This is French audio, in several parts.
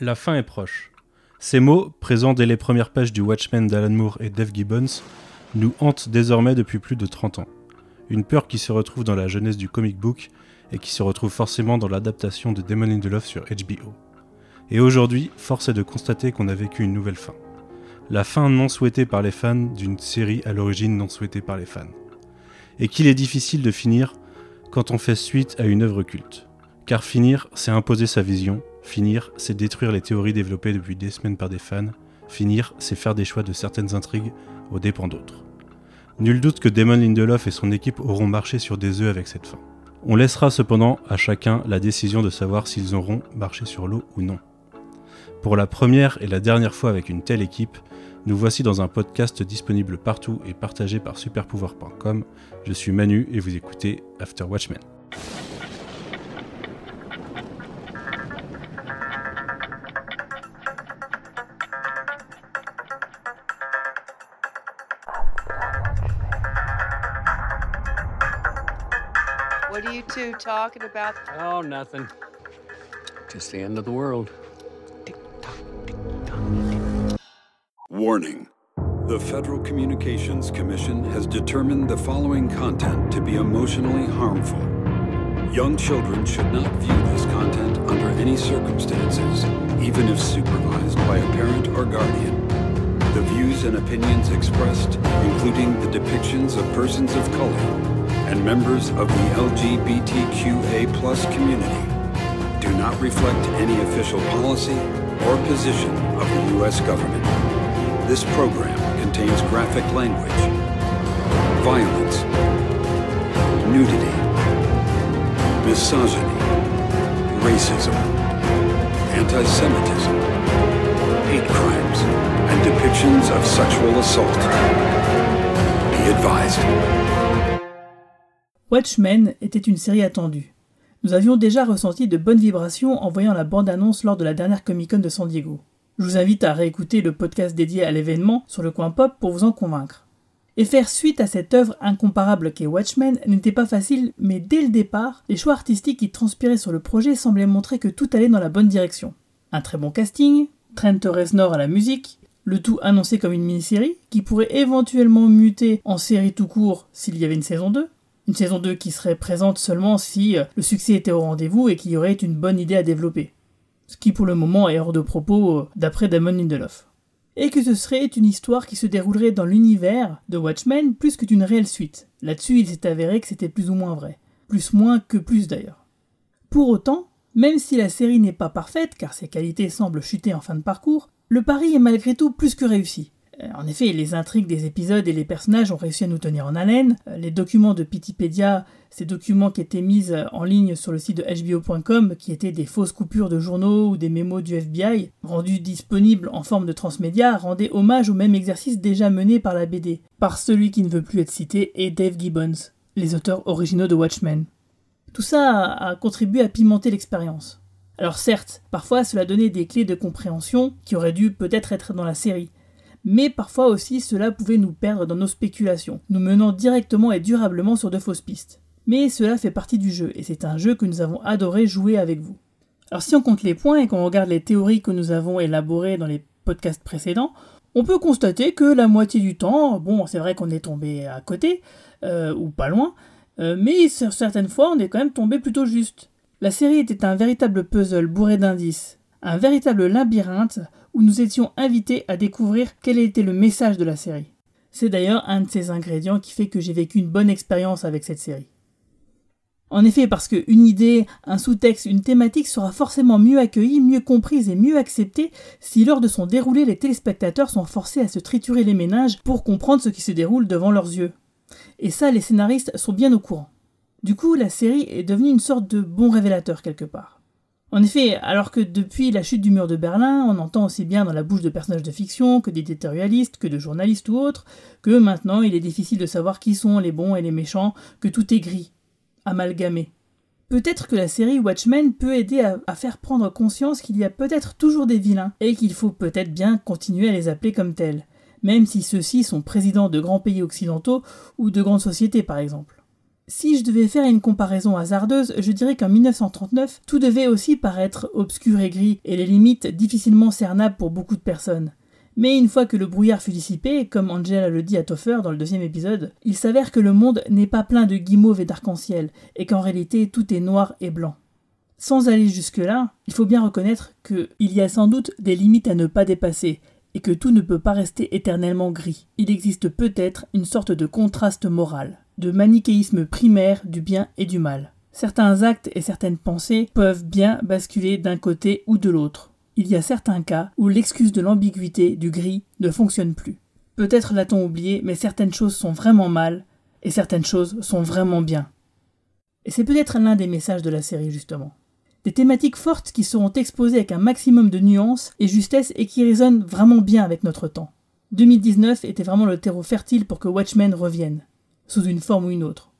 La fin est proche. Ces mots, présents dès les premières pages du Watchmen d'Alan Moore et Dave Gibbons, nous hantent désormais depuis plus de 30 ans. Une peur qui se retrouve dans la jeunesse du comic book et qui se retrouve forcément dans l'adaptation de Demon in the Love sur HBO. Et aujourd'hui, force est de constater qu'on a vécu une nouvelle fin. La fin non souhaitée par les fans d'une série à l'origine non souhaitée par les fans. Et qu'il est difficile de finir quand on fait suite à une œuvre culte. Car finir, c'est imposer sa vision, finir, c'est détruire les théories développées depuis des semaines par des fans, finir, c'est faire des choix de certaines intrigues aux dépens d'autres. Nul doute que Damon Lindelof et son équipe auront marché sur des œufs avec cette fin. On laissera cependant à chacun la décision de savoir s'ils auront marché sur l'eau ou non. Pour la première et la dernière fois avec une telle équipe, nous voici dans un podcast disponible partout et partagé par superpouvoir.com. Je suis Manu et vous écoutez After Watchmen. Two talking about? Oh, nothing. Just the end of the world. Warning. The Federal Communications Commission has determined the following content to be emotionally harmful. Young children should not view this content under any circumstances, even if supervised by a parent or guardian. The views and opinions expressed, including the depictions of persons of color and members of the LGBTQA community, do not reflect any official policy or position of the U.S. government. This program contains graphic language, violence, nudity, misogyny, racism, anti-Semitism, hate crimes, and depictions of sexual assault. Be advised. Watchmen était une série attendue. Nous avions déjà ressenti de bonnes vibrations en voyant la bande-annonce lors de la dernière Comic-Con de San Diego. Je vous invite à réécouter le podcast dédié à l'événement sur le coin pop pour vous en convaincre. Et faire suite à cette œuvre incomparable qu'est Watchmen n'était pas facile, mais dès le départ, les choix artistiques qui transpiraient sur le projet semblaient montrer que tout allait dans la bonne direction. Un très bon casting, Trent Reznor à la musique, le tout annoncé comme une mini-série, qui pourrait éventuellement muter en série tout court s'il y avait une saison 2, une saison 2 qui serait présente seulement si euh, le succès était au rendez-vous et qu'il y aurait une bonne idée à développer. Ce qui pour le moment est hors de propos euh, d'après Damon Lindelof. Et que ce serait une histoire qui se déroulerait dans l'univers de Watchmen plus que d'une réelle suite. Là-dessus, il s'est avéré que c'était plus ou moins vrai. Plus moins que plus d'ailleurs. Pour autant, même si la série n'est pas parfaite, car ses qualités semblent chuter en fin de parcours, le pari est malgré tout plus que réussi. Euh, En effet, les intrigues des épisodes et les personnages ont réussi à nous tenir en haleine. Euh, Les documents de Pitipédia, ces documents qui étaient mis euh, en ligne sur le site de HBO.com, qui étaient des fausses coupures de journaux ou des mémos du FBI, rendus disponibles en forme de transmédia, rendaient hommage au même exercice déjà mené par la BD, par celui qui ne veut plus être cité et Dave Gibbons, les auteurs originaux de Watchmen. Tout ça a a contribué à pimenter l'expérience. Alors certes, parfois cela donnait des clés de compréhension qui auraient dû peut-être être dans la série, mais parfois aussi cela pouvait nous perdre dans nos spéculations, nous menant directement et durablement sur de fausses pistes. Mais cela fait partie du jeu, et c'est un jeu que nous avons adoré jouer avec vous. Alors si on compte les points et qu'on regarde les théories que nous avons élaborées dans les podcasts précédents, on peut constater que la moitié du temps, bon c'est vrai qu'on est tombé à côté, euh, ou pas loin, euh, mais sur certaines fois on est quand même tombé plutôt juste. La série était un véritable puzzle bourré d'indices, un véritable labyrinthe où nous étions invités à découvrir quel était le message de la série. C'est d'ailleurs un de ces ingrédients qui fait que j'ai vécu une bonne expérience avec cette série. En effet, parce qu'une idée, un sous-texte, une thématique sera forcément mieux accueillie, mieux comprise et mieux acceptée si lors de son déroulé les téléspectateurs sont forcés à se triturer les ménages pour comprendre ce qui se déroule devant leurs yeux. Et ça, les scénaristes sont bien au courant. Du coup, la série est devenue une sorte de bon révélateur quelque part. En effet, alors que depuis la chute du mur de Berlin, on entend aussi bien dans la bouche de personnages de fiction que d'éditorialistes, que de journalistes ou autres, que maintenant il est difficile de savoir qui sont les bons et les méchants, que tout est gris, amalgamé. Peut-être que la série Watchmen peut aider à, à faire prendre conscience qu'il y a peut-être toujours des vilains, et qu'il faut peut-être bien continuer à les appeler comme tels, même si ceux-ci sont présidents de grands pays occidentaux ou de grandes sociétés par exemple. Si je devais faire une comparaison hasardeuse, je dirais qu'en 1939, tout devait aussi paraître obscur et gris, et les limites difficilement cernables pour beaucoup de personnes. Mais une fois que le brouillard fut dissipé, comme Angela le dit à Toffer dans le deuxième épisode, il s'avère que le monde n'est pas plein de guimauves et d'arc-en-ciel, et qu'en réalité tout est noir et blanc. Sans aller jusque-là, il faut bien reconnaître qu'il y a sans doute des limites à ne pas dépasser, et que tout ne peut pas rester éternellement gris. Il existe peut-être une sorte de contraste moral, de manichéisme primaire du bien et du mal. Certains actes et certaines pensées peuvent bien basculer d'un côté ou de l'autre. Il y a certains cas où l'excuse de l'ambiguïté, du gris, ne fonctionne plus. Peut-être l'a-t-on oublié, mais certaines choses sont vraiment mal, et certaines choses sont vraiment bien. Et c'est peut-être l'un des messages de la série, justement. Des thématiques fortes qui seront exposées avec un maximum de nuances et justesse et qui résonnent vraiment bien avec notre temps. 2019 était vraiment le terreau fertile pour que Watchmen revienne, sous une forme ou une autre.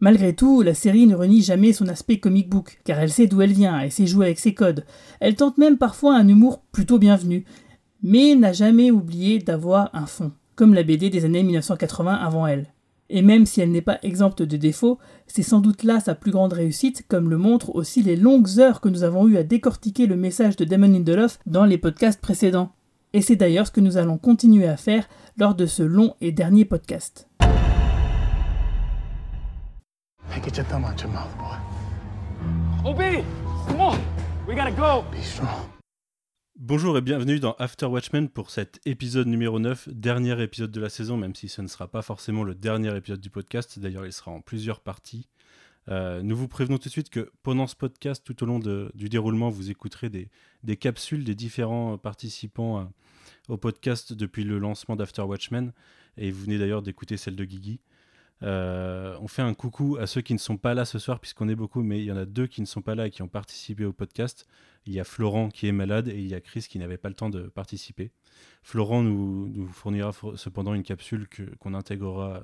Malgré tout, la série ne renie jamais son aspect comic book, car elle sait d'où elle vient, et sait jouer avec ses codes. Elle tente même parfois un humour plutôt bienvenu, mais n'a jamais oublié d'avoir un fond, comme la BD des années 1980 avant elle. Et même si elle n'est pas exempte de défauts, c'est sans doute là sa plus grande réussite, comme le montrent aussi les longues heures que nous avons eues à décortiquer le message de Damon Lindelof dans les podcasts précédents. Et c'est d'ailleurs ce que nous allons continuer à faire lors de ce long et dernier podcast. Hey, get your thumb out your mouth, boy. OB, come on, we gotta go. Be strong. Bonjour et bienvenue dans After Watchmen pour cet épisode numéro 9, dernier épisode de la saison, même si ce ne sera pas forcément le dernier épisode du podcast, d'ailleurs il sera en plusieurs parties. Euh, nous vous prévenons tout de suite que pendant ce podcast, tout au long de- du déroulement, vous écouterez des, des capsules des différents participants euh, au podcast depuis le lancement d'After Watchmen, et vous venez d'ailleurs d'écouter celle de Guigui. Euh, on fait un coucou à ceux qui ne sont pas là ce soir, puisqu'on est beaucoup, mais il y en a deux qui ne sont pas là et qui ont participé au podcast. Il y a Florent qui est malade et il y a Chris qui n'avait pas le temps de participer. Florent nous, nous fournira cependant une capsule qu'on intégrera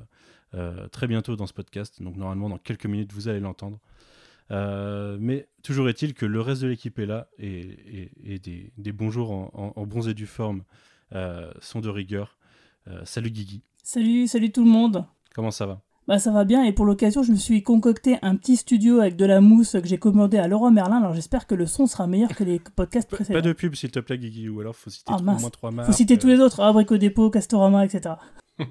euh, très bientôt dans ce podcast. Donc normalement dans quelques minutes vous allez l'entendre. Euh, mais toujours est-il que le reste de l'équipe est là et, et- et des, des bons jours en, en, en bons et due forme sont de rigueur. Salut Guigui, Salut, salut tout le monde comment ça va? Bah ça va bien et pour l'occasion je me suis concocté un petit studio avec de la mousse que j'ai commandé à Laurent Merlin alors j'espère que le son sera meilleur que les podcasts précédents. Pas de pub s'il te plaît Guigui ou alors faut citer Ah, au mince. moins trois marques. Faut citer tous euh. les autres, Abrico Dépôt, Castorama, etc.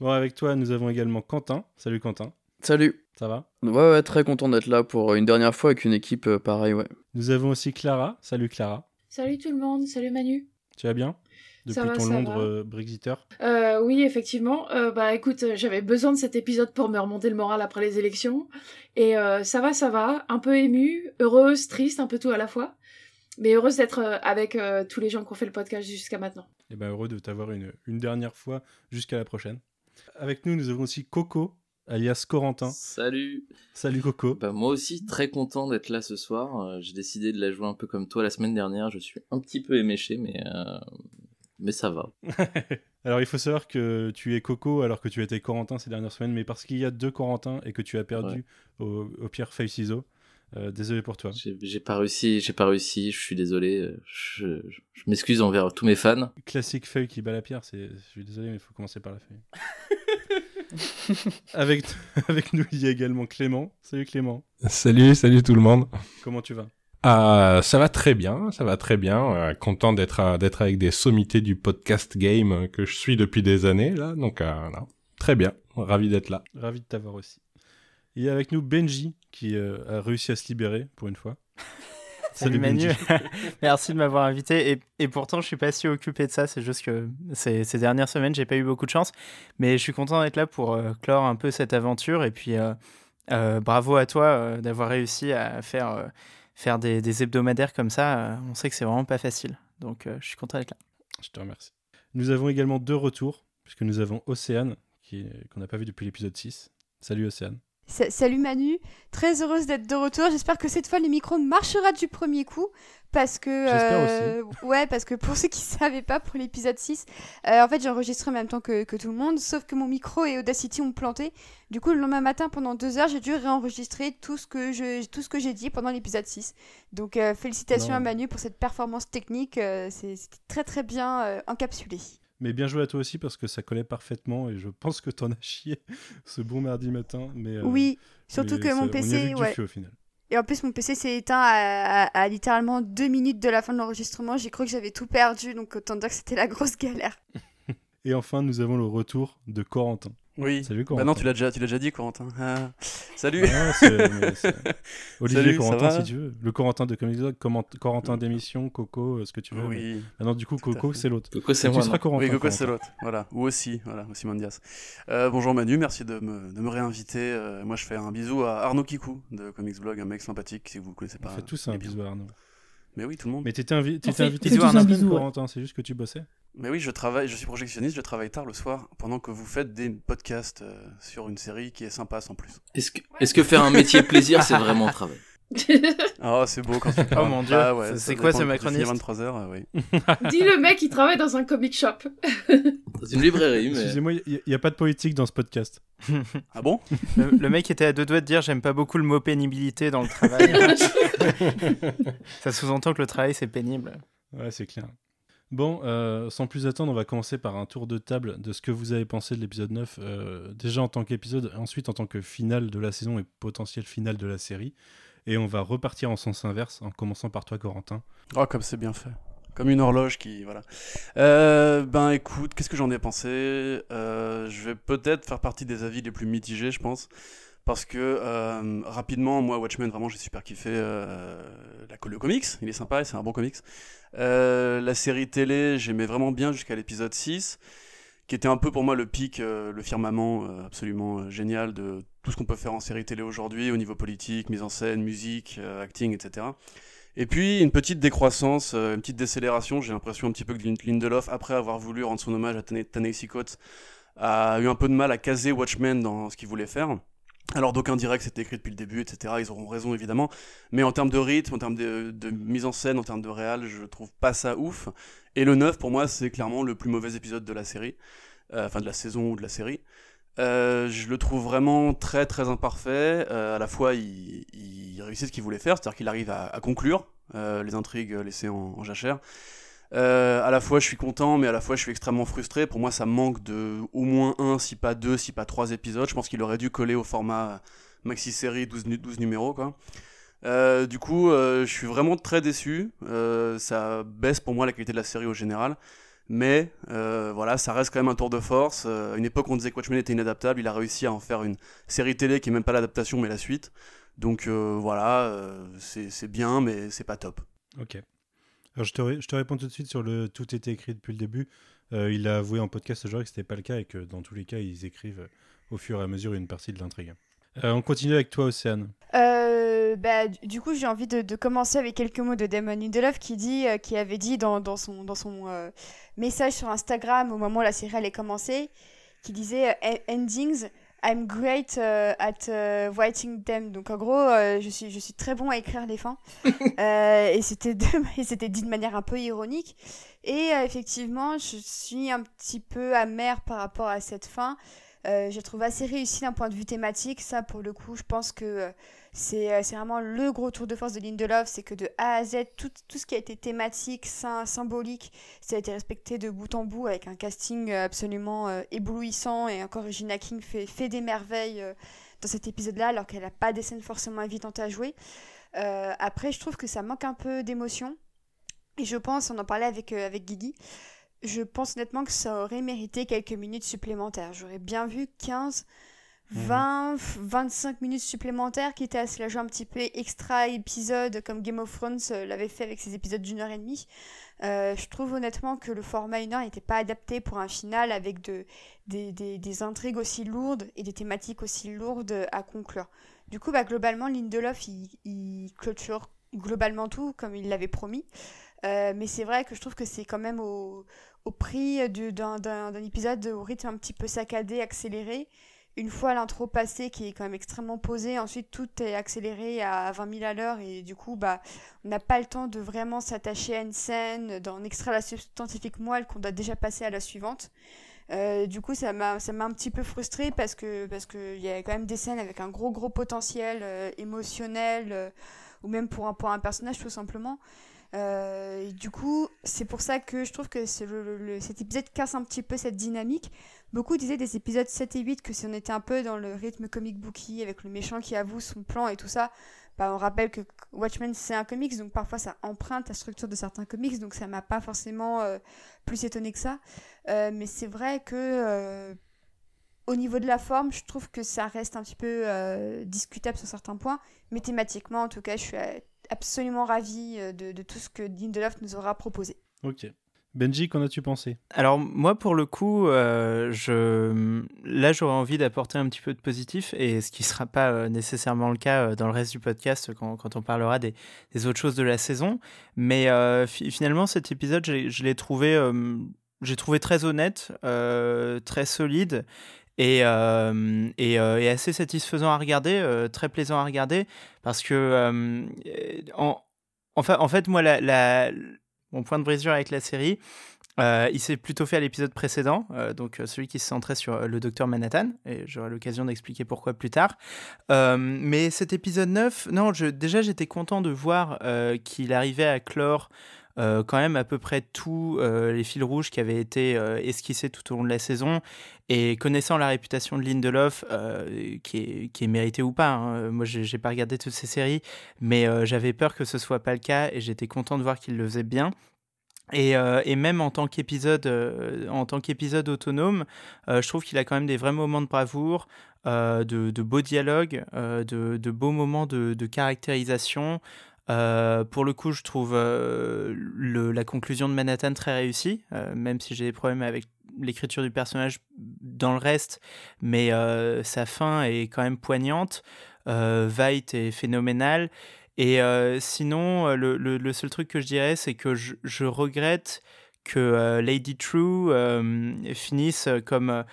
Bon avec toi nous avons également Quentin. Salut Quentin, Salut. ça va? Ouais, ouais, très content d'être là pour une dernière fois avec une équipe euh, pareille, ouais. Nous avons aussi Clara. Salut Clara. Salut tout le monde, salut Manu. Tu vas bien? Depuis va, ton Londres va. euh, Brexiteur Euh, oui, effectivement. Euh, bah écoute, j'avais besoin de cet épisode pour me remonter le moral après les élections. Et euh, ça va, ça va. Un peu émue, heureuse, triste, un peu tout à la fois. Mais heureuse d'être avec euh, tous les gens qui ont fait le podcast jusqu'à maintenant. Et ben heureux de t'avoir une, une dernière fois jusqu'à la prochaine. Avec nous, nous avons aussi Coco, alias Corentin. Salut Salut Coco. bah, Moi aussi, très content d'être là ce soir. Euh, J'ai décidé de la jouer un peu comme toi la semaine dernière. Je suis un petit peu éméché, mais, euh, mais ça va. Alors il faut savoir que tu es Coco alors que tu étais Corentin ces dernières semaines, mais parce qu'il y a deux Corentin et que tu as perdu au, au pire feuille ciseau. euh, désolé pour toi. J'ai pas réussi, j'ai pas réussi, je suis désolé. euh, Je, je- je m'excuse envers tous mes fans. Classique feuille qui bat la pierre, c'est... je suis désolé mais il faut commencer par la feuille. avec, avec nous il y a également Clément. Salut Clément, Salut, salut tout le monde. comment tu vas? Ah, ça va très bien, ça va très bien. Euh, content d'être à- d'être avec des sommités du podcast game euh, que je suis depuis des années là, donc euh, non, très bien, ravi d'être là. Ravi de t'avoir aussi. Il y a avec nous Benji qui euh, a réussi à se libérer pour une fois. Salut, Manu, Benji. merci de m'avoir invité. Et, et pourtant, je suis pas si occupé de ça. C'est juste que ces, ces dernières semaines, j'ai pas eu beaucoup de chance. Mais je suis content d'être là pour euh, clore un peu cette aventure. Et puis, euh, euh, bravo à toi euh, d'avoir réussi à faire, euh, faire des, hebdomadaires comme ça. Euh, on sait que c'est vraiment pas facile. Donc, euh, je suis content d'être là. Je te remercie. Nous avons également deux retours, puisque nous avons Océane, qu'on n'a pas vu depuis l'épisode 6. Salut Océane. Sa- Salut Manu, très heureuse d'être de retour. J'espère que cette fois le micro marchera du premier coup. Parce que. J'espère Ouais, parce que pour ceux qui ne savaient pas, pour l'épisode 6, euh, en fait j'ai enregistré en même temps que, que tout le monde, sauf que mon micro et Audacity ont planté. Du coup, le lendemain matin, pendant deux heures, j'ai dû réenregistrer tout ce que je- tout ce que j'ai dit pendant l'épisode 6. Donc, euh, félicitations Non. à Manu pour cette performance technique. euh, c'est- C'était très très bien euh, encapsulé. Mais bien joué à toi aussi parce que ça collait parfaitement et je pense que t'en as chié ce bon mardi matin. Mais, euh, Oui, surtout mais que ça- mon PC, ouais. feu au final. Et en plus, mon PC s'est éteint à, à- à littéralement deux minutes de la fin de l'enregistrement. J'ai cru que j'avais tout perdu, donc autant dire que c'était la grosse galère. Et enfin, nous avons le retour de Corentin. Oui. Salut Bah Corentin. non, tu l'as déjà, tu l'as déjà dit, Corentin. Ah. Salut. Ah, c'est- mais c'est- Olivier Salut, ça Corentin, va si tu veux. Le Corentin de Comics Blog, comment- Corentin d'émission, Coco, euh, ce que tu veux. Oui. mais Maintenant, du coup, Coco, c'est l'autre. Coco, c'est Et moi, Tu seras Corentin. oui, Coco, c'est l'autre. Voilà. Ou aussi, voilà, aussi Mandias. Euh, bonjour Manu, merci de me, de me réinviter. Euh, moi, je fais un bisou à Arnaud Kikou de Comics Blog, un mec sympathique si vous connaissez On pas. fait tous un bisou à Arnaud. Mais oui, tout le monde. Mais t'étais invi- On t'étais fait- invité on tous un bisou. Corentin, c'est juste que tu bossais. Mais oui, je travaille, je suis projectionniste, je travaille tard le soir pendant que vous faites des podcasts euh, sur une série qui est sympa sans plus. Est-ce que, est-ce que faire un métier plaisir, c'est vraiment un travail? Ah, c'est beau quand tu Oh parles. mon dieu, Bah ouais, c'est- quoi ce quand tu finis macroniste 23h, oui. Dis le mec, il travaille dans un comic shop. Dans une librairie, mais. Excusez-moi, il n'y a, pas de politique dans ce podcast. Ah bon? Le, le mec était à deux doigts de dire j'aime pas beaucoup le mot pénibilité dans le travail. Ça sous-entend que le travail c'est pénible. Ouais, c'est clair. Bon, euh, sans plus attendre, on va commencer par un tour de table de ce que vous avez pensé de l'épisode 9, euh, déjà en tant qu'épisode, ensuite en tant que finale de la saison et potentiel finale de la série. Et on va repartir en sens inverse, en commençant par toi, Corentin. Oh, comme c'est bien fait. Comme une horloge qui. Voilà. Euh, ben écoute, qu'est-ce que j'en ai pensé? Je vais peut-être faire partie des avis les plus mitigés, je pense. Parce que euh, rapidement, moi, Watchmen, vraiment, j'ai super kiffé euh, la, le comics. Il est sympa c'est un bon comics. Euh, la série télé, j'aimais vraiment bien jusqu'à l'épisode 6, qui était un peu pour moi le pic, le firmament absolument génial de tout ce qu'on peut faire en série télé aujourd'hui au niveau politique, mise en scène, musique, acting, etc. Et puis une petite décroissance, une petite décélération. J'ai l'impression un petit peu que Lin- Lindelof, après avoir voulu rendre son hommage à Tane- Ta-Nehisi Coates, a eu un peu de mal à caser Watchmen dans ce qu'il voulait faire. Alors d'aucuns diraient que c'était écrit depuis le début, etc. Ils auront raison évidemment. Mais en termes de rythme, en termes de, mise en scène, en termes de réal, je trouve pas ça ouf. Et le 9, pour moi, c'est clairement le plus mauvais épisode de la série. Euh, enfin de la saison ou de la série. Euh, je le trouve vraiment très très imparfait. Euh, à la fois, il, réussit ce qu'il voulait faire, c'est-à-dire qu'il arrive à, conclure les intrigues laissées en jachère. Euh, à la fois, je suis content, mais à la fois, je suis extrêmement frustré. Pour moi, ça manque de au moins un, si pas deux, si pas trois épisodes. Je pense qu'il aurait dû coller au format maxi-série 12, nu- 12 numéros, quoi. Euh, du coup, euh, je suis vraiment très déçu. Ça baisse pour moi la qualité de la série au général. Mais voilà, ça reste quand même un tour de force. À une époque, on disait que Watchmen était inadaptable. Il a réussi à en faire une série télé qui est même pas l'adaptation, mais la suite. Donc voilà, c'est bien, mais c'est pas top. Ok. Alors je te, je te réponds tout de suite sur le tout était écrit depuis le début. Euh, il a avoué en podcast aujourd'hui que c'était pas le cas et que dans tous les cas ils écrivent euh, au fur et à mesure une partie de l'intrigue. Euh, on continue avec toi Océane. Bah, du coup, j'ai envie de, commencer avec quelques mots de Damon Lindelof qui, dit, qui avait dit dans, dans son, dans son message sur Instagram au moment où la série allait commencer, qui disait Endings, I'm great euh, at euh, writing them. Donc en gros, euh, je, suis, je suis très bon à écrire les fins. Euh, et c'était dit de manière un peu ironique. Et euh, effectivement, je suis un petit peu amère par rapport à cette fin. Je la trouve assez réussie d'un point de vue thématique. Ça, pour le coup, je pense que c'est euh, c'est vraiment le gros tour de force de Lindelof. C'est que de A à Z, tout, tout ce qui a été thématique, sy- symbolique, ça a été respecté de bout en bout avec un casting euh, absolument euh, éblouissant. Et encore, Regina King fait, fait des merveilles dans cet épisode-là, alors qu'elle n'a pas des scènes forcément évidentes à jouer. Après, je trouve que ça manque un peu d'émotion. Et je pense, on en parlait avec, avec Guigui, je pense honnêtement que ça aurait mérité quelques minutes supplémentaires. J'aurais bien vu 15, 20, 25 minutes supplémentaires, quitte à se jouer un petit peu extra épisode comme Game of Thrones euh, l'avait fait avec ses épisodes d'une heure et demie. Euh, je trouve honnêtement que le format une heure n'était pas adapté pour un final avec de, des, intrigues aussi lourdes et des thématiques aussi lourdes à conclure. Du coup, bah, globalement, Lindelof, il, clôture globalement tout comme il l'avait promis. Euh, mais c'est vrai que je trouve que c'est quand même au, prix du- d'un d'un- d'un épisode au rythme un petit peu saccadé, accéléré. Une fois l'intro passée, qui est quand même extrêmement posée, ensuite tout est accéléré à 20 000 à l'heure et du coup, bah, on n'a pas le temps de vraiment s'attacher à une scène, d'en extraire la substantifique moelle qu'on doit déjà passer à la suivante. Euh, du coup, ça m'a ça m'a un petit peu frustrée parce que parce que y a quand même des scènes avec un gros gros potentiel euh, émotionnel euh, ou même pour un pour un personnage tout simplement. Du coup, c'est pour ça que je trouve que le, cet épisode casse un petit peu cette dynamique. Beaucoup disaient des épisodes 7 et 8 que si on était un peu dans le rythme comic booky, avec le méchant qui avoue son plan et tout ça, bah, on rappelle que Watchmen c'est un comics, donc parfois ça emprunte la structure de certains comics, donc ça m'a pas forcément euh, plus étonné que ça. Euh, mais c'est vrai que euh, au niveau de la forme, je trouve que ça reste un petit peu discutable sur certains points, mais thématiquement, en tout cas, je suis absolument ravie de, tout ce que Lindelof nous aura proposé. Ok. Benji, qu'en as-tu pensé? Alors moi, pour le coup, euh, je... là, j'aurais envie d'apporter un petit peu de positif, et ce qui ne sera pas euh, nécessairement le cas euh, dans le reste du podcast quand, quand on parlera des, des, autres choses de la saison. Mais finalement, cet épisode, je l'ai trouvé, j'ai trouvé très honnête, très solide. Et, et, assez satisfaisant à regarder, très plaisant à regarder, parce que en, en fait, moi, la mon point de brisure avec la série, euh, il s'est plutôt fait à l'épisode précédent, euh, donc euh, celui qui se centrait sur le docteur Manhattan, et j'aurai l'occasion d'expliquer pourquoi plus tard. mais cet épisode 9, non, je, déjà j'étais content de voir qu'il arrivait à clore quand même à peu près tous les fils rouges qui avaient été esquissés tout au long de la saison. Et connaissant la réputation de Lindelof, qui, est, qui est méritée ou pas, hein, moi j'ai pas regardé toutes ces séries, mais j'avais peur que ce soit pas le cas et j'étais content de voir qu'il le faisait bien. Et, même en tant qu'épisode en tant qu'épisode autonome, je trouve qu'il a quand même des vrais moments de bravoure, de, beaux dialogues, de, beaux moments de, caractérisation. Euh, pour le coup, je trouve euh, la conclusion de Manhattan très réussie, euh, même si j'ai des problèmes avec l'écriture du personnage dans le reste, mais sa fin est quand même poignante. Veit est phénoménal. Et sinon, le, le, seul truc que je dirais, c'est que je, je, regrette que Lady True finisse comme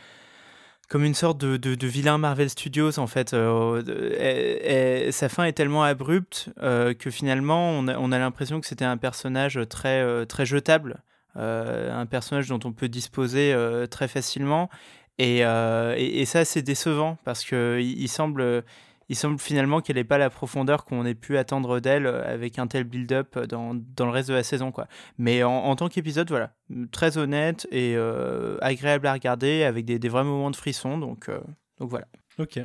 comme une sorte de, de, vilain Marvel Studios en fait. Euh, sa fin est tellement abrupte euh, que finalement on a, on a l'impression que c'était un personnage très, euh, très jetable, un personnage dont on peut disposer très facilement. Et, et, et ça c'est décevant parce qu'il il semble il semble finalement qu'elle n'ait pas la profondeur qu'on ait pu attendre d'elle euh, avec un tel build-up dans, dans, le reste de la saison. Quoi. Mais en, tant qu'épisode, voilà, très honnête et euh, agréable à regarder avec des, des, vrais moments de frisson. Donc, euh, donc voilà. Ok.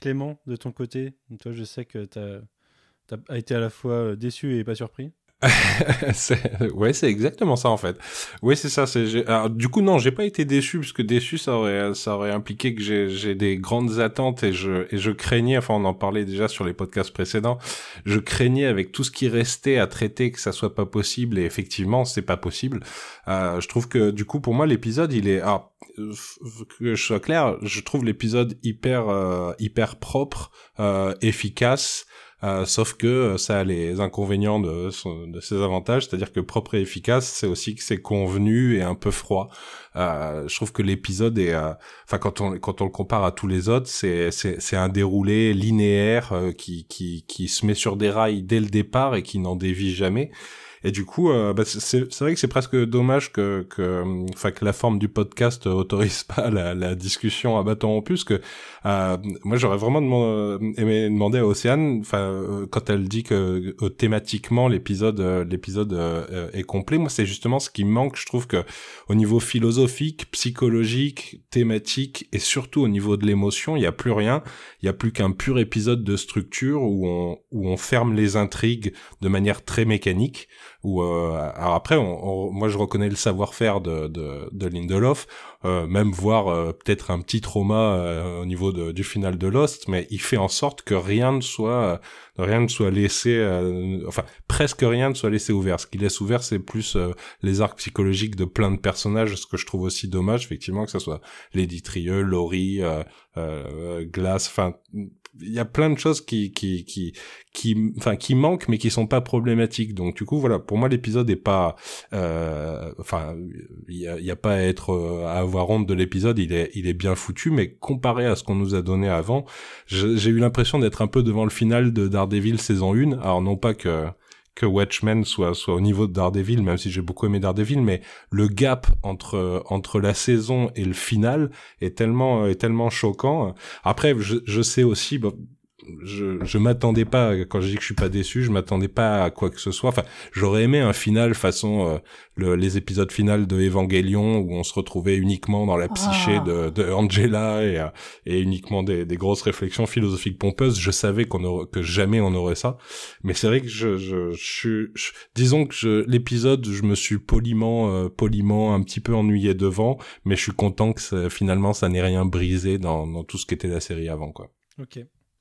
Clément, de ton côté, toi je sais que tu as, as, été à la fois déçu et pas surpris. ouais, c'est exactement ça en fait. Oui, c'est ça. C'est du coup non, j'ai pas été déçu parce que déçu ça aurait ça aurait impliqué que j'ai j'ai des grandes attentes et je et je craignais. Enfin, on en parlait déjà sur les podcasts précédents. Je craignais avec tout ce qui restait à traiter que ça soit pas possible et effectivement c'est pas possible. Euh, je trouve que du coup pour moi l'épisode il est ah, que je sois clair, je trouve l'épisode hyper euh, hyper propre, euh, efficace. Euh, sauf que euh, ça a les inconvénients de, de ses avantages, c'est-à-dire que propre et efficace, c'est aussi que c'est convenu et un peu froid. Euh, je trouve que l'épisode est, enfin quand on quand on le compare à tous les autres, c'est c'est c'est un déroulé linéaire qui qui qui se met sur des rails dès le départ et qui n'en dévie jamais. Et du coup, euh, bah, c'est vrai que c'est presque dommage que, que, que la forme du podcast autorise pas la, la discussion à bâton rompu, parce que euh, moi j'aurais vraiment demandé, aimé demander à Océane, enfin, euh, quand elle dit que euh, thématiquement l'épisode l'épisode est complet, moi c'est justement ce qui manque, je trouve que au niveau philosophique, psychologique, thématique et surtout au niveau de l'émotion, il n'y a plus rien, il y a plus qu'un pur épisode de structure où on où on ferme les intrigues de manière très mécanique. Ou euh, alors après, on, moi je reconnais le savoir-faire de, de, de Lindelof, euh, même voir euh, peut-être un petit trauma euh, au niveau de, du final de Lost, mais il fait en sorte que rien ne soit rien ne soit laissé, enfin presque rien ne soit laissé ouvert. Ce qui laisse ouvert, c'est plus les arcs psychologiques de plein de personnages, ce que je trouve aussi dommage, effectivement, que ce soit Lady Trieux, Laurie, Glass, enfin il y a plein de choses qui qui qui qui enfin qui manquent mais qui sont pas problématiques. Donc du coup voilà pour moi l'épisode est pas euh, enfin il y a, pas à être euh, à avoir honte de l'épisode. Il est il est bien foutu mais comparé à ce qu'on nous a donné avant j'ai eu l'impression d'être un peu devant le final de Daredevil saison 1 alors non pas que que Watchmen soit soit au niveau de Daredevil, même si j'ai beaucoup aimé Daredevil, mais le gap entre entre la saison et le final est tellement est tellement choquant. Après, je, je sais aussi, je, je m'attendais pas quand je dis que je suis pas déçu, je m'attendais pas à quoi que ce soit. Enfin, j'aurais aimé un final façon euh, le, les épisodes finales de Evangelion où on se retrouvait uniquement dans la psyché Ah. de, de Angela et, euh, et uniquement des, des grosses réflexions philosophiques pompeuses. Je savais qu'on aurait, que jamais on aurait ça, mais c'est vrai que je, je, je, suis- je- disons que je, l'épisode, je me suis poliment, euh, poliment un petit peu ennuyé devant, mais je suis content que ça- finalement ça n'ait rien brisé dans, dans tout ce qu'était la série avant, quoi. Ok.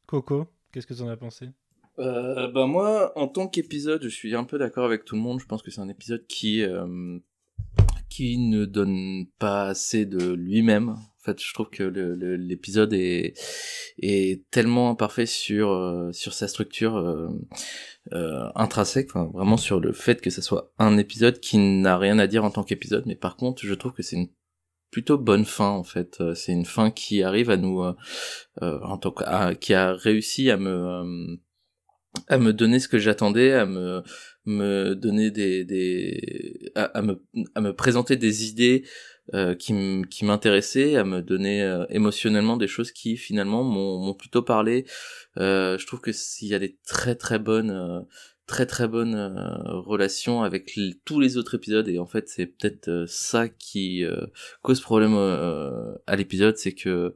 Coco, qu'est-ce que t'en as pensé? Euh, bah moi, en tant qu'épisode, je suis un peu d'accord avec tout le monde. Je pense que c'est un épisode qui euh, qui ne donne pas assez de lui-même. En fait, je trouve que l'épisode est est tellement imparfait sur euh, sur sa structure euh, intrinsèque, vraiment sur le fait que ça soit un épisode qui n'a rien à dire en tant qu'épisode. Mais par contre, je trouve que c'est une plutôt bonne fin en fait. Euh, C'est une fin qui arrive à nous, euh, euh, en tant que, qui a réussi à me à me donner ce que j'attendais, à me me donner des des à, à me à me présenter des idées euh, qui m'intéressaient, à me donner euh, émotionnellement des choses qui finalement m'ont plutôt parlé. Euh, je trouve que s'il y a des très très bonnes très très bonnes euh, relations avec tous les autres épisodes. Et en fait c'est peut-être euh, ça qui euh, cause problème à l'épisode. C'est que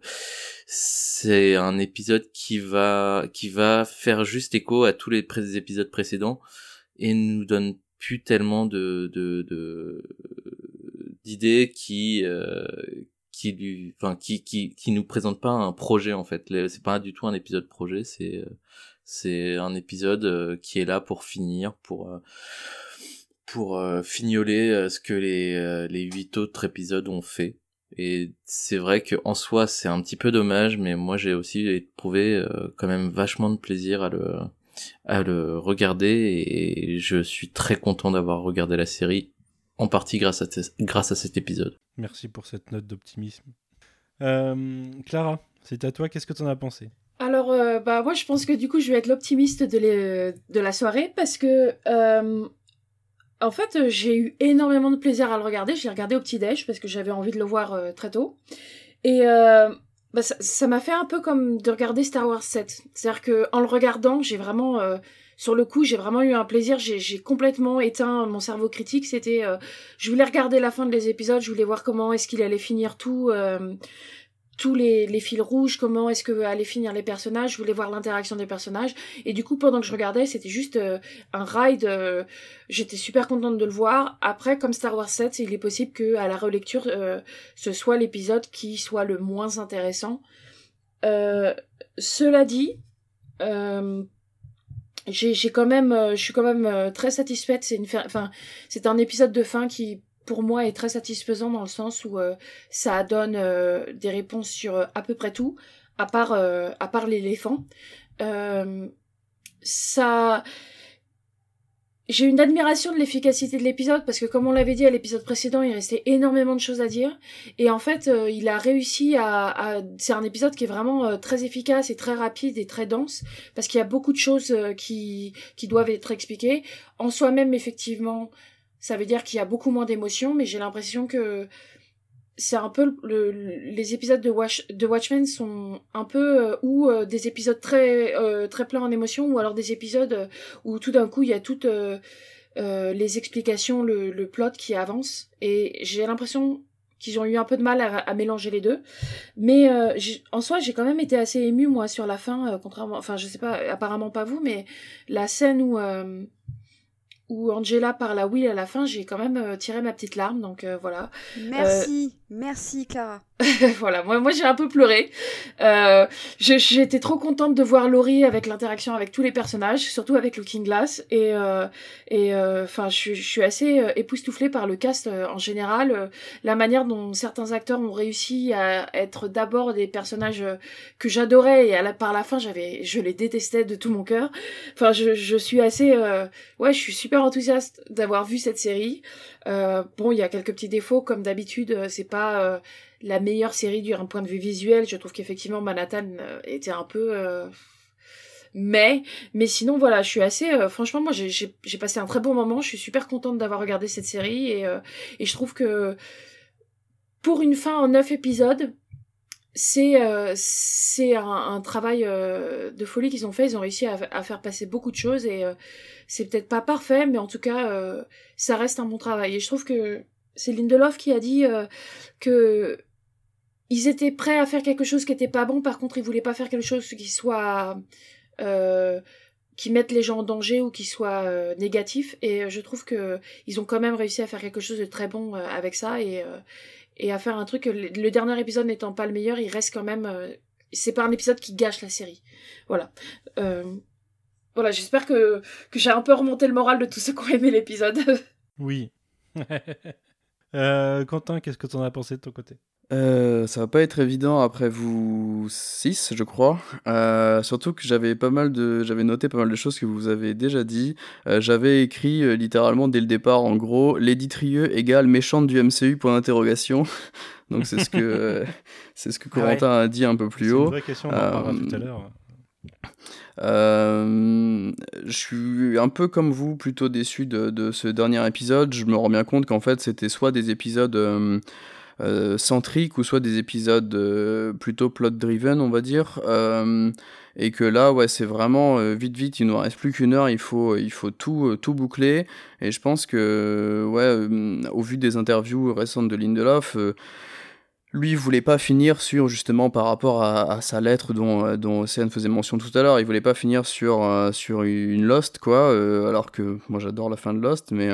c'est un épisode qui va qui va faire juste écho à tous les épisodes précédents et nous donne plus tellement de de d'idées qui qui lui enfin qui qui qui nous présente pas un projet en fait. C'est pas du tout un épisode projet. C'est c'est un épisode euh, qui est là pour finir pour euh, pour euh, fignoler ce que les les huit autres épisodes ont fait. Et c'est vrai que en soi c'est un petit peu dommage mais moi j'ai aussi éprouvé euh, quand même vachement de plaisir à le à le regarder. Et je suis très content d'avoir regardé la série en partie grâce à grâce à cet épisode. Merci pour cette note d'optimisme. Clara, c'est à toi, qu'est-ce que t'en as pensé? Alors, euh, bah, moi, je pense que du coup, je vais être l'optimiste de, la soirée parce que, euh, en fait, j'ai eu énormément de plaisir à le regarder. Je l'ai regardé au petit-déj parce que j'avais envie de le voir euh, très tôt. Et bah, ça m'a fait un peu comme de regarder Star Wars 7. C'est-à-dire que en le regardant, j'ai vraiment, sur le coup, j'ai vraiment eu un plaisir. J'ai j'ai complètement éteint mon cerveau critique. C'était, je voulais regarder la fin de les épisodes. Je voulais voir comment est-ce qu'il allait finir tout. Tous les, les fils rouges, comment est-ce que allaient finir les personnages, je voulais voir l'interaction des personnages, et du coup pendant que je regardais, c'était juste euh, un ride, euh, j'étais super contente de le voir. Après, comme Star Wars 7, il est possible que à la relecture, euh, ce soit l'épisode qui soit le moins intéressant. Euh, cela dit, j'ai quand même, je suis quand même très satisfaite. C'est une, fin- enfin, c'est un épisode de fin qui pour moi est très satisfaisant dans le sens où euh, ça donne euh, des réponses sur euh, à peu près tout, à part à part l'éléphant. Ça, j'ai une admiration de l'efficacité de l'épisode parce que comme on l'avait dit à l'épisode précédent, il restait énormément de choses à dire et en fait, il a réussi à, c'est un épisode qui est vraiment très efficace et très rapide et très dense parce qu'il y a beaucoup de choses qui qui doivent être expliquées en soi-même effectivement. Ça veut dire qu'il y a beaucoup moins d'émotions, mais j'ai l'impression que c'est un peu le, le- les épisodes de, Watch, de Watchmen sont un peu euh, ou euh, des épisodes très euh, très pleins en émotions ou alors des épisodes où tout d'un coup il y a toutes les explications, le, le plot qui avance et j'ai l'impression qu'ils ont eu un peu de mal à, à mélanger les deux. Mais en soi, j'ai quand même été assez émue moi sur la fin, contrairement, enfin je sais pas, apparemment pas vous, mais la scène où où Angela parle à Will à la fin, j'ai quand même euh, tiré ma petite larme, donc euh, voilà. Merci, merci Clara. voilà, moi, moi j'ai un peu pleuré. Euh, J'étais trop contente de voir Laurie avec l'interaction avec tous les personnages, surtout avec Looking Glass. Et euh, et euh, je, je suis assez euh, époustouflée par le cast euh, en général, euh, la manière dont certains acteurs ont réussi à être d'abord des personnages que j'adorais et à la, par la fin j'avais, je les détestais de tout mon cœur. Enfin, je, je suis assez, ouais, je suis super enthousiaste d'avoir vu cette série. Euh, bon, il y a quelques petits défauts, comme d'habitude, euh, c'est pas euh, la meilleure série d'un point de vue visuel. Je trouve qu'effectivement Manhattan était un peu. Mais, mais sinon voilà, je suis assez. franchement, moi j'ai- passé un très bon moment. Je suis super contente d'avoir regardé cette série et, et je trouve que pour une fin en neuf épisodes, c'est euh, c'est un, travail euh, de folie qu'ils ont fait. Ils ont réussi à, faire passer beaucoup de choses et euh, c'est peut-être pas parfait, mais en tout cas, ça reste un bon travail. Et je trouve que c'est Lindelof qui a dit que ils étaient prêts à faire quelque chose qui était pas bon. Par contre, ils voulaient pas faire quelque chose qui soit qui mette les gens en danger ou qui soit négatif. Et je trouve que ils ont quand même réussi à faire quelque chose de très bon avec ça et et à faire un truc. Le, dernier épisode n'étant pas le meilleur, il reste quand même. euh, c'est pas un épisode qui gâche la série. Voilà. Euh, voilà, j'espère que, que j'ai un peu remonté le moral de tous ceux qui ont aimé l'épisode. Oui. Euh, Quentin, qu'est-ce que t'en as pensé de ton côté? Euh, ça va pas être évident après vous 6, je crois. Euh, surtout que j'avais pas mal de, j'avais noté pas mal de choses que vous avez déjà dit. Euh, j'avais écrit euh, littéralement dès le départ, en gros, Lady Trieux égale méchante du MCU point d'interrogation. Donc c'est ce que c'est ce que Ah ouais. Corentin a dit un peu plus C'est haut. une vraie question, on en parlera tout à l'heure. euh, je suis un peu comme vous, plutôt déçu de, de ce dernier épisode. Je me rends bien compte qu'en fait, c'était soit des épisodes euh, euh, centriques ou soit des épisodes euh, plutôt plot-driven, on va dire. Euh, et que là, ouais, c'est vraiment euh, vite, vite, il nous reste plus qu'une heure, il faut, il faut tout, tout boucler. Et je pense que, ouais, au vu des interviews récentes de Lindelof, lui, il voulait pas finir sur, justement, par rapport à, sa lettre dont, dont Océane faisait mention tout à l'heure, il voulait pas finir sur, sur une Lost, quoi, alors que moi j'adore la fin de Lost, mais.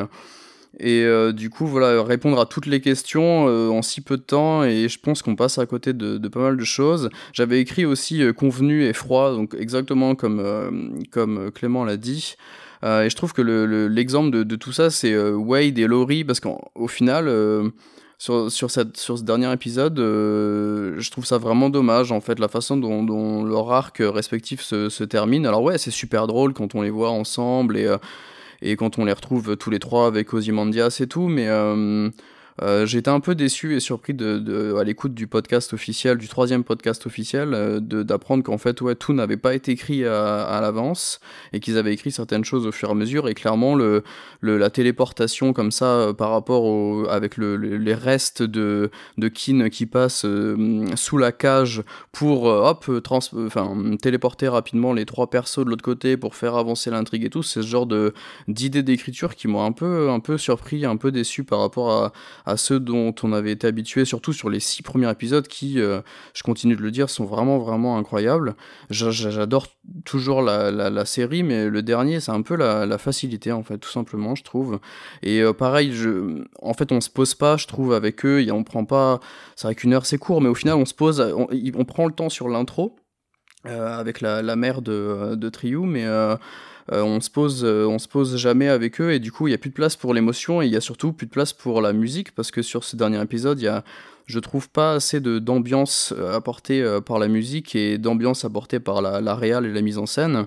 Et euh, du coup, voilà, répondre à toutes les questions euh, en si peu de temps, et je pense qu'on passe à côté de, pas mal de choses. J'avais écrit aussi euh, convenu et froid, donc exactement comme, comme Clément l'a dit. Et je trouve que le- le- l'exemple de, tout ça, c'est Wade et Laurie, parce qu'au final, sur, sur, cette, sur ce dernier épisode, je trouve ça vraiment dommage, en fait, la façon dont, leur arc respectif se, se termine. Alors ouais, c'est super drôle quand on les voit ensemble et, et quand on les retrouve tous les trois avec Ozymandias et tout, mais... euh, J'étais un peu déçu et surpris de, à l'écoute du podcast officiel, du troisième podcast officiel, euh, d'apprendre qu'en fait, ouais, tout n'avait pas été écrit à, à l'avance et qu'ils avaient écrit certaines choses au fur et à mesure. Et clairement, le, le- la téléportation comme ça euh, par rapport au, avec le, le- les restes de, de Kin qui passent euh, sous la cage pour hop, trans, téléporter rapidement les trois persos de l'autre côté pour faire avancer l'intrigue et tout, c'est ce genre d'idées d'écriture qui m'ont un peu, un peu surpris, un peu déçu par rapport à, à ceux dont on avait été habitué, surtout sur les six premiers épisodes qui, euh, je continue de le dire, sont vraiment, vraiment incroyables. J'a- j'a- J'adore toujours la, la, série, mais le dernier, c'est un peu la, facilité, en fait, tout simplement, je trouve. Et euh, pareil, je, en fait, on se pose pas, je trouve, avec eux, et on prend pas. C'est vrai qu'une heure, c'est court, mais au final, on se pose, on, prend le temps sur l'intro. euh, avec la, la mère de, de Triou, mais euh, on se pose, euh, on se pose jamais avec eux et du coup il y a plus de place pour l'émotion et il y a surtout plus de place pour la musique parce que sur ce dernier épisode il y a, je trouve pas assez de d'ambiance euh, apportée par la musique et d'ambiance apportée par la, la et la mise en scène.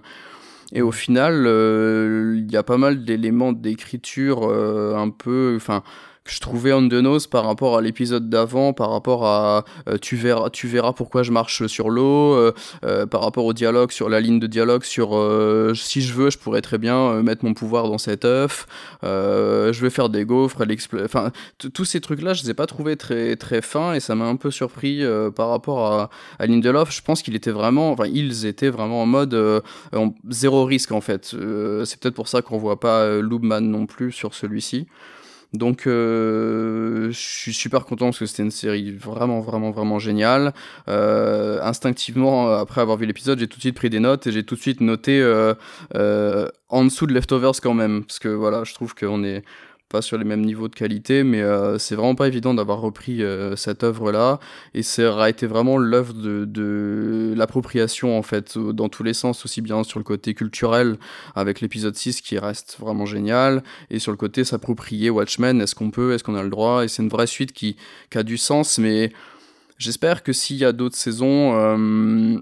Et au final, il y a pas mal d'éléments d'écriture un peu, enfin, je trouvais on the nose par rapport à l'épisode d'avant, par rapport à euh, tu verras, tu verras pourquoi je marche sur l'eau, euh, euh, par rapport au dialogue, sur la ligne de dialogue, sur si je veux, je pourrais très bien mettre mon pouvoir dans cet œuf, je vais faire des gaufres, enfin, tous ces trucs-là, je les ai pas trouvés très très fins et ça m'a un peu surpris par rapport à, à Lindelof. Je pense qu'il était vraiment, enfin, ils étaient vraiment en mode zéro risque en fait. C'est peut-être pour ça qu'on voit pas Loubman non plus sur celui-ci. Donc euh, je suis super content parce que c'était une série vraiment vraiment vraiment géniale. Euh, instinctivement, après avoir vu l'épisode, j'ai tout de suite pris des notes et j'ai tout de suite noté euh, en dessous de Leftovers quand même parce que voilà, je trouve qu'on est pas sur les mêmes niveaux de qualité, mais euh, c'est vraiment pas évident d'avoir repris euh, cette œuvre-là, et ça aura été vraiment l'œuvre de, de l'appropriation, en fait, dans tous les sens, aussi bien sur le côté culturel, avec l'épisode 6 qui reste vraiment génial, et sur le côté s'approprier Watchmen, est-ce qu'on peut, est-ce qu'on a le droit, et c'est une vraie suite qui, qui a du sens, mais j'espère que s'il y a d'autres saisons... Euh,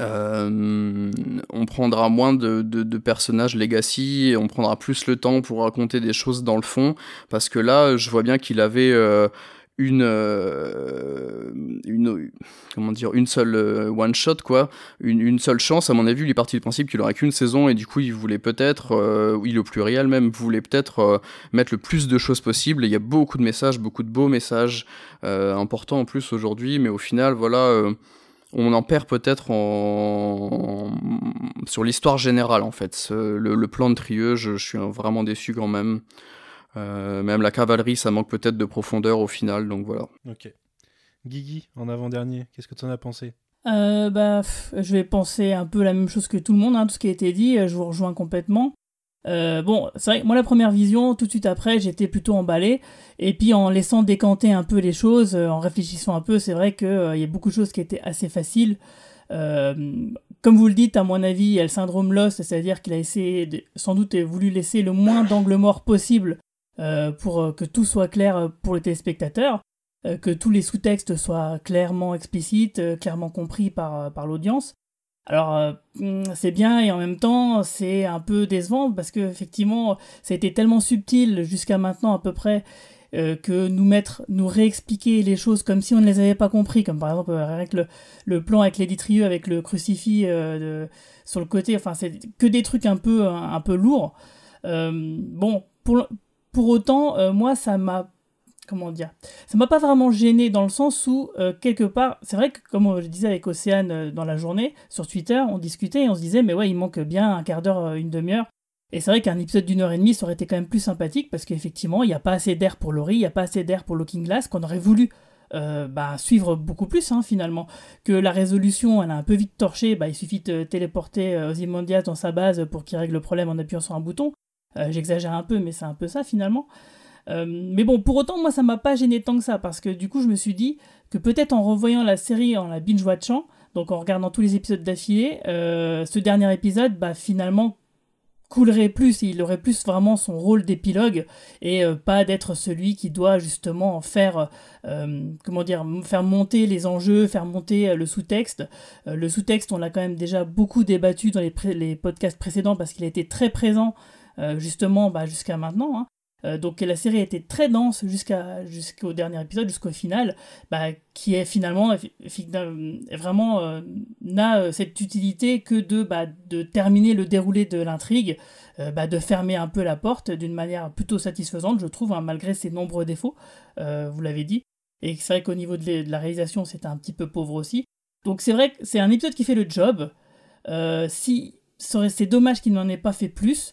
euh, on prendra moins de, de, personnages legacy on prendra plus le temps pour raconter des choses dans le fond. Parce que là je vois bien qu'il avait euh, une, euh, une comment dire une seule euh, one shot quoi. Une, une, seule chance à mon avis il est parti du principe qu'il aurait qu'une saison et du coup il voulait peut-être euh, oui le pluriel même voulait peut-être euh, mettre le plus de choses possible. Il y a beaucoup de messages beaucoup de beaux messages importants en plus aujourd'hui. Mais au final voilà on en perd peut-être en... sur l'histoire générale en fait le, le, plan de Trieux je, je suis vraiment déçu quand même euh, même la cavalerie, ça manque peut-être de profondeur au final, donc voilà. Ok. Guigui, en avant-dernier, qu'est-ce que tu en as pensé? Euh, bah, je vais penser un peu la même chose que tout le monde, hein, tout ce qui a été dit, je vous rejoins complètement. Euh, bon, c'est vrai moi la première vision, tout de suite après, j'étais plutôt emballé. Et puis en laissant décanter un peu les choses, en réfléchissant un peu, c'est vrai qu'il y a beaucoup de choses qui étaient assez faciles. comme vous le dites, à mon avis, il y a le syndrome Lost, c'est-à-dire qu'il a essayé, sans doute, voulu laisser le moins d'angles morts possible euh, pour euh, que tout soit clair pour les téléspectateurs, euh, que tous les sous-textes soient clairement explicites, clairement compris par l'audience. Alors hmm, c'est bien et en même temps c'est un peu décevant parce que effectivement ça a été tellement subtil jusqu'à maintenant à peu près que nous mettre, nous réexpliquer les choses comme si on ne les avait pas compris, comme par exemple avec le, plan avec l'éditrieux avec le crucifix sur le côté, enfin c'est que des trucs un peu un, peu lourds. bon pour autant, euh, moi, ça m'a comment dire ça m'a pas vraiment gêné dans le sens où euh, quelque part c'est vrai que comme je disais avec Océane euh, dans la journée sur Twitter on discutait et on se disait mais ouais il manque bien un quart d'heure une demi-heure. Et c'est vrai qu'un épisode d'une heure et demie ça aurait été quand même plus sympathique parce qu'effectivement il n'y a pas assez d'air pour Laurie il n'y a pas assez d'air pour Looking Glass qu'on aurait voulu bah, suivre beaucoup plus hein, finalement. Que la résolution elle a un peu vite torché bah, il suffit de téléporter Ozymandias dans sa base pour qu'il règle le problème en appuyant sur un bouton. Euh, j'exagère un peu, mais c'est un peu ça finalement. Euh, mais bon, pour autant, moi, ça m'a pas gêné tant que ça, parce que du coup, je me suis dit que peut-être en revoyant la série, en la binge-watchant, donc en regardant tous les épisodes d'affilée, euh, ce dernier épisode, bah finalement, coulerait plus, il aurait plus vraiment son rôle d'épilogue et pas d'être celui qui doit justement faire, comment dire, faire monter les enjeux, faire monter le sous-texte. le sous-texte, on l'a quand même déjà beaucoup débattu dans les, podcasts précédents parce qu'il a été très présent euh, justement bah, jusqu'à maintenant. Hein. Euh, donc la série été très dense jusqu'à jusqu'au dernier épisode, jusqu'au final, bah, qui est finalement vraiment euh, n'a cette utilité que de, bah, de terminer le déroulé de l'intrigue, bah, de fermer un peu la porte d'une manière plutôt satisfaisante, je trouve, hein, malgré ses nombreux défauts, vous l'avez dit. Et c'est vrai qu'au niveau de, de, la réalisation, c'était un petit peu pauvre aussi. Donc c'est vrai que c'est un épisode qui fait le job. si c'est dommage qu'il n'en ait pas fait plus,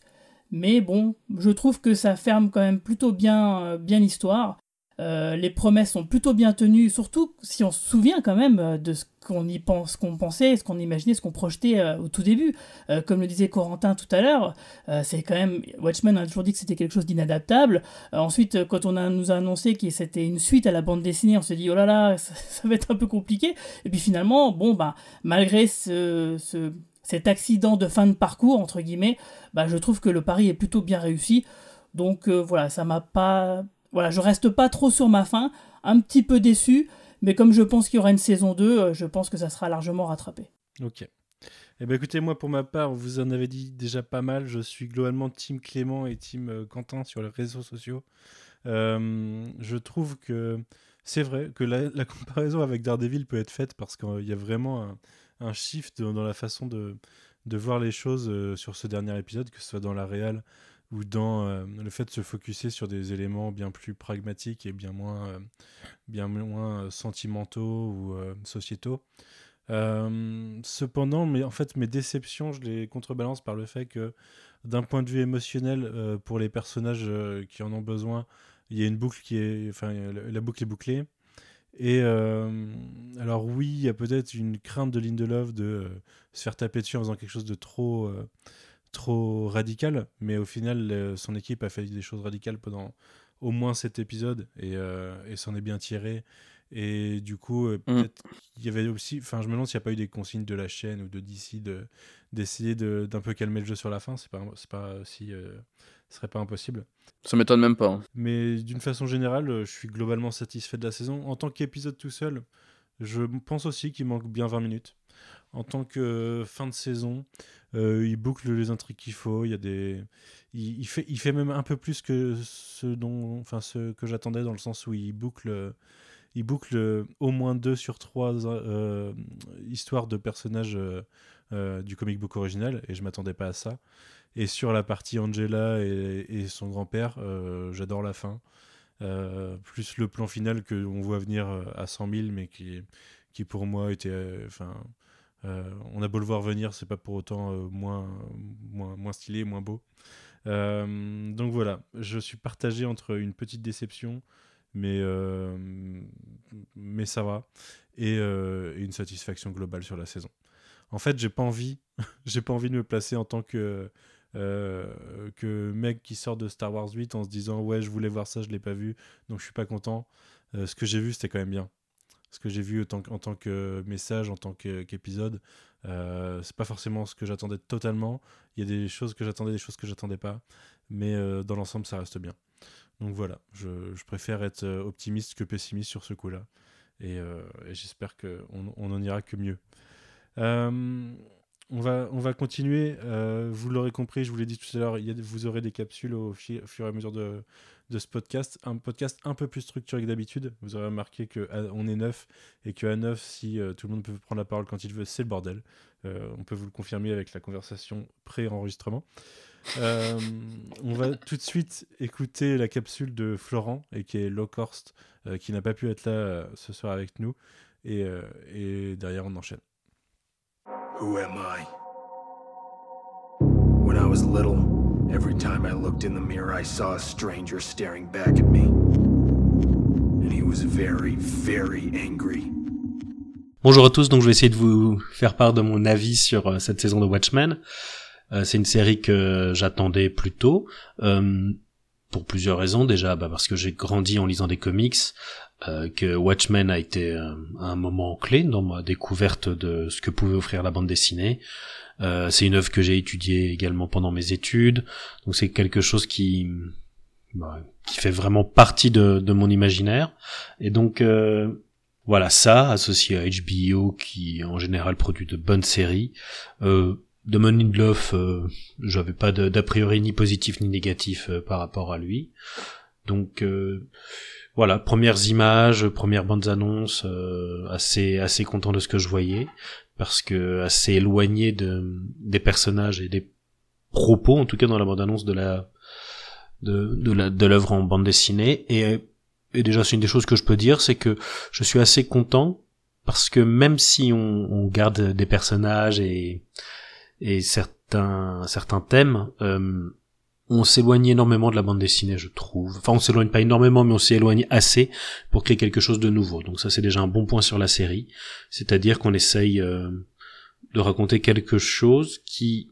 mais bon, je trouve que ça ferme quand même plutôt bien, euh, bien l'histoire. Euh, les promesses sont plutôt bien tenues, surtout si on se souvient quand même euh, de ce qu'on y pense, qu'on pensait, ce qu'on imaginait, ce qu'on projetait au tout début. comme le disait Corentin tout à l'heure, c'est quand même Watchmen a toujours dit que c'était quelque chose d'inadaptable. ensuite, quand on a, nous a annoncé que c'était une suite à la bande dessinée, on s'est dit oh là là, ça, ça, va être un peu compliqué. Et puis finalement, bon bah malgré ce, ce cet accident de fin de parcours, entre guillemets, bah, je trouve que le pari est plutôt bien réussi. Donc euh, voilà, ça m'a pas. Voilà, je reste pas trop sur ma fin, un petit peu déçu, mais comme je pense qu'il y aura une saison 2, euh, je pense que ça sera largement rattrapé. Ok. Eh ben écoutez, moi pour ma part, vous en avez dit déjà pas mal. Je suis globalement team Clément et team euh, Quentin sur les réseaux sociaux. je trouve que c'est vrai que la, la, comparaison avec Daredevil peut être faite parce qu'il y a vraiment un, un shift dans la façon de, de voir les choses euh, sur ce dernier épisode, que ce soit dans la réal ou dans euh, le fait de se focuser sur des éléments bien plus pragmatiques et bien moins, euh, bien moins sentimentaux ou sociétaux. cependant, mais en fait, mes déceptions, je les contrebalance par le fait que, d'un point de vue émotionnel, pour les personnages qui en ont besoin, il y a une boucle qui est, enfin, la boucle est bouclée. Et euh, alors oui, il y a peut-être une crainte de Lindelof de euh, se faire taper dessus en faisant quelque chose de trop, euh, trop radical, mais au final, son équipe a fait des choses radicales pendant au moins cet épisode et, et s'en est bien tiré. Et du coup, mm. peut-être qu'il y avait aussi, enfin, je me demande s'il n'y a pas eu des consignes de la chaîne ou de DC de d'essayer d'un peu calmer le jeu sur la fin. C'est pas, c'est pas si ce serait pas impossible. Ça m'étonne même pas. Hein. Mais d'une façon générale, euh, je suis globalement satisfait de la saison. En tant qu'épisode tout seul, je pense aussi qu'il manque bien 20 minutes. En tant que fin de saison, Euh, il boucle les intrigues qu'il faut. Il y a des, il, il, fait, il fait même un peu plus que ce dont, enfin ce que j'attendais dans le sens où il boucle, il boucle au moins deux sur trois euh, histoires de personnages euh, du comic book original et je m'attendais pas à ça. Et sur la partie Angela et, et son grand-père, j'adore la fin. plus le plan final que on voit venir à 100 000, mais qui, qui pour moi était, enfin, euh, on a beau le voir venir, c'est pas pour autant euh, moins, moins, moins stylé, moins beau. Euh, donc voilà, je suis partagé entre une petite déception, mais, mais ça va, et, une satisfaction globale sur la saison. En fait, j'ai pas envie, j'ai pas envie de me placer en tant que que mec qui sort de Star Wars 8 en se disant ouais je voulais voir ça je l'ai pas vu donc je suis pas content ce que j'ai vu c'était quand même bien ce que j'ai vu en tant, en tant, que message, en tant qu'épisode. Euh, c'est pas forcément ce que j'attendais totalement. Il y a des choses que j'attendais, des choses que j'attendais pas. Mais euh, dans l'ensemble, ça reste bien. Donc voilà, je, préfère être euh, optimiste que pessimiste sur ce coup-là. Et, euh, et j'espère qu'on on en ira que mieux. On va, on va continuer. vous l'aurez compris, je vous l'ai dit tout à l'heure, vous aurez des capsules au, au, fur et à mesure de, de ce podcast, un podcast un peu plus structuré que d'habitude. Vous aurez remarqué qu'on est neuf et qu'à neuf, si euh, tout le monde peut prendre la parole quand il veut, c'est le bordel. Euh, on peut vous le confirmer avec la conversation pré-enregistrement. Euh, on va tout de suite écouter la capsule de Florent, et qui est Lockhorst, qui n'a pas pu être là ce soir avec nous. Et, et derrière, on enchaîne. Who am I? When I was little, Every time I looked in the mirror, I saw a stranger staring back at me. And he was very, very angry. Bonjour à tous, donc je vais essayer de vous faire part de mon avis sur euh, cette saison de Watchmen. Euh, c'est une série que j'attendais plus tôt, euh, pour plusieurs raisons. Déjà, bah, parce que j'ai grandi en lisant des comics, euh, que Watchmen a été euh, un moment clé dans ma découverte de ce que pouvait offrir la bande dessinée. Euh, c'est une œuvre que j'ai étudiée également pendant mes études, donc c'est quelque chose qui bah, qui fait vraiment partie de, de mon imaginaire. Et donc euh, voilà ça associé à HBO qui en général produit de bonnes séries. Euh, de Mon Love, euh, j'avais pas d'a priori ni positif ni négatif par rapport à lui. Donc voilà, premières images, premières bandes annonces, assez assez content de ce que je voyais parce que assez éloigné de des personnages et des propos en tout cas dans la bande annonce de la de de l'œuvre en bande dessinée. Et et déjà c'est une des choses que je peux dire c'est que je suis assez content parce que même si on, on garde des personnages et et certains certains thèmes euh, on s'éloigne énormément de la bande dessinée, je trouve. Enfin, on s'éloigne pas énormément, mais on s'éloigne assez pour créer quelque chose de nouveau. Donc ça, c'est déjà un bon point sur la série. C'est-à-dire qu'on essaye euh, de raconter quelque chose qui,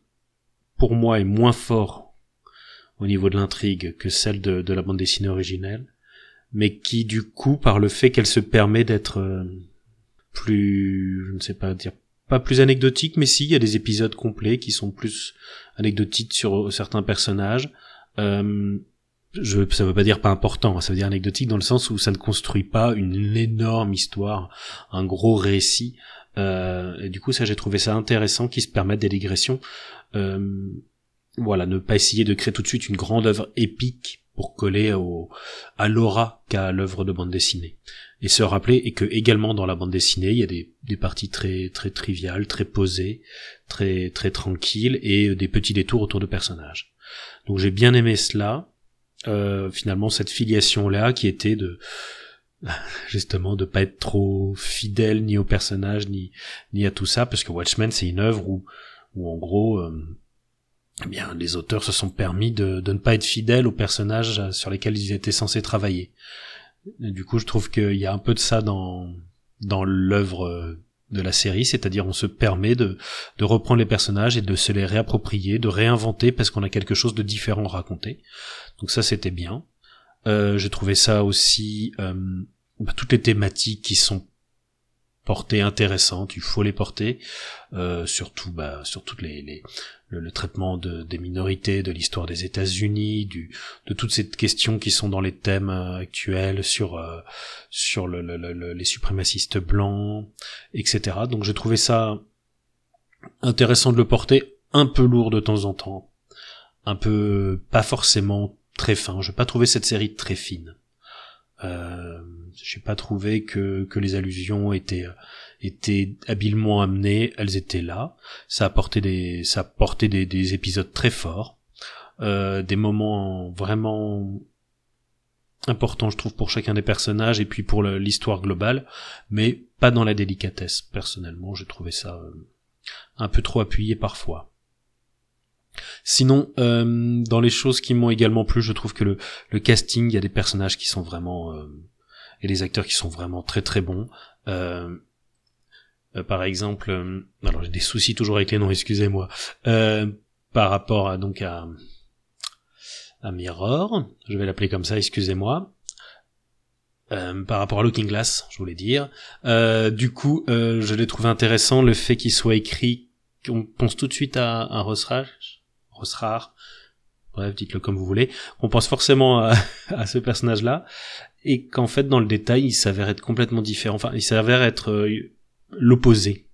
pour moi, est moins fort au niveau de l'intrigue que celle de, la bande dessinée originelle, mais qui, du coup, par le fait qu'elle se permet d'être euh, plus, je ne sais pas dire pas plus anecdotique, mais si, il y a des épisodes complets qui sont plus anecdotiques sur certains personnages. Euh, je, ça veut pas dire pas important, ça veut dire anecdotique dans le sens où ça ne construit pas une énorme histoire, un gros récit. Euh, et du coup, ça, j'ai trouvé ça intéressant qu'ils se permettent des digressions. Euh, voilà, ne pas essayer de créer tout de suite une grande œuvre épique pour coller au, à l'aura qu'a l'œuvre de bande dessinée. Et se rappeler et que également dans la bande dessinée, il y a des, des parties très très triviales, très posées, très très tranquilles et des petits détours autour de personnages. Donc j'ai bien aimé cela. Euh, finalement cette filiation là qui était de justement de pas être trop fidèle ni au personnage ni ni à tout ça parce que Watchmen c'est une œuvre où où en gros euh, eh bien, les auteurs se sont permis de, de, ne pas être fidèles aux personnages sur lesquels ils étaient censés travailler. Du coup, je trouve qu'il y a un peu de ça dans, dans l'œuvre de la série, c'est-à-dire on se permet de, de reprendre les personnages et de se les réapproprier, de réinventer parce qu'on a quelque chose de différent à raconter. Donc ça, c'était bien. Euh, je trouvais ça aussi euh, bah, toutes les thématiques qui sont portées intéressantes, il faut les porter, euh, surtout bah, sur toutes les, les le, traitement de, des minorités, de l'histoire des États-Unis, du, de toutes ces questions qui sont dans les thèmes euh, actuels sur euh, sur le, les suprémacistes blancs, etc. Donc j'ai trouvé ça intéressant de le porter un peu lourd de temps en temps, un peu pas forcément très fin. Je n'ai pas trouvé cette série très fine. Euh, j'ai pas trouvé que, les allusions étaient étaient habilement amenées, elles étaient là. Ça apportait des épisodes très forts, euh, des moments vraiment importants je trouve pour chacun des personnages et puis pour l'histoire globale, mais pas dans la délicatesse. Personnellement, j'ai trouvé ça euh, un peu trop appuyé parfois. Sinon, euh, dans les choses qui m'ont également plu, je trouve que le, casting, il y a des personnages qui sont vraiment euh, et des acteurs qui sont vraiment très très bons. Euh, par exemple, alors j'ai des soucis toujours avec les noms, excusez-moi. par rapport à donc à à Mirror, je vais l'appeler comme ça, excusez-moi. par rapport à Looking Glass, je voulais dire. du coup, je l'ai trouvé intéressant le fait qu'il soit écrit, qu'on pense tout de suite à un Rare. Bref, dites-le comme vous voulez. On pense forcément à, ce personnage-là et qu'en fait, dans le détail, il s'avère être complètement différent. Enfin, il s'avère être euh, l'opposé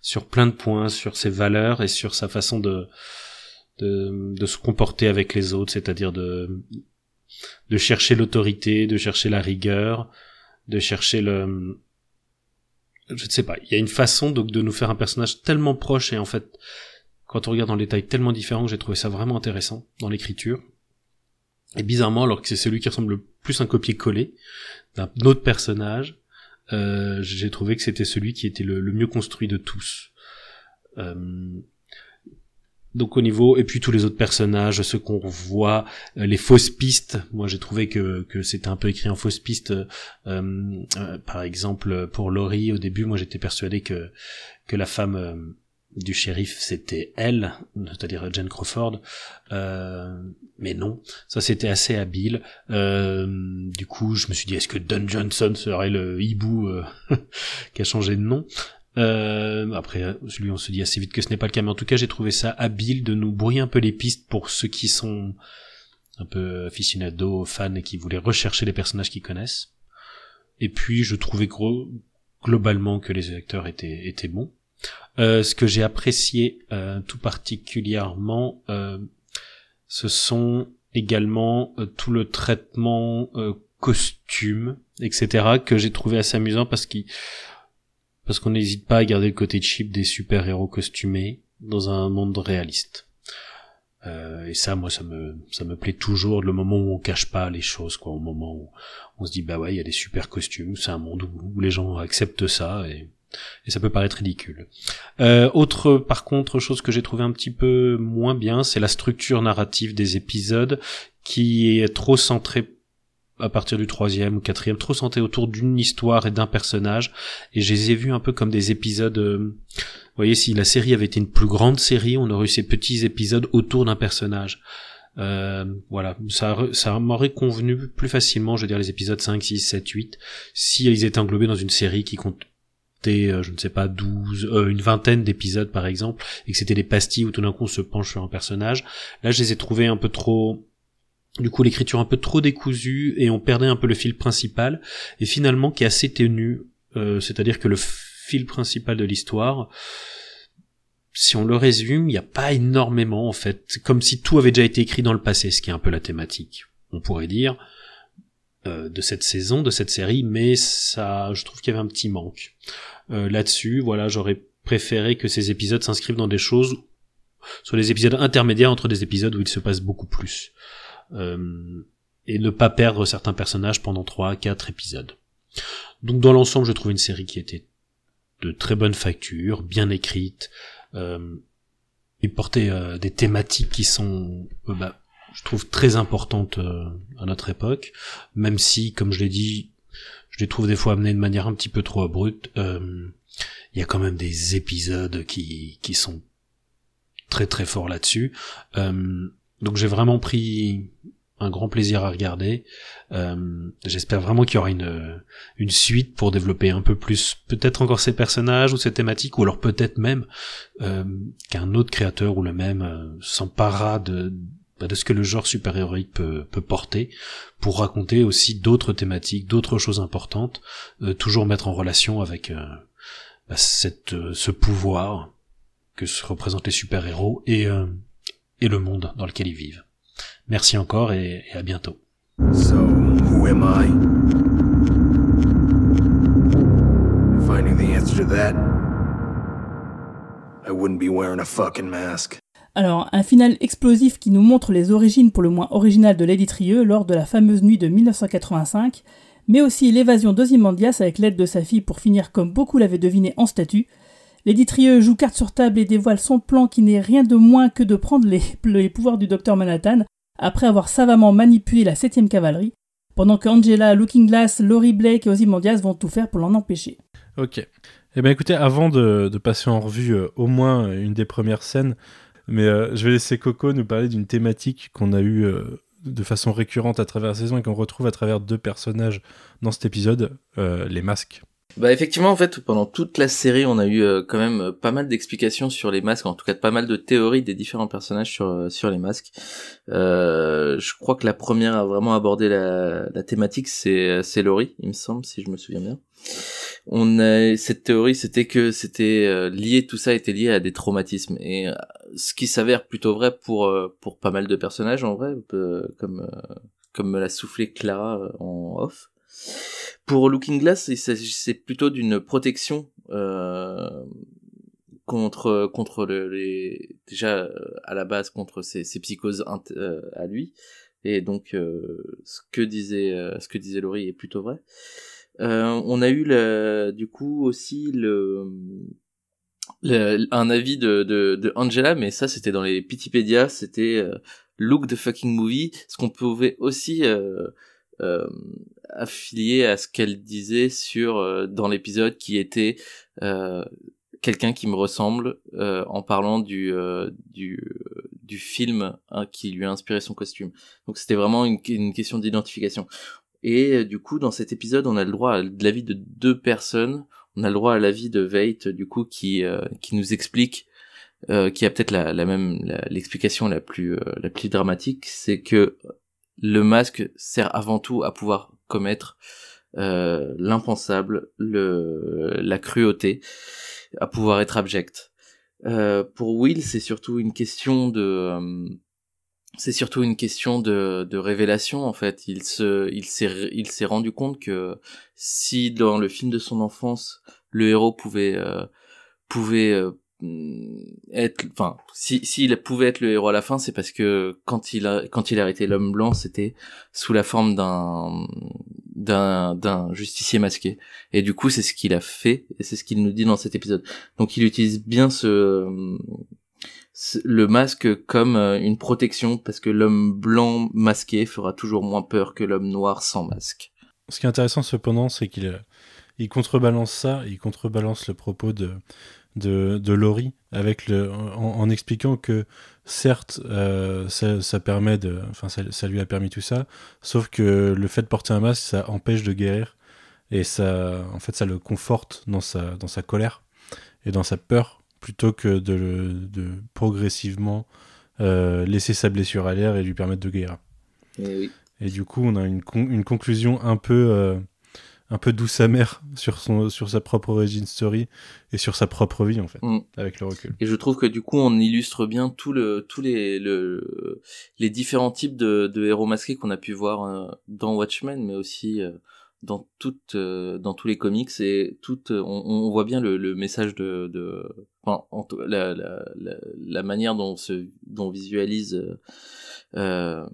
sur plein de points, sur ses valeurs et sur sa façon de, se comporter avec les autres, c'est-à-dire de, de chercher l'autorité, de chercher la rigueur, de chercher le, je ne sais pas, il y a une façon donc de nous faire un personnage tellement proche et en fait quand on regarde le détail tellement différent que j'ai trouvé ça vraiment intéressant dans l'écriture. Et bizarrement, alors que c'est celui qui ressemble le plus un copier-coller d'un autre personnage, euh, j'ai trouvé que c'était celui qui était le, mieux construit de tous. Euh, donc au niveau et puis tous les autres personnages, ceux qu'on voit, euh, les fausses pistes. Moi j'ai trouvé que que c'était un peu écrit en fausses pistes. par exemple pour Laurie au début, moi j'étais persuadé que la femme du shérif c'était elle, c'est-à-dire Jane Crawford, euh, mais non, ça c'était assez habile. Euh, du coup, je me suis dit est-ce que Don Johnson serait le hibou euh, qui a changé de nom? Après, lui on se dit assez vite que ce n'est pas le cas, mais en tout cas j'ai trouvé ça habile de nous brouiller un peu les pistes pour ceux qui sont un peu aficionados, fans et qui voulaient rechercher les personnages qu'ils connaissent. Et puis je trouvais gros, globalement que les acteurs étaient, étaient bons. Euh, ce que j'ai apprécié euh, tout particulièrement, euh, ce sont également tout le traitement costume, etc., que j'ai trouvé assez amusant parce qu'on n'hésite pas à garder le côté cheap des super-héros costumés dans un monde réaliste. Et ça, moi, ça me, plaît toujours le moment où on cache pas les choses. Au moment où on se dit, bah ouais, il y a des super costumes, c'est un monde où, où les gens acceptent ça et et ça peut paraître ridicule. Euh, autre, par contre, chose que j'ai trouvé un petit peu moins bien, c'est la structure narrative des épisodes qui est trop centrée à partir du troisième ou quatrième, trop centrée autour d'une histoire et d'un personnage. Et je les ai vus un peu comme des épisodes. Euh, vous voyez, si la série avait été une plus grande série, on aurait eu ces petits épisodes autour d'un personnage. Euh, voilà, ça, ça m'aurait convenu plus facilement, je veux dire, les épisodes 5, 6, 7, 8, si ils étaient englobés dans une série qui compte je ne sais pas, 12, euh, une vingtaine d'épisodes par exemple, et que c'était des pastilles où tout d'un coup on se penche sur un personnage. Là, je les ai trouvés un peu trop du coup l'écriture un peu trop décousue et on perdait un peu le fil principal. Et finalement qui est assez ténu euh, c'est-à-dire que le fil principal de l'histoire si on le résume il n'y a pas énormément en fait. Comme si tout avait déjà été écrit dans le passé ce qui est un peu la thématique on pourrait dire. euh, de cette saison, de cette série, mais ça, je trouve qu'il y avait un petit manque. Euh, là-dessus, voilà, j'aurais préféré que ces épisodes s'inscrivent dans des choses, soit des épisodes intermédiaires entre des épisodes où il se passe beaucoup plus. Euh, et ne pas perdre certains personnages pendant 3 4 épisodes. Donc dans l'ensemble, je trouve une série qui était de très bonne facture, bien écrite, euh, et portait des thématiques qui sont bah, je trouve très importante euh, à notre époque, même si, comme je l'ai dit, je les trouve des fois amenés de manière un petit peu trop abrupte. Euh, il y a quand même des épisodes qui, qui sont très très forts là-dessus. Euh, donc j'ai vraiment pris un grand plaisir à regarder. J'espère vraiment qu'il y aura une, une suite pour développer un peu plus peut-être encore ces personnages ou ces thématiques, ou alors peut-être même qu'un autre créateur ou le même s'emparera de de ce que le genre super-héroïque peut, porter, pour raconter aussi d'autres thématiques, d'autres choses importantes, euh, toujours mettre en relation avec euh, bah, cette, euh, ce pouvoir que se représentent les super-héros et, et le monde dans lequel ils vivent. Merci encore et, et à bientôt. So, who am I? Knew the answer to that, I wouldn't be wearing a fucking mask. Alors, un final explosif qui nous montre les origines pour le moins originales de Lady Trieux lors de la fameuse nuit de 1985, mais aussi l'évasion d'Ozymandias avec l'aide de sa fille pour finir comme beaucoup l'avaient deviné en statue. Lady Trieux joue carte sur table et dévoile son plan qui n'est rien de moins que de prendre les, pouvoirs du docteur Manhattan après avoir savamment manipulé la 7ème cavalerie, pendant que Angela, Looking Glass, Laurie Blake et Ozymandias vont tout faire pour l'en empêcher. Ok. Eh bien écoutez, avant de, de passer en revue euh, au moins une des premières scènes, mais euh, je vais laisser Coco nous parler d'une thématique qu'on a eue euh, de façon récurrente à travers la saison et qu'on retrouve à travers deux personnages dans cet épisode, euh, les masques. Bah effectivement en fait pendant toute la série on a eu quand même pas mal d'explications sur les masques en tout cas pas mal de théories des différents personnages sur sur les masques. Je crois que la première à vraiment aborder la, la thématique c'est c'est Laurie il me semble si je me souviens bien. On a cette théorie c'était que c'était euh, lié tout ça était lié à des traumatismes et euh, ce qui s'avère plutôt vrai pour euh, pour pas mal de personnages en vrai comme comme me l'a soufflé Clara en off. Pour Looking Glass, il s'agissait plutôt d'une protection euh, contre contre le, les déjà à la base contre ses, ses psychoses à lui et donc ce que disait ce que disait Laurie est plutôt vrai. Euh, on a eu le, du coup aussi le, le- un avis de, de, de Angela, mais ça c'était dans les Pitipédia, c'était euh, Look the fucking movie, ce qu'on pouvait aussi euh, euh, affilier à ce qu'elle disait sur euh, dans l'épisode qui était euh, quelqu'un qui me ressemble en parlant du du du film hein, qui lui a inspiré son costume. Donc c'était vraiment une, une question d'identification. Et euh, du coup, dans cet épisode, on a le droit à l'avis de deux personnes. On a le droit à l'avis de Veit, du coup, qui euh, qui nous explique, euh, qui a peut-être la, la même l'explication la, plus euh, la plus dramatique, c'est que le masque sert avant tout à pouvoir commettre euh, l'impensable, le la cruauté, à pouvoir être abject. Euh, pour Will, c'est surtout une question de c'est surtout une question de, de révélation en fait. Il se, il s'est, il s'est rendu compte que si dans le film de son enfance le héros pouvait, euh, pouvait euh, être, enfin, si s'il pouvait être le héros à la fin, c'est parce que quand il a, quand il a arrêté l'homme blanc, c'était sous la forme d'un, d'un, d'un justicier masqué. Et du coup, c'est ce qu'il a fait et c'est ce qu'il nous dit dans cet épisode. Donc, il utilise bien ce- le masque comme euh, une protection parce que l'homme blanc masqué fera toujours moins peur que l'homme noir sans masque. Ce qui est intéressant cependant, c'est qu'il euh, il contrebalance ça, il contrebalance le propos de, de, Laurie avec le, en, en expliquant que certes, euh, ça, ça permet de, enfin, ça, ça lui a permis tout ça, sauf que le fait de porter un masque, ça empêche de guérir et ça, en fait, ça le conforte dans sa, dans sa colère et dans sa peur plutôt que de, le- de progressivement euh, laisser sa blessure à l'air et lui permettre de guérir. Et oui. Et du coup, on a une, con- une conclusion un peu, euh, un peu douce amère sur, son, sur sa propre origin story et sur sa propre vie, en fait, Mm. avec le recul. Et je trouve que du coup, on illustre bien tout le, tous les, le, les différents types de, de héros masqués qu'on a pu voir euh, dans Watchmen, mais aussi dans toutes, euh, dans tous les comics et toutes, on, on voit bien le, le message de, de enfin, en la, la, la, manière dont se, dont on visualise euh, euh,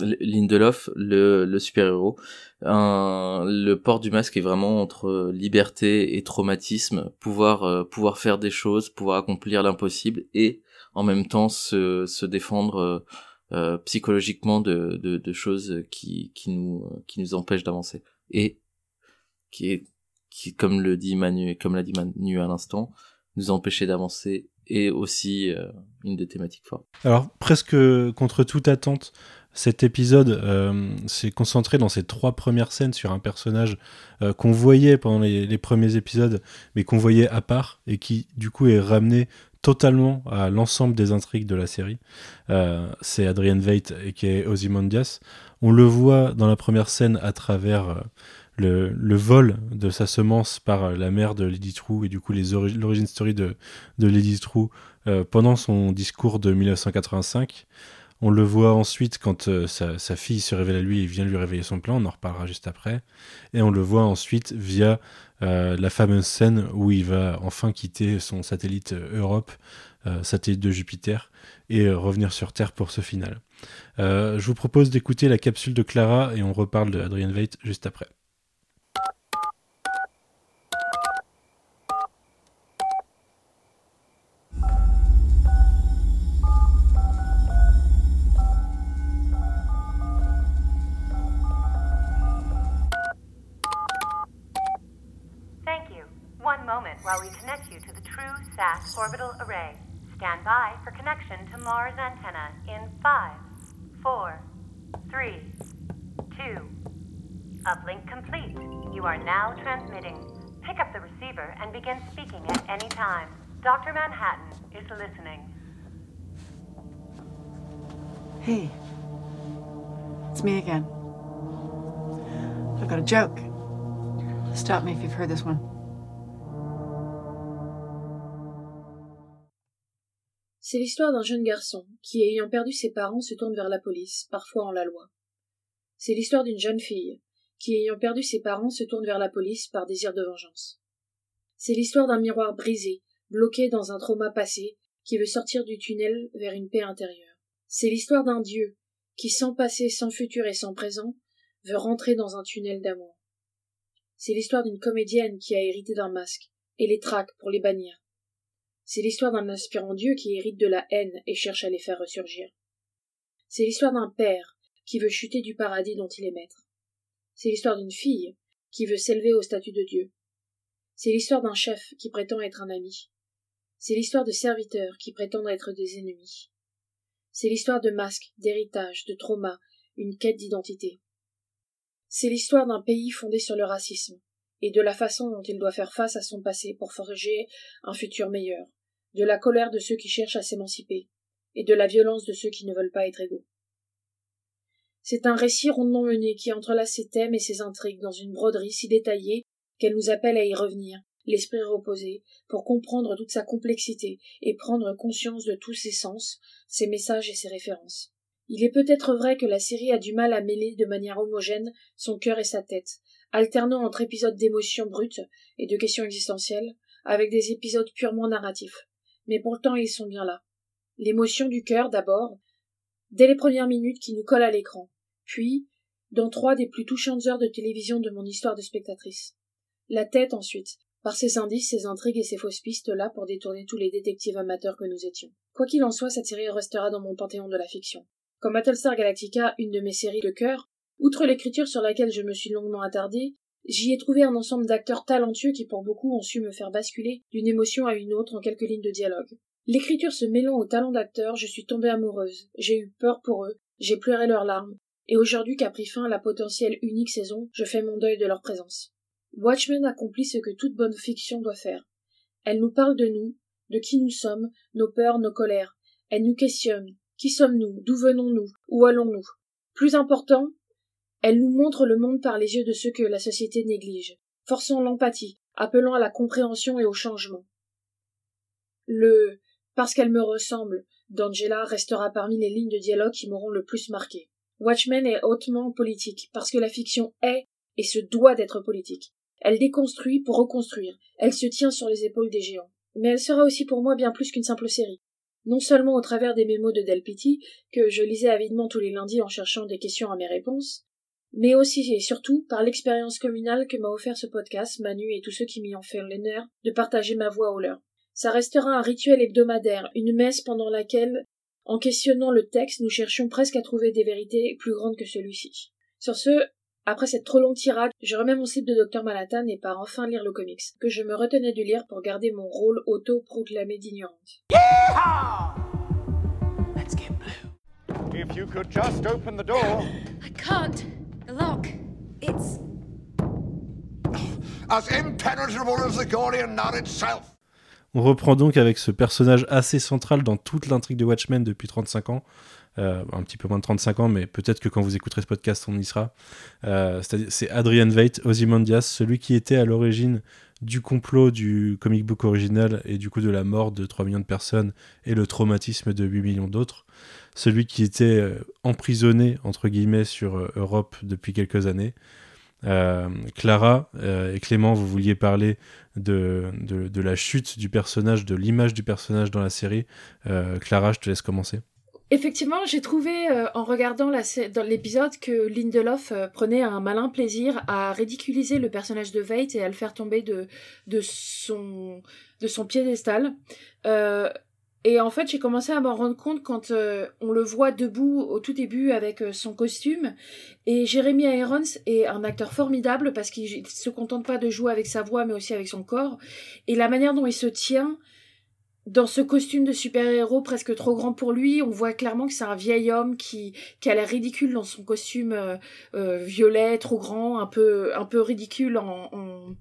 Lindelof, le, le super-héros. Un- Le port du masque est vraiment entre liberté et traumatisme, pouvoir euh, pouvoir faire des choses, pouvoir accomplir l'impossible et en même temps se, se défendre euh, psychologiquement de, de, choses qui, qui nous qui nous empêchent d'avancer et qui qui comme le dit Manu comme l'a dit Manu à l'instant nous empêcher d'avancer et aussi euh, une des thématiques fortes. Alors, presque contre toute attente, cet épisode euh, s'est concentré dans ces trois premières scènes sur un personnage qu'on voyait pendant les premiers épisodes, mais qu'on voyait à part, et qui du coup est ramené totalement à l'ensemble des intrigues de la série. Euh, c'est Adrian Veidt et qui est Ozymandias. On le voit dans la première scène à travers euh, le, vol de sa semence par euh, la mère de Lady True et du coup l'origine story de, de Lady True pendant son discours de 1985. On le voit ensuite quand sa, sa fille se révèle à lui et vient lui révéler son plan, on en reparlera juste après. Et on le voit ensuite via euh, la fameuse scène où il va enfin quitter son satellite euh, Europe, euh, satellite de Jupiter, et revenir sur Terre pour ce final. Je vous propose d'écouter la capsule de Clara et on reparle de Adrian Veidt juste après. While we connect you to the true SAS orbital array. Stand by for connection to Mars antenna in five, four, three, two. Uplink complete. You are now transmitting. Pick up the receiver and begin speaking at any time. Dr. Manhattan is listening. Hey, it's me again. I've got a joke. Stop me if you've heard this one. C'est l'histoire d'un jeune garçon qui, ayant perdu ses parents, se tourne vers la police, parfois en la loi. C'est l'histoire d'une jeune fille qui, ayant perdu ses parents, se tourne vers la police par désir de vengeance. C'est l'histoire d'un miroir brisé, bloqué dans un trauma passé, qui veut sortir du tunnel vers une paix intérieure. C'est l'histoire d'un Dieu qui, sans passé, sans futur et sans présent, veut rentrer dans un tunnel d'amour. C'est l'histoire d'une comédienne qui a hérité d'un masque et les traque pour les bannir. C'est l'histoire d'un aspirant Dieu qui hérite de la haine et cherche à les faire ressurgir. C'est l'histoire d'un père qui veut chuter du paradis dont il est maître. C'est l'histoire d'une fille qui veut s'élever au statut de Dieu. C'est l'histoire d'un chef qui prétend être un ami. C'est l'histoire de serviteurs qui prétendent être des ennemis. C'est l'histoire de masques, d'héritage, de trauma, une quête d'identité. C'est l'histoire d'un pays fondé sur le racisme et de la façon dont il doit faire face à son passé pour forger un futur meilleur, de la colère de ceux qui cherchent à s'émanciper et de la violence de ceux qui ne veulent pas être égaux. C'est un récit rondement mené qui entrelace ses thèmes et ses intrigues dans une broderie si détaillée qu'elle nous appelle à y revenir, l'esprit reposé, pour comprendre toute sa complexité et prendre conscience de tous ses sens, ses messages et ses références. Il est peut-être vrai que la série a du mal à mêler de manière homogène son cœur et sa tête, alternant entre épisodes d'émotions brutes et de questions existentielles, avec des épisodes purement narratifs. Mais pourtant ils sont bien là. L'émotion du cœur d'abord, dès les premières minutes qui nous collent à l'écran, puis dans trois des plus touchantes heures de télévision de mon histoire de spectatrice. La tête ensuite, par ses indices, ses intrigues et ses fausses pistes là pour détourner tous les détectives amateurs que nous étions. Quoi qu'il en soit, cette série restera dans mon panthéon de la fiction. Comme Battlestar Galactica, une de mes séries de cœur, outre l'écriture sur laquelle je me suis longuement attardée, j'y ai trouvé un ensemble d'acteurs talentueux qui pour beaucoup ont su me faire basculer d'une émotion à une autre en quelques lignes de dialogue. L'écriture se mêlant au talent d'acteur, je suis tombée amoureuse, j'ai eu peur pour eux, j'ai pleuré leurs larmes, et aujourd'hui qu'a pris fin la potentielle unique saison, je fais mon deuil de leur présence. Watchmen accomplit ce que toute bonne fiction doit faire. Elle nous parle de nous, de qui nous sommes, nos peurs, nos colères. Elle nous questionne. Qui sommes-nous? D'où venons-nous? Où allons-nous? Plus important, elle nous montre le monde par les yeux de ceux que la société néglige, forçant l'empathie, appelant à la compréhension et au changement. Le parce qu'elle me ressemble d'Angela restera parmi les lignes de dialogue qui m'auront le plus marqué. Watchmen est hautement politique, parce que la fiction est et se doit d'être politique. Elle déconstruit pour reconstruire, elle se tient sur les épaules des géants. Mais elle sera aussi pour moi bien plus qu'une simple série. Non seulement au travers des mémos de Del Pitti, que je lisais avidement tous les lundis en cherchant des questions à mes réponses, mais aussi et surtout par l'expérience communale que m'a offert ce podcast, Manu et tous ceux qui m'y ont fait l'honneur de partager ma voix au leur. Ça restera un rituel hebdomadaire, une messe pendant laquelle, en questionnant le texte, nous cherchions presque à trouver des vérités plus grandes que celui-ci. Sur ce, après cette trop longue tirade, je remets mon slip de Dr Manhattan et pars enfin lire le comics, que je me retenais de lire pour garder mon rôle auto-proclamé d'ignorante. If you could just open the door. I can't. The lock. It's. As impenetrable as the Gordian knot itself. On reprend donc avec ce personnage assez central dans toute l'intrigue de Watchmen depuis 35 ans. Euh, un petit peu moins de 35 ans, mais peut-être que quand vous écouterez ce podcast, on y sera. Euh, c'est Adrian Veidt, Ozymandias, celui qui était à l'origine du complot du comic book original et du coup de la mort de 3 millions de personnes et le traumatisme de 8 millions d'autres. Celui qui était euh, emprisonné, entre guillemets, sur euh, Europe depuis quelques années. Euh, Clara et Clément, vous vouliez parler de, la chute du personnage, de l'image du personnage dans la série. Clara, je te laisse commencer. Effectivement, j'ai trouvé euh, en regardant l'épisode que Lindelof euh, prenait un malin plaisir à ridiculiser le personnage de Veidt et à le faire tomber de, son, de son piédestal. Euh, et en fait, j'ai commencé à m'en rendre compte quand on le voit debout au tout début avec son costume. Et Jeremy Irons est un acteur formidable parce qu'il se contente pas de jouer avec sa voix mais aussi avec son corps. Et la manière dont il se tient, dans ce costume de super-héros presque trop grand pour lui, on voit clairement que c'est un vieil homme qui, qui a l'air ridicule dans son costume euh, euh, violet, trop grand, un peu, un peu ridicule en, en,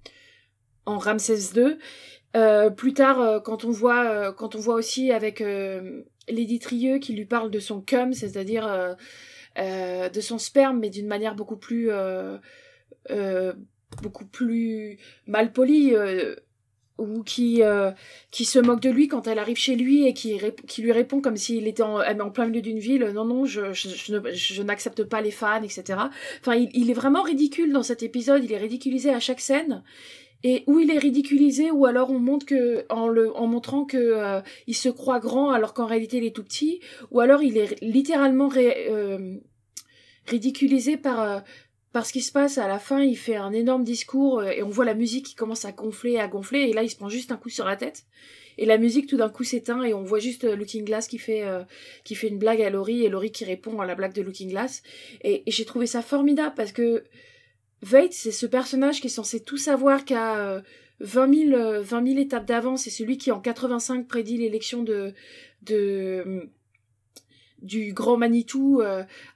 en Ramsès II. Euh, plus tard, euh, quand on voit, euh, quand on voit aussi avec Lady Trieux qui lui parle de son cum, c'est-à-dire de son sperme, mais d'une manière beaucoup plus, beaucoup plus mal polie. Euh, ou qui euh, qui se moque de lui quand elle arrive chez lui et qui, qui lui répond comme s'il était en, en plein milieu d'une ville non non je, je, je je n'accepte pas les fans etc enfin il, il est vraiment ridicule dans cet épisode il est ridiculisé à chaque scène. Et où il est ridiculisé ou alors on montre que en le en montrant que euh, il se croit grand alors qu'en réalité il est tout petit ou alors il est littéralement euh, ridiculisé par euh, par ce qui se passe à la fin, il fait un énorme discours euh, et on voit la musique qui commence à gonfler, à gonfler et là il se prend juste un coup sur la tête. Et la musique tout d'un coup s'éteint et on voit juste euh, Looking Glass qui fait euh, qui fait une blague à Laurie et Laurie qui répond à la blague de Looking Glass. Et, j'ai trouvé ça formidable parce que Veidt c'est ce personnage qui est censé tout savoir qui a euh, 20 000 euh, 20 000 étapes d'avance c'est celui qui en 85 prédit l'élection de de du grand Manitou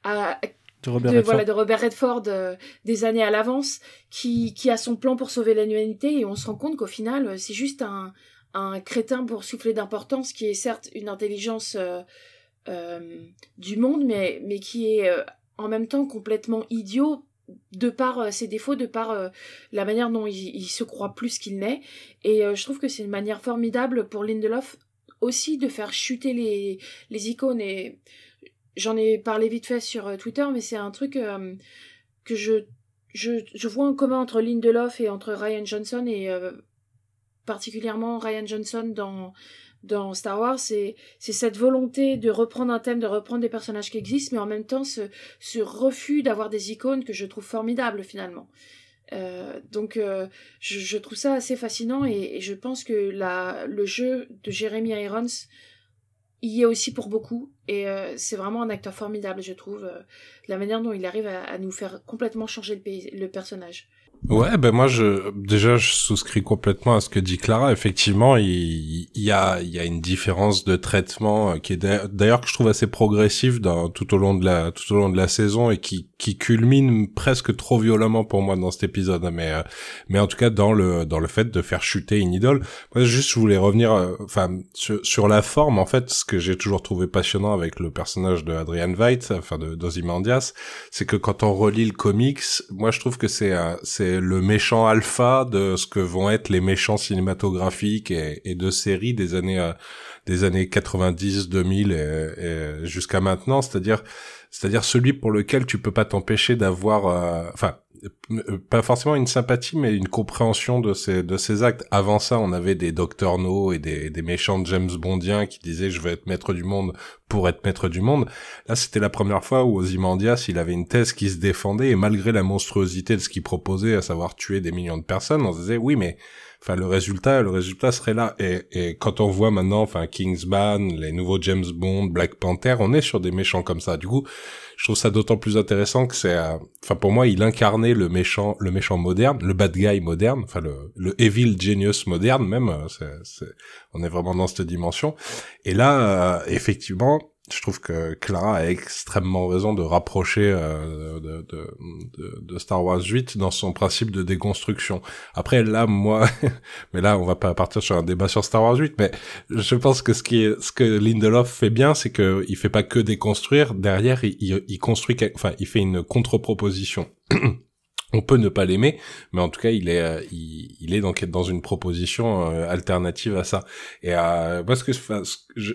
à De Robert de, Redford. voilà, de Robert Redford euh, des années à l'avance, qui, qui a son plan pour sauver l'humanité, et on se rend compte qu'au final, euh, c'est juste un, un crétin pour souffler d'importance, qui est certes une intelligence euh, euh, du monde, mais, mais qui est en même temps complètement idiot de par ses défauts, de par la manière dont il, il se croit plus qu'il n'est. Et je trouve que c'est une manière formidable pour Lindelof aussi de faire chuter les, les icônes. Et j'en ai parlé vite fait sur euh, Twitter, mais c'est un truc euh, que je, je, vois en commun entre Lindelof et entre Ryan Johnson, et euh, particulièrement Ryan Johnson dans, dans Star Wars, c'est cette volonté de reprendre un thème, de reprendre des personnages qui existent, mais en même temps ce, ce refus d'avoir des icônes que je trouve formidables finalement. Donc je, je trouve ça assez fascinant et, et je pense que la, le jeu de Jeremy Irons y est aussi pour beaucoup et euh, c'est vraiment un acteur formidable je trouve euh, la manière dont il arrive à, nous faire complètement changer le, pays, le personnage. Ouais, ben moi je déjà je souscris complètement à ce que dit Clara. Effectivement, il, y a il y a une différence de traitement euh, qui est d'a- d'ailleurs que je trouve assez progressive dans tout au long de la tout au long de la saison et qui qui culmine presque trop violemment pour moi dans cet épisode. Mais euh, mais en tout cas dans le dans le fait de faire chuter une idole. Moi juste je voulais revenir euh, enfin sur, sur la forme en fait ce que j'ai toujours trouvé passionnant avec le personnage de Adrian Veidt enfin de d'Ozymandias, c'est que quand on relit le comics, moi je trouve que c'est c'est le méchant alpha de ce que vont être les méchants cinématographiques et, de séries des années euh, des années 90, 2000 et, jusqu'à maintenant, c'est-à-dire c'est-à-dire celui pour lequel tu peux pas t'empêcher d'avoir euh, enfin pas forcément une sympathie mais une compréhension de ces de ces actes. Avant ça on avait des Dr No et des des méchants James Bondiens qui disaient je veux être maître du monde pour être maître du monde. Là c'était la première fois où Ozymandias il avait une thèse qui se défendait et malgré la monstruosité de ce qu'il proposait à savoir tuer des millions de personnes on se disait oui mais enfin le résultat le résultat serait là. Et, et quand on voit maintenant enfin Kingsman les nouveaux James Bond Black Panther on est sur des méchants comme ça. Du coup je trouve ça d'autant plus intéressant que c'est euh, enfin pour moi il incarnait le méchant le méchant moderne le bad guy moderne enfin le le evil genius moderne même euh, on est vraiment dans cette dimension. Et là euh, effectivement je trouve que Clara a extrêmement raison de rapprocher euh, de, de, de, Star Wars 8 dans son principe de déconstruction. Après, là, moi, mais là, on va pas partir sur un débat sur Star Wars 8, mais je pense que ce qui est, ce que Lindelof fait bien, c'est que il fait pas que déconstruire. Derrière, il, il construit, enfin, il fait une contre-proposition. on peut ne pas l'aimer, mais en tout cas, il est, euh, il, il, est donc dans une proposition euh, alternative à ça. Et euh, parce que, je,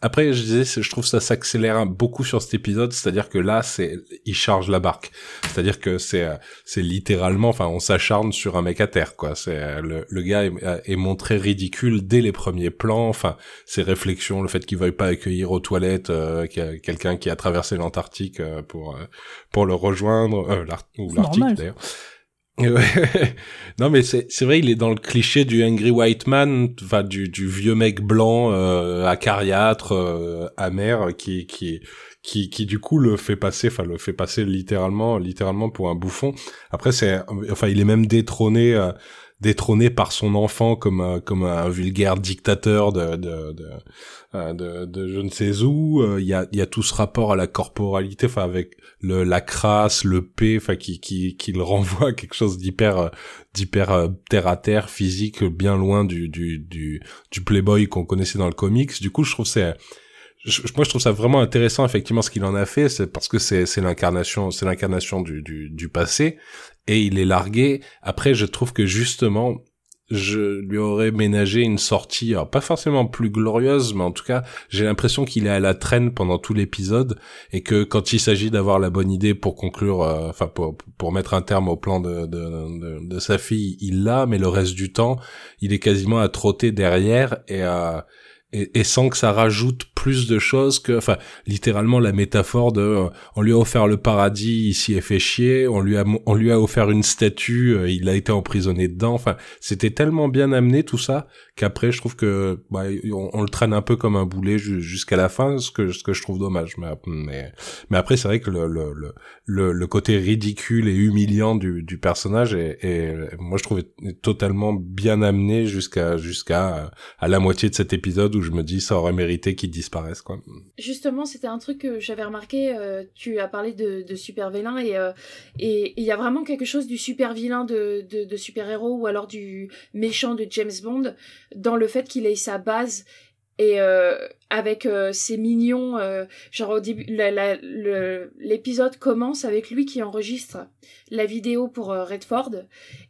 après, je disais, je trouve ça s'accélère beaucoup sur cet épisode, c'est-à-dire que là, c'est, il charge la barque. C'est-à-dire que c'est, euh, c'est littéralement, enfin, on s'acharne sur un mec à terre, quoi. C'est le, le gars est, est, montré ridicule dès les premiers plans. Enfin, ses réflexions, le fait qu'il veuille pas accueillir aux toilettes quelqu'un qui a traversé l'Antarctique pour pour le rejoindre, euh, ou l'Arctique d'ailleurs. non mais c'est c'est vrai il est dans le cliché du angry white man enfin du du vieux mec blanc euh, acariâtre euh, amer qui qui qui qui du coup le fait passer enfin le fait passer littéralement littéralement pour un bouffon. Après c'est enfin il est même détrôné euh, détrôné par son enfant comme un, comme un vulgaire dictateur de de, de, euh, de, de je ne sais où. Euh, il y a il y a tout ce rapport à la corporalité, enfin avec le la crasse, le P, enfin qui qui qui le renvoie à quelque chose d'hyper euh, d'hyper terre à terre, physique, bien loin du du du, du playboy qu'on connaissait dans le comics. Du coup, je trouve c'est moi je trouve ça vraiment intéressant effectivement ce qu'il en a fait c'est parce que c'est c'est l'incarnation c'est l'incarnation du, du du passé et il est largué. Après, je trouve que justement, je lui aurais ménagé une sortie, pas forcément plus glorieuse, mais en tout cas, j'ai l'impression qu'il est à la traîne pendant tout l'épisode et que quand il s'agit d'avoir la bonne idée pour conclure, euh, enfin pour, mettre un terme au plan de, sa fille, il l'a, mais le reste du temps, il est quasiment à trotter derrière et à et, et, sans que ça rajoute plus de choses que, enfin, littéralement la métaphore de, euh, on lui a offert le paradis, ici est fait chier, on lui a, on lui a offert une statue, euh, il a été emprisonné dedans. Enfin, c'était tellement bien amené tout ça qu'après, je trouve que, bah, on, le traîne un peu comme un boulet jusqu'à la fin, ce que, ce que je trouve dommage. Mais, mais, mais après, c'est vrai que le, le, le, le, côté ridicule et humiliant du, du personnage est, est, moi, je trouve totalement bien amené jusqu'à, jusqu'à à la moitié de cet épisode je me dis ça aurait mérité qu'ils disparaissent. Justement, c'était un truc que j'avais remarqué. Euh, tu as parlé de, super vilain et euh, et il y a vraiment quelque chose du super vilain de super héros ou alors du méchant de James Bond dans le fait qu'il ait sa base et euh, avec euh, ses mignons, euh, genre au l'épisode commence avec lui qui enregistre la vidéo pour Redford,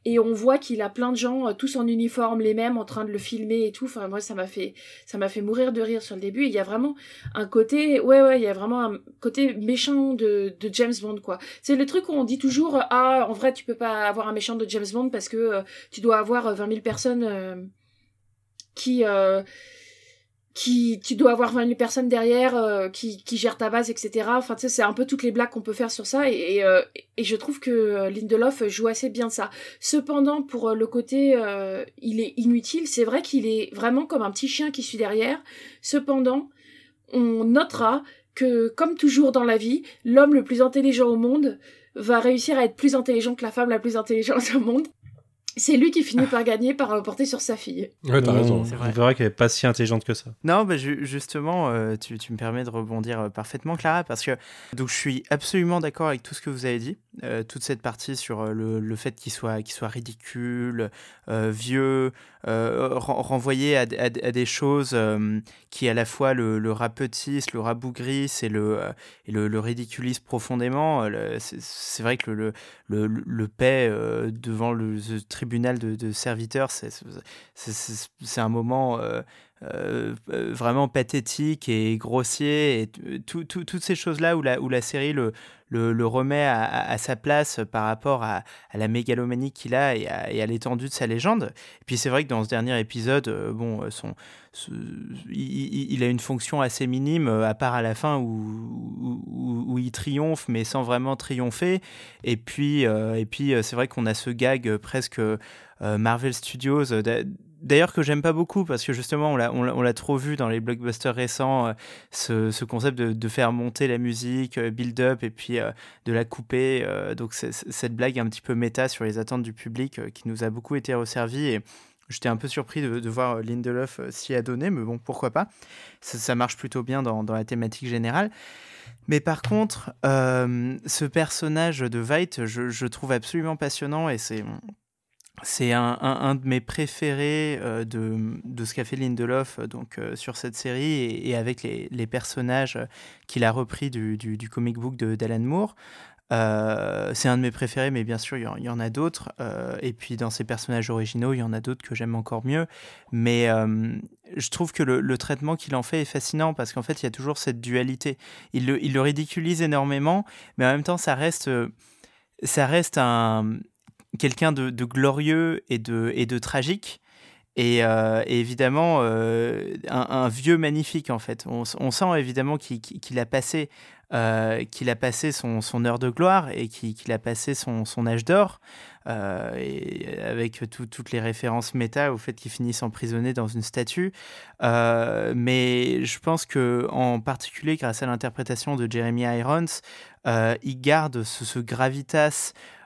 et on voit qu'il a plein de gens, tous en uniforme, les mêmes, en train de le filmer et tout. Enfin, moi, ça m'a fait, ça m'a fait mourir de rire sur le début. Il y a vraiment un côté, ouais, ouais, il y a vraiment un côté méchant de, de James Bond, quoi. C'est le truc où on dit toujours, ah, en vrai, tu peux pas avoir un méchant de James Bond parce que tu dois avoir 20 000 personnes qui qui tu dois avoir 20 000 personnes derrière euh, qui, qui gèrent ta base etc enfin tu sais c'est un peu toutes les blagues qu'on peut faire sur ça et, et, euh, je trouve que euh, Lindelof joue assez bien ça. Cependant pour le côté il est inutile c'est vrai qu'il est vraiment comme un petit chien qui suit derrière. Cependant on notera que comme toujours dans la vie l'homme le plus intelligent au monde va réussir à être plus intelligent que la femme la plus intelligente au monde c'est lui qui finit par gagner par l'emporter sur sa fille. Ouais, t'as raison. On verra qu'elle est pas si intelligente que ça. Non, bah, justement, euh, tu, tu, me permets de rebondir euh, parfaitement, Clara, parce que donc, je suis absolument d'accord avec tout ce que vous avez dit. Euh, toute cette partie sur le, le fait qu'il soit, qu'il soit ridicule, vieux, renvoyé à, à, des choses qui à la fois le, le rapetissent, le rabougrissent et le, et le, le ridiculisent profondément. C'est vrai que le, le, le, paix devant le, tribunal de, serviteurs, c'est un moment euh, euh, vraiment pathétique et grossier. Et toutes ces choses-là où la, série le, remet à, sa place par rapport à, la mégalomanie qu'il a et à, l'étendue de sa légende. Et puis c'est vrai que dans ce dernier épisode, euh, bon, son, il, a une fonction assez minime, à part à la fin où, il triomphe, mais sans vraiment triompher. Et puis c'est vrai qu'on a ce gag presque Marvel Studios D'ailleurs que j'aime pas beaucoup parce que justement on l'a, trop vu dans les blockbusters récents, euh, ce, ce, concept de, faire monter la musique, euh, build-up et puis euh, de la couper. donc cette blague un petit peu méta sur les attentes du public qui nous a beaucoup été resservie et j'étais un peu surpris de, de voir Lindelof s'y adonner, mais bon, pourquoi pas. Ça, marche plutôt bien dans, la thématique générale. Mais par contre, ce personnage de Veidt, je, je trouve absolument passionnant et c'est c'est un, un, de mes préférés euh, de, de, ce qu'a fait Lindelof donc, euh, sur cette série et, avec les, les personnages qu'il a repris du, du, comic book d'Alan Moore. Euh, c'est un de mes préférés, mais bien sûr, il y, y, en a d'autres. Euh, et puis, dans ces personnages originaux, il y en a d'autres que j'aime encore mieux. Mais euh, je trouve que le, le traitement qu'il en fait est fascinant parce qu'en fait, il y a toujours cette dualité. Il le, il le, ridiculise énormément, mais en même temps, ça reste, ça reste un, quelqu'un de, glorieux et de, tragique. Et, euh, évidemment, euh, un, vieux magnifique, en fait. On, sent évidemment qu'il qu a passé euh, qu'il a passé son, son, heure de gloire et qu'il qu a passé son, âge d'or, euh, avec tout, toutes les références méta au fait qu'il finisse emprisonné dans une statue. Euh, mais je pense que en particulier grâce à l'interprétation de Jeremy Irons, euh, il garde ce, gravitas euh,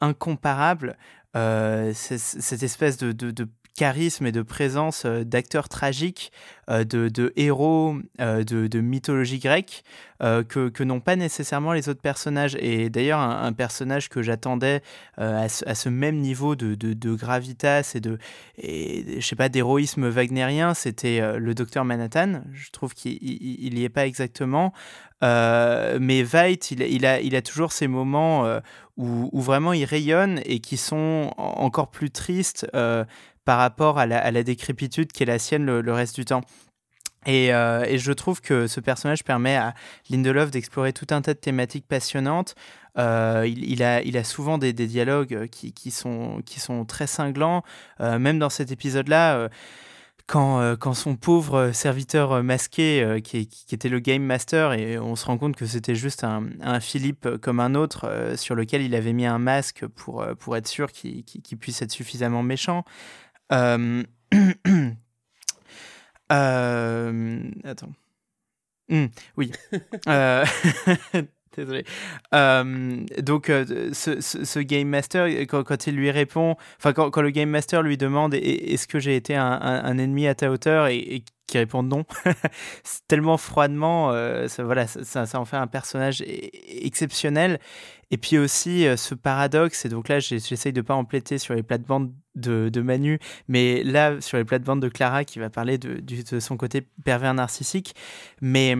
incomparable, cette espèce de, de, charisme et de présence euh, d'acteurs tragiques, euh, de, de, héros euh, de, de, mythologie grecque que, que n'ont pas nécessairement les autres personnages. Et d'ailleurs, un, personnage que j'attendais à, à, ce même niveau de, de gravitas et de, et, je sais pas, d'héroïsme wagnérien, c'était le docteur Manhattan. Je trouve qu'il n'y est pas exactement. Euh, mais Veidt, il, il, a, il a toujours ces moments euh, où, vraiment il rayonne et qui sont encore plus tristes euh, par rapport à la, à décrépitude qui est la sienne le, reste du temps. Et, euh, et, je trouve que ce personnage permet à Lindelof d'explorer tout un tas de thématiques passionnantes. Euh, il, a, il a souvent des, dialogues qui, qui, sont, qui sont très cinglants. Même dans cet épisode-là, quand, euh, quand son pauvre serviteur masqué, euh, qui, qui, était le Game Master, et on se rend compte que c'était juste un, un, Philippe comme un autre, euh, sur lequel il avait mis un masque pour, pour être sûr qu'il qu qu puisse être suffisamment méchant. attends. Mmh, oui. Désolé. Euh, donc, euh, ce, ce, Game Master, quand, quand, il lui répond, enfin, quand, quand, le Game Master lui demande est-ce que j'ai été un, un, ennemi à ta hauteur? Et, et qui répond non, tellement froidement, euh, ça, voilà, ça, ça, en fait un personnage exceptionnel. Et puis aussi ce paradoxe, et donc là j'essaye de pas empléter sur les plates-bandes de, de, Manu, mais là sur les plates-bandes de Clara qui va parler de, de, son côté pervers narcissique. Mais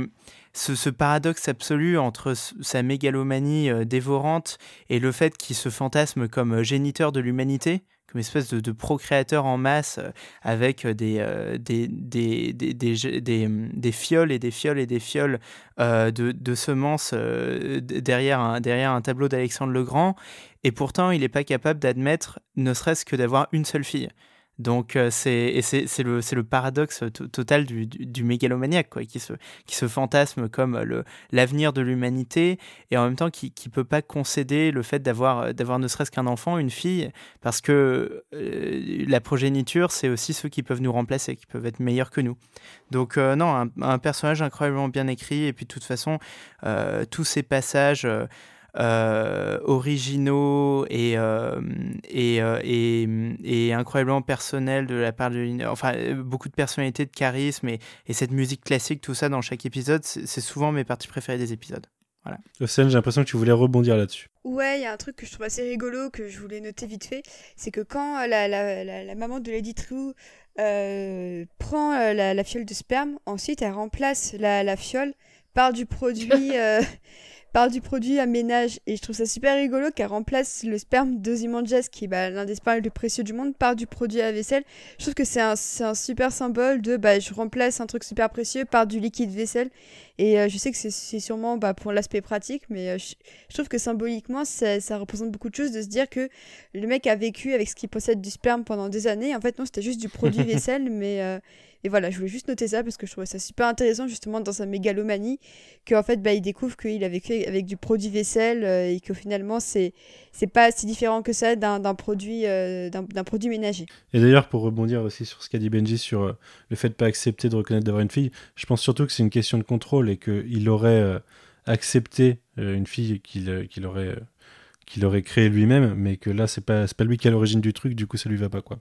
ce, ce, paradoxe absolu entre sa mégalomanie euh, dévorante et le fait qu'il se fantasme comme euh, géniteur de l'humanité, comme espèce de, procréateur en masse euh, avec des, des, des, des, fioles et des fioles et des fioles de, semences derrière, un, derrière un tableau d'Alexandre le Grand. Et pourtant, il n'est pas capable d'admettre ne serait-ce que d'avoir une seule fille. Donc euh, c'est le le paradoxe total du, du, du, mégalomaniaque quoi qui se qui se fantasme comme le l'avenir de l'humanité et en même temps qui qui peut pas concéder le fait d'avoir d'avoir ne serait-ce qu'un enfant une fille parce que euh, la progéniture c'est aussi ceux qui peuvent nous remplacer qui peuvent être meilleurs que nous. Donc euh, non un, personnage incroyablement bien écrit et puis de toute façon euh, tous ces passages euh, originaux et, euh, et, euh, et, et, incroyablement personnels de la part de enfin beaucoup de personnalité de charisme et, et cette musique classique tout ça dans chaque épisode c'est souvent mes parties préférées des épisodes voilà. Océane, j'ai l'impression que tu voulais rebondir là-dessus. Ouais, il y a un truc que je trouve assez rigolo que je voulais noter vite fait, c'est que quand la, la, la, la, maman de Lady True euh, prend la, la, fiole de sperme, ensuite elle remplace la, fiole par du produit euh, parle du produit à ménage et je trouve ça super rigolo qu'elle remplace le sperme d'Ozymandias qui est bah, l'un des spermes les plus précieux du monde par du produit à vaisselle. Je trouve que c'est un, un super symbole de bah, je remplace un truc super précieux par du liquide vaisselle et euh, je sais que c'est sûrement bah, pour l'aspect pratique mais euh, je, je, trouve que symboliquement ça, ça, représente beaucoup de choses de se dire que le mec a vécu avec ce qu'il possède du sperme pendant des années. En fait non c'était juste du produit vaisselle mais... Euh, et voilà, je voulais juste noter ça parce que je trouvais ça super intéressant justement dans sa mégalomanie, qu'en fait bah, il découvre qu'il a vécu avec du produit vaisselle et que finalement c'est pas si différent que ça d'un produit d'un produit ménager. Et d'ailleurs pour rebondir aussi sur ce qu'a dit Benji sur le fait de pas accepter de reconnaître d'avoir une fille, je pense surtout que c'est une question de contrôle et qu'il aurait euh, accepté euh, une fille qu'il qu'il aurait qu'il aurait créé lui-même, mais que là c'est pas c'est pas lui qui est à l'origine du truc, du coup ça lui va pas quoi.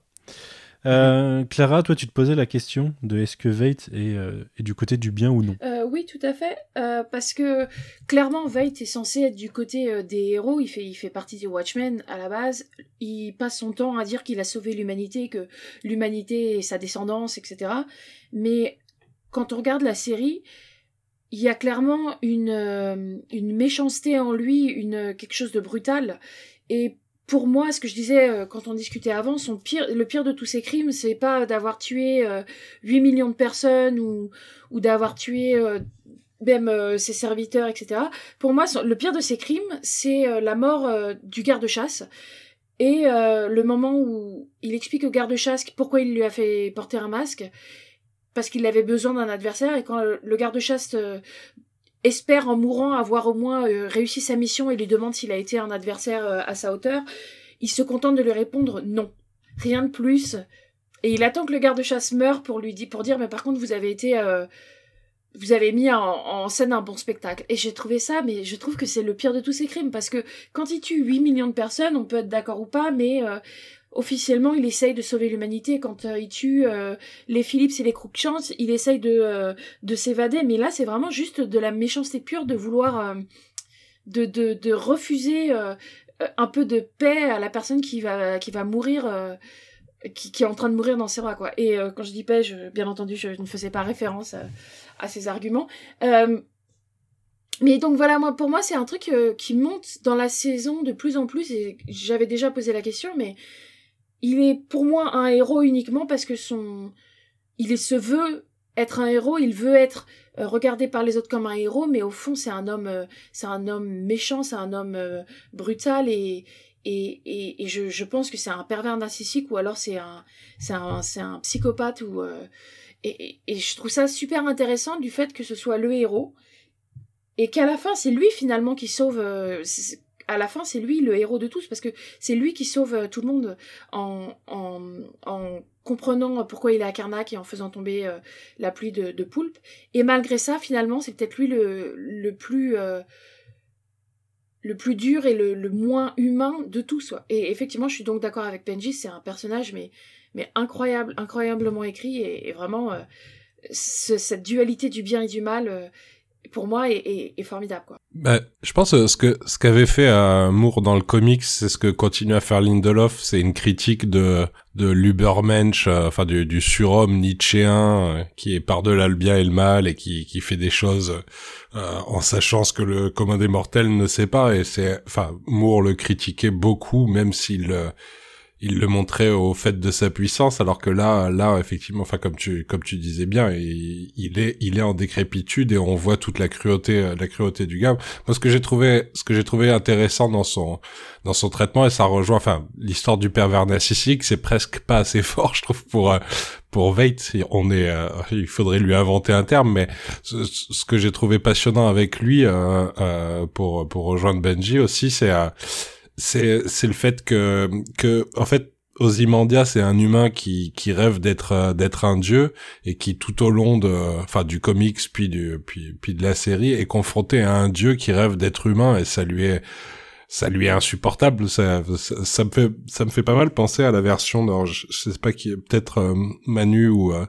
Euh, Clara, toi, tu te posais la question de est-ce que Veidt est, euh, est du côté du bien ou non? Euh, oui, tout à fait. Euh, parce que clairement, Veidt est censé être du côté euh, des héros. Il fait, il fait partie des Watchmen à la base. Il passe son temps à dire qu'il a sauvé l'humanité, que l'humanité et sa descendance, etc. Mais quand on regarde la série, il y a clairement une, euh, méchanceté en lui, une, quelque chose de brutal. Et pour moi, ce que je disais euh, quand on discutait avant, son pire, le pire de tous ces crimes, c'est pas d'avoir tué euh, 8 millions de personnes ou, d'avoir tué euh, même euh, ses serviteurs, etc. Pour moi, le pire de ces crimes, c'est euh, la mort euh, du garde-chasse. Et euh, le moment où il explique au garde-chasse pourquoi il lui a fait porter un masque, parce qu'il avait besoin d'un adversaire, et quand le, garde-chasse euh, espère en mourant avoir au moins euh, réussi sa mission et lui demande s'il a été un adversaire euh, à sa hauteur, il se contente de lui répondre non, rien de plus. Et il attend que le garde-chasse meure pour lui dire, pour dire, mais par contre vous avez été, vous avez mis en, scène un bon spectacle. Et j'ai trouvé ça, mais je trouve que c'est le pire de tous ces crimes parce que quand il tue 8 millions de personnes, on peut être d'accord ou pas, mais officiellement il essaye de sauver l'humanité. Quand euh, il tue euh, les Phillips et les Cruikshanks, il essaye de, euh, de s'évader. Mais là, c'est vraiment juste de la méchanceté pure de vouloir de, de, de refuser un peu de paix à la personne qui va, qui va mourir. qui, est en train de mourir dans ses bras quoi et quand je dis paix bien entendu je ne faisais pas référence à, ces arguments mais donc voilà, moi pour moi c'est un truc qui monte dans la saison de plus en plus et j'avais déjà posé la question, mais il est pour moi un héros uniquement parce que son, il se veut être un héros, il veut être euh, regardé par les autres comme un héros, mais au fond c'est un homme, euh, c'est un homme méchant, c'est un homme euh, brutal et et, et, je, pense que c'est un pervers narcissique ou alors c'est un c'est un un psychopathe ou et, et, je trouve ça super intéressant du fait que ce soit le héros et qu'à la fin c'est lui finalement qui sauve à la fin c'est lui le héros de tous parce que c'est lui qui sauve euh, tout le monde en, en, en comprenant pourquoi il est à Karnak et en faisant tomber euh, la pluie de, de poulpe et malgré ça finalement c'est peut-être lui le, plus euh, le plus dur et le, moins humain de tous. Et effectivement, je suis donc d'accord avec Benji, c'est un personnage mais, mais incroyable, incroyablement écrit et, vraiment ce- cette dualité du bien et du mal, pour moi, est, est- est formidable. Quoi. Bah, je pense euh, ce que ce qu'avait fait euh, Moore dans le comics, c'est ce que continue à faire Lindelof, c'est une critique de de l'Ubermensch, euh, enfin du, du surhomme nietzschéen euh, qui est par-delà le bien et le mal et qui qui fait des choses euh, en sachant ce que le commun des mortels ne sait pas et c'est enfin Moore le critiquait beaucoup même s'il euh, il le montrait au fait de sa puissance alors que là là effectivement enfin comme tu comme tu disais bien il, il est il est en décrépitude et on voit toute la cruauté la cruauté du gars. Moi ce que j'ai trouvé ce que j'ai trouvé intéressant dans son dans son traitement et ça rejoint enfin l'histoire du pervers narcissique c'est presque pas assez fort je trouve pour euh, pour Veidt on est euh, il faudrait lui inventer un terme mais ce, que j'ai trouvé passionnant avec lui euh, pour pour rejoindre Benji aussi c'est c'est c'est le fait que que en fait Ozymandias c'est un humain qui qui rêve d'être euh, d'être un dieu et qui tout au long de enfin du comics puis du puis puis de la série est confronté à un dieu qui rêve d'être humain et ça lui est ça lui est insupportable. Ça, ça me fait ça me fait pas mal penser à la version de, je, je sais pas qui peut-être euh, Manu ou euh,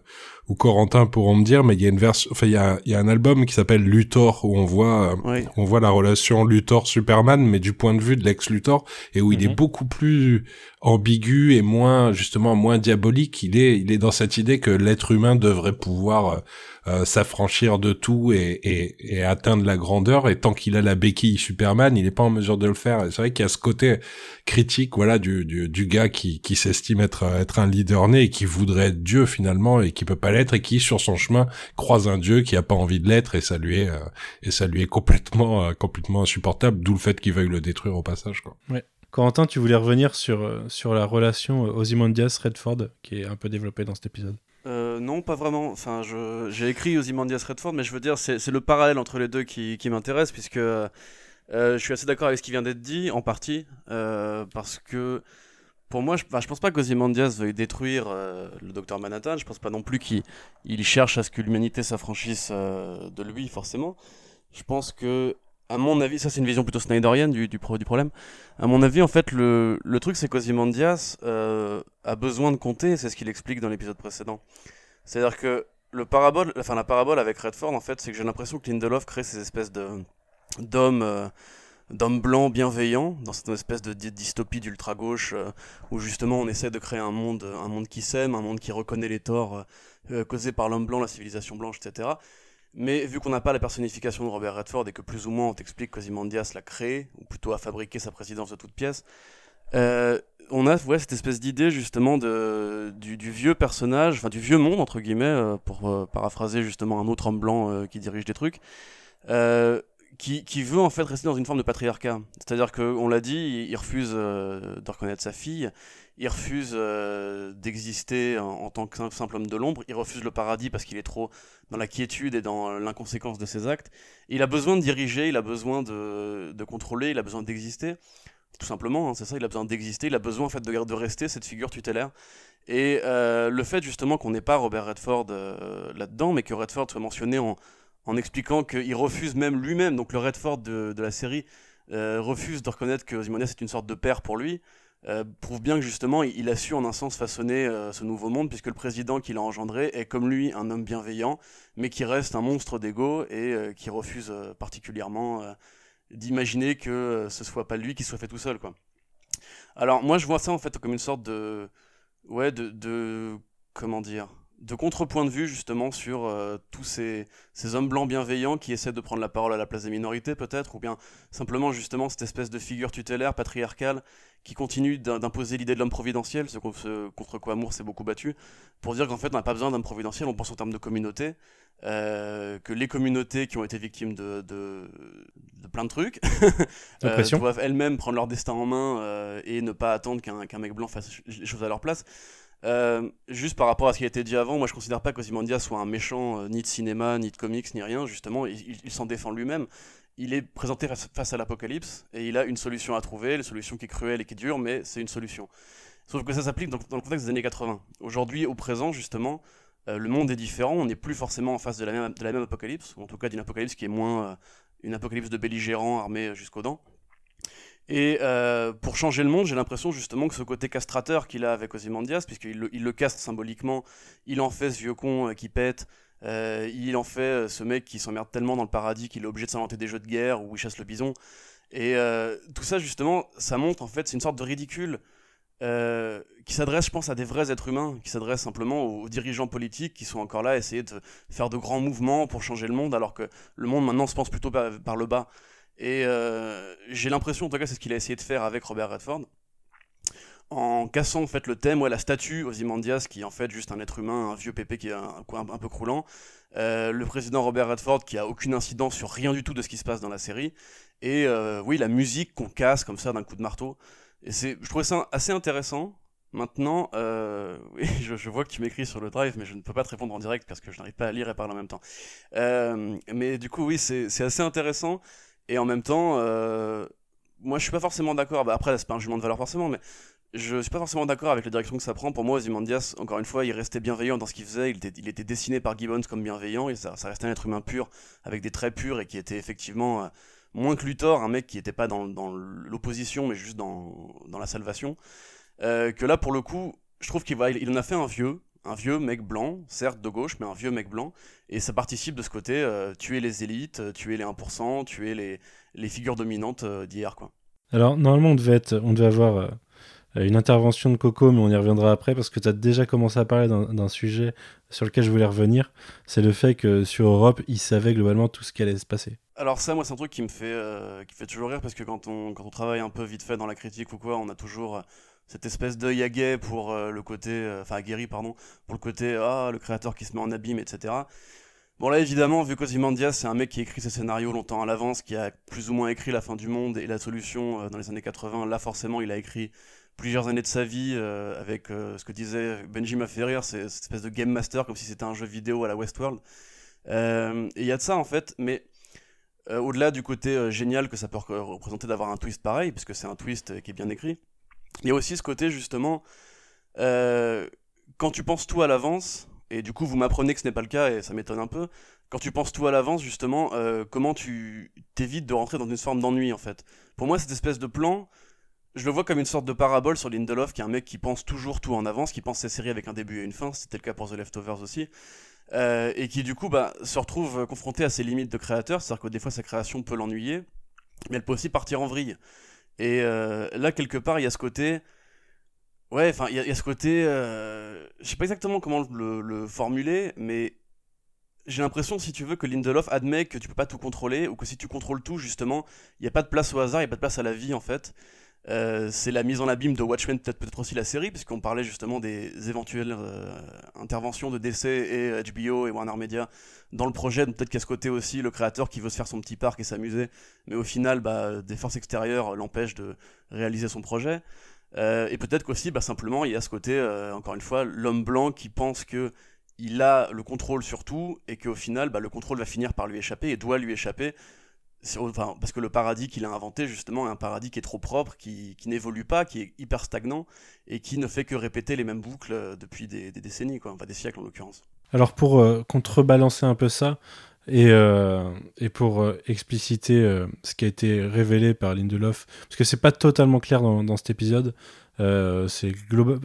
ou Corentin pourront me dire mais il y a une version enfin il y a il y a un album qui s'appelle Luthor où on voit euh, Oui. on voit la relation Luthor Superman mais du point de vue de l'ex Luthor et où il est beaucoup plus ambigu et moins justement moins diabolique il est il est dans cette idée que l'être humain devrait pouvoir euh, s'affranchir de tout et, et, et atteindre la grandeur et tant qu'il a la béquille Superman il est pas en mesure de le faire c'est vrai qu'il y a ce côté critique voilà du, du, du gars qui, qui s'estime être être un leader né et qui voudrait être Dieu finalement et qui peut pas l'être et qui sur son chemin croise un Dieu qui a pas envie de l'être et ça lui est euh, et ça lui est complètement euh, complètement insupportable d'où le fait qu'il veuille le détruire au passage quoi. Ouais. Corentin, tu voulais revenir sur, euh, sur la relation Ozymandias-Redford, qui est un peu développée dans cet épisode. Euh, non, pas vraiment. Enfin, j'ai écrit Ozymandias Redford, mais je veux dire, c'est, le parallèle entre les deux qui, m'intéresse, puisque euh, je suis assez d'accord avec ce qui vient d'être dit, en partie, euh, parce que pour moi, je, enfin, je pense pas qu'Ozymandias veuille détruire euh, le docteur Manhattan. Je pense pas non plus qu'il il cherche à ce que l'humanité s'affranchisse euh, de lui, forcément. Je pense que à mon avis, ça c'est une vision plutôt snyderienne du, du problème. À mon avis, en fait, le, le truc c'est qu'Ozymandias euh, a besoin de compter, c'est ce qu'il explique dans l'épisode précédent. C'est-à-dire que le parabole, enfin la parabole avec Redford, en fait, c'est que j'ai l'impression que Lindelof crée ces espèces de d'hommes euh, d'hommes blancs bienveillants dans cette espèce de dy- dystopie d'ultra gauche euh, où justement on essaie de créer un monde un monde qui s'aime un monde qui reconnaît les torts euh, causés par l'homme blanc la civilisation blanche etc mais vu qu'on n'a pas la personnification de Robert Redford et que plus ou moins on t'explique qu'Ozymandias l'a créé ou plutôt a fabriqué sa présidence de toutes pièces euh, on a ouais, cette espèce d'idée justement de, du, vieux personnage, enfin du vieux monde entre guillemets, euh, pour euh, paraphraser justement un autre homme blanc euh, qui dirige des trucs, qui, qui veut en fait rester dans une forme de patriarcat. C'est-à-dire qu'on l'a dit, il, refuse de reconnaître sa fille, il refuse d'exister en, tant que sim- simple homme de l'ombre, il refuse le paradis parce qu'il est trop dans la quiétude et dans l'inconséquence de ses actes. Il a besoin de diriger, il a besoin de, de contrôler, il a besoin d'exister tout simplement, hein, c'est ça, il a besoin d'exister, il a besoin en fait de, de rester cette figure tutélaire. Et euh, le fait justement qu'on n'ait pas Robert Redford euh, là-dedans, mais que Redford soit mentionné en, expliquant qu'il refuse même lui-même, donc le Redford de, la série, euh, refuse de reconnaître que Ozymandias est une sorte de père pour lui, prouve bien que justement il, a su en un sens façonner ce nouveau monde, puisque le président qu'il a engendré est comme lui un homme bienveillant, mais qui reste un monstre d'ego et qui refuse particulièrement d'imaginer que euh, ce soit pas lui qui soit fait tout seul quoi. Alors moi je vois ça en fait comme une sorte de ouais de, de comment dire de contrepoint de vue justement sur euh, tous ces, ces hommes blancs bienveillants qui essaient de prendre la parole à la place des minorités peut-être ou bien simplement justement cette espèce de figure tutélaire patriarcale qui continue d'im- d'imposer l'idée de l'homme providentiel ce, contre quoi Amour s'est beaucoup battu pour dire qu'en fait on n'a pas besoin d'homme providentiel on pense en termes de communauté euh, que les communautés qui ont été victimes de, de, de plein de trucs euh, doivent elles-mêmes prendre leur destin en main euh, et ne pas attendre qu'un mec blanc fasse les choses à leur place. Euh, juste par rapport à ce qui a été dit avant, moi je considère pas qu'Ozymandias soit un méchant euh, ni de cinéma, ni de comics, ni rien, justement, il, il- s'en défend lui-même. Il est présenté face, à l'apocalypse et il a une solution à trouver, la solution qui est cruelle et qui est dure, mais c'est une solution. Sauf que ça s'applique dans, le contexte des années 80. Aujourd'hui, au présent, justement, euh, le monde est différent, on n'est plus forcément en face de la même, de la même apocalypse, ou en tout cas d'une apocalypse qui est moins une apocalypse de belligérants armés jusqu'aux dents. Et euh, pour changer le monde, j'ai l'impression justement que ce côté castrateur qu'il a avec Ozymandias, puisqu'il le, il le castre symboliquement, il en fait ce vieux con euh, qui pète, euh, il en fait ce mec qui s'emmerde tellement dans le paradis qu'il est obligé de s'inventer des jeux de guerre où il chasse le bison. Et tout ça justement, ça montre en fait, c'est une sorte de ridicule qui s'adresse, je pense, à des vrais êtres humains, qui s'adresse simplement aux, dirigeants politiques qui sont encore là à essayer de faire de grands mouvements pour changer le monde, alors que le monde maintenant se pense plutôt par le bas. Et euh, j'ai l'impression, en tout cas, c'est ce qu'il a essayé de faire avec Robert Redford, en cassant en fait le thème, ouais, la statue Ozymandias, qui est en fait juste un être humain, un vieux pépé qui est un, un, un peu croulant, euh, le président Robert Redford qui a aucune incidence sur rien du tout de ce qui se passe dans la série, et euh, oui, la musique qu'on casse comme ça d'un coup de marteau. Et c'est, je trouvais ça assez intéressant. Maintenant, je, je vois que tu m'écris sur le drive, mais je ne peux pas te répondre en direct parce que je n'arrive pas à lire et parler en même temps. Mais du coup, oui, c'est assez intéressant. Et en même temps, euh, moi, je suis pas forcément d'accord. Bah, après, c'est pas un jugement de valeur forcément, mais je suis pas forcément d'accord avec la direction que ça prend. Pour moi, Ozymandias, encore une fois, il restait bienveillant dans ce qu'il faisait. Il était, il était dessiné par Gibbons comme bienveillant. Et ça, restait un être humain pur, avec des traits purs et qui était effectivement euh, moins que Luthor, un mec qui était pas dans, l'opposition, mais juste dans, la salvation. Euh, que là, pour le coup, je trouve qu'il il en a fait un vieux, un vieux mec blanc, certes de gauche, mais un vieux mec blanc, et ça participe de ce côté euh, tuer les élites, euh, tuer les 1%, tuer les, les figures dominantes euh, d'hier, quoi. Alors, normalement, on devait, être, on devait avoir euh, une intervention de Coco, mais on y reviendra après parce que tu as déjà commencé à parler d'un sujet sur lequel je voulais revenir. C'est le fait que sur Europe, ils savaient globalement tout ce qui allait se passer. Alors ça, moi, c'est un truc qui me fait, qui fait toujours rire parce que quand on, quand on travaille un peu vite fait dans la critique ou quoi, on a toujours cette espèce d'œil aguet pour euh, le côté, euh, enfin aguerri, pardon, pour le côté, ah, le créateur qui se met en abîme, etc. Bon là, évidemment, vu qu'Ozymandias, c'est un mec qui écrit ses scénarios longtemps à l'avance, qui a plus ou moins écrit la fin du monde et la solution euh, dans les années 80, là, forcément, il a écrit plusieurs années de sa vie avec ce que disait Benji rire, c'est cette espèce de game master, comme si c'était un jeu vidéo à la Westworld. Et il y a de ça, en fait, mais... Au-delà du côté génial que ça peut re- représenter d'avoir un twist pareil, puisque c'est un twist qui est bien écrit, il y a aussi ce côté justement, euh, quand tu penses tout à l'avance, et du coup vous m'apprenez que ce n'est pas le cas, et ça m'étonne un peu, quand tu penses tout à l'avance, justement, euh, comment tu t'évites de rentrer dans une forme d'ennui, en fait. Pour moi, cette espèce de plan, je le vois comme une sorte de parabole sur Lindelof, qui est un mec qui pense toujours tout en avance, qui pense ses séries avec un début et une fin, c'était le cas pour The Leftovers aussi, euh, et qui du coup bah, se retrouve confronté à ses limites de créateur, c'est-à-dire que des fois sa création peut l'ennuyer, mais elle peut aussi partir en vrille. Et euh, là, quelque part, il y a ce côté... Ouais, enfin, il y, a ce côté... je sais pas exactement comment le, le formuler, mais j'ai l'impression, si tu veux, que Lindelof admet que tu peux pas tout contrôler, ou que si tu contrôles tout, justement, il n'y a pas de place au hasard, il n'y a pas de place à la vie, en fait. Euh, c'est la mise en abîme de Watchmen, peut-être peut-être aussi la série, puisqu'on parlait justement des éventuelles euh, interventions de DC et HBO et Warner Media dans le projet. Peut-être qu'à ce côté aussi, le créateur qui veut se faire son petit parc et s'amuser, mais au final, bah, des forces extérieures l'empêchent de réaliser son projet. Euh, et peut-être qu'aussi, bah, simplement, il y a ce côté, encore une fois, l'homme blanc qui pense que il a le contrôle sur tout et qu'au final, bah, le contrôle va finir par lui échapper et doit lui échapper. Parce que le paradis qu'il a inventé, justement, est un paradis qui est trop propre, qui, n'évolue pas, qui est hyper stagnant et qui ne fait que répéter les mêmes boucles euh, depuis des, décennies, quoi, enfin des siècles en l'occurrence. Alors, pour euh, contrebalancer un peu ça, et, euh, pour expliciter ce qui a été révélé par Lindelof, parce que c'est pas totalement clair dans, cet épisode, c'est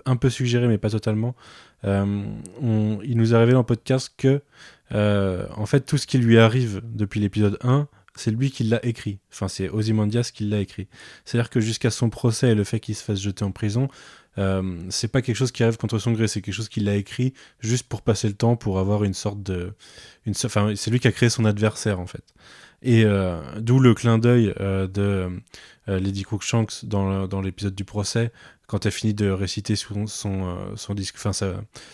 un peu suggéré mais pas totalement. Il nous a révélé en podcast que en fait tout ce qui lui arrive depuis l'épisode 1 c'est lui qui l'a écrit. Enfin, c'est Ozymandias qui l'a écrit. C'est-à-dire que jusqu'à son procès et le fait qu'il se fasse jeter en prison, euh, c'est pas quelque chose qui arrive contre son gré, c'est quelque chose qu'il a écrit juste pour passer le temps, pour avoir une sorte de. Enfin, c'est lui qui a créé son adversaire en fait. Et euh, d'où le clin d'œil euh, de Lady Cruikshanks dans, dans l'épisode du procès, quand elle finit de réciter son, son, euh, disque, enfin,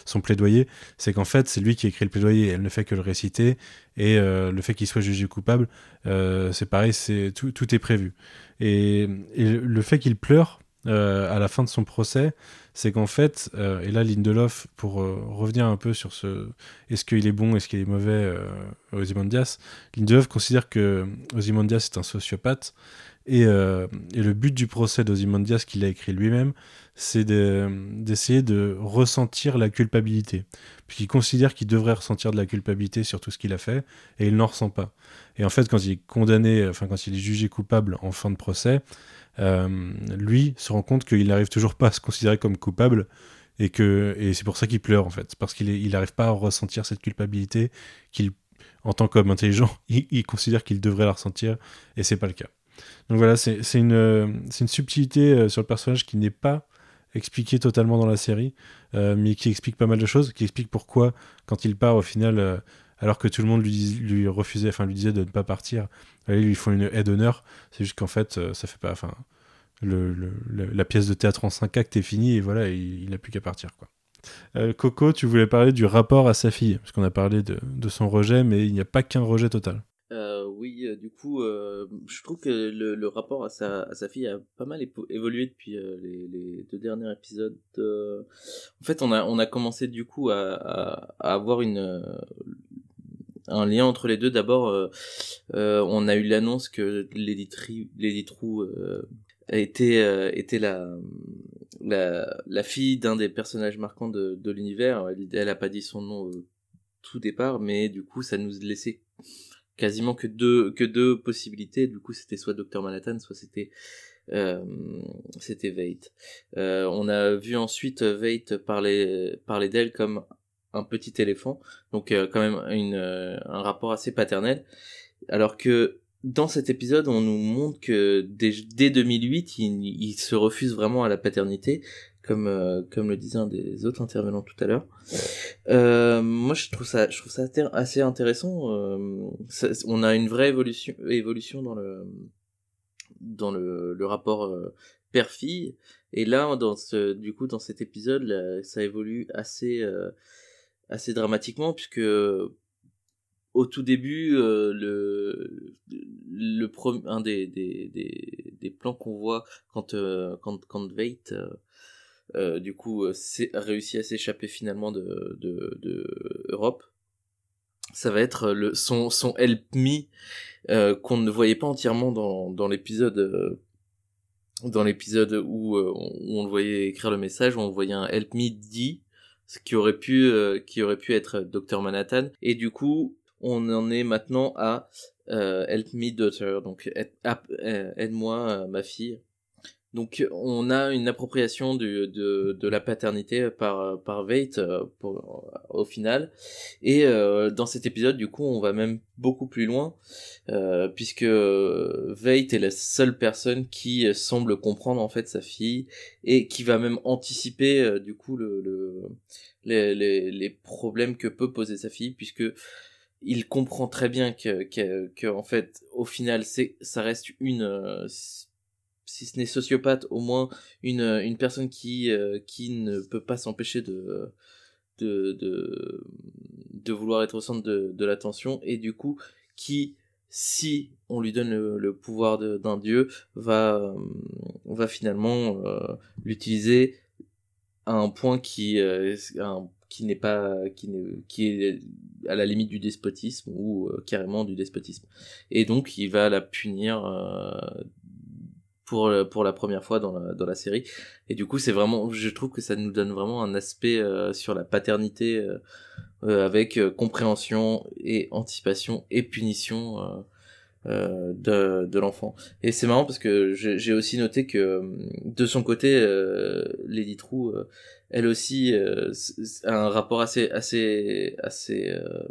son plaidoyer, c'est qu'en fait, c'est lui qui écrit le plaidoyer, elle ne fait que le réciter, et euh, le fait qu'il soit jugé coupable, c'est pareil, c'est tout, tout, est prévu. Et, et le fait qu'il pleure, euh, à la fin de son procès, c'est qu'en fait, euh, et là Lindelof, pour euh, revenir un peu sur ce, est-ce qu'il est bon, est-ce qu'il est mauvais, euh, Ozymandias, Lindelof considère que Ozymandias est un sociopathe, et, et le but du procès d'Ozymandias, qu'il a écrit lui-même, c'est d'essayer de, ressentir la culpabilité. Puisqu'il considère qu'il devrait ressentir de la culpabilité sur tout ce qu'il a fait, et il n'en ressent pas. Et en fait, quand il est condamné, enfin quand il est jugé coupable en fin de procès, euh, lui se rend compte qu'il n'arrive toujours pas à se considérer comme coupable et que et c'est pour ça qu'il pleure en fait parce qu'il il n'arrive pas à ressentir cette culpabilité qu'il en tant qu'homme intelligent il, il considère qu'il devrait la ressentir et c'est pas le cas donc voilà c'est une c'est une subtilité euh, sur le personnage qui n'est pas expliquée totalement dans la série euh, mais qui explique pas mal de choses qui explique pourquoi quand il part au final euh, alors que tout le monde lui, refusait, enfin lui disait de ne pas partir. Ils lui font une aide d'honneur. C'est juste qu'en fait, euh, ça fait pas, enfin, la pièce de théâtre en 5 actes est finie et voilà, il, n'a plus qu'à partir quoi. Euh, Coco, tu voulais parler du rapport à sa fille, parce qu'on a parlé de, son rejet, mais il n'y a pas qu'un rejet total. Euh, oui, euh, du coup, euh, je trouve que le, rapport à sa, à sa fille a pas mal évolué depuis euh, les, les, deux derniers épisodes. En fait, on a, on a commencé du coup à, avoir une, un lien entre les deux. D'abord, euh, euh, on a eu l'annonce que Lady, euh, était, euh, était la, la, la fille d'un des personnages marquants de, de l'univers. Elle, a pas dit son nom tout départ, mais du coup, ça nous laissait quasiment que deux que deux possibilités. Du coup, c'était soit Docteur Manhattan, soit c'était euh, c'était. Euh, on a vu ensuite Veidt parler parler d'elle comme un petit éléphant, donc euh, quand même une, euh, un rapport assez paternel. Alors que dans cet épisode, on nous montre que dès, dès 2008, il, il, se refuse vraiment à la paternité, comme euh, comme le disait un des autres intervenants tout à l'heure. Euh, moi, je trouve ça, je trouve ça assez intéressant. Euh, ça, on a une vraie évolution, évolution dans le dans le, le rapport père-fille. Et là, dans ce, du coup, dans cet épisode, là, ça évolue assez assez dramatiquement puisque au tout début euh, le le premier un des des des, des plans qu'on voit quand euh, quand quand Veidt euh, euh du coup c'est réussi à s'échapper finalement de, de de Europe. Ça va être le son son help me qu'on ne voyait pas entièrement dans dans l'épisode dans l'épisode où, où on le voyait écrire le message où on voyait un help me dit ce qui aurait pu euh, qui aurait pu être Docteur Manhattan. Et du coup on en est maintenant à euh, Help Me Daughter, donc euh, aide-moi euh, ma fille. Donc on a une appropriation de, la paternité par, par euh, au final. Et euh, dans cet épisode, du coup, on va même beaucoup plus loin, euh, puisque Veidt est la seule personne qui semble comprendre en fait sa fille et qui va même anticiper du coup le, le, les, problèmes que peut poser sa fille, puisque il comprend très bien que, en fait, au final, ça reste une, si ce n'est sociopathe, au moins une, une personne qui, euh, qui ne peut pas s'empêcher de, de, de, de vouloir être au centre de, de l'attention et du coup, qui, si on lui donne le, pouvoir d'un dieu, va, euh, va finalement euh, l'utiliser à un point qui, euh, qui n'est pas, qui, qui est à la limite du despotisme ou euh, carrément du despotisme. Et donc, il va la punir euh, pour pour la première fois dans la dans la série. Et du coup c'est vraiment je trouve que ça nous donne vraiment un aspect euh, sur la paternité euh, euh, avec euh, compréhension et anticipation et punition euh, euh, de de l'enfant. Et c'est marrant parce que j'ai aussi noté que euh, de son côté euh, Lady euh, elle aussi euh, a un rapport assez assez assez euh,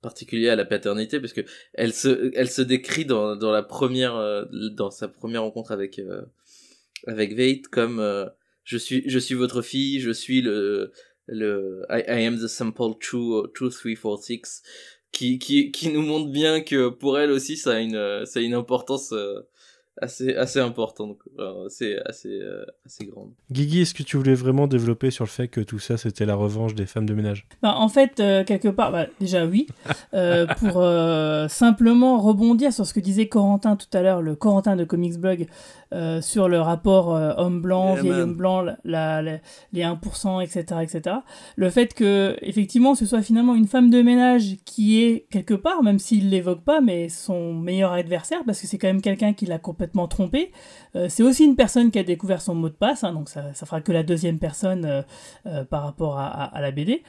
particulier à la paternité parce que elle se elle se décrit dans dans la première euh, dans sa première rencontre avec euh, avec Veidt comme euh, je suis je suis votre fille je suis le le I, I am the sample true true 346 qui qui qui nous montre bien que pour elle aussi ça a une ça a une importance euh, assez assez importante donc c'est assez euh, assez grande. Guigui, est-ce que tu voulais vraiment développer sur le fait que tout ça c'était la revanche des femmes de ménage? Bah, en fait, euh, quelque part, bah, déjà oui, Euh, pour euh, simplement rebondir sur ce que disait Corentin tout à l'heure, le Corentin de Comics Blog, euh, sur le rapport euh, homme blanc, Yeah, vieil man. homme blanc, la, la- la- les 1%, etc., etc. Le fait que, effectivement, ce soit finalement une femme de ménage qui est quelque part, même s'il l'évoque pas, mais son meilleur adversaire, parce que c'est quand même quelqu'un qui l'a complètement trompé. Euh, c'est aussi une personne qui a découvert son mot de passe, hein, donc ça, ça fera que la deuxième personne par rapport à, à- à la BD.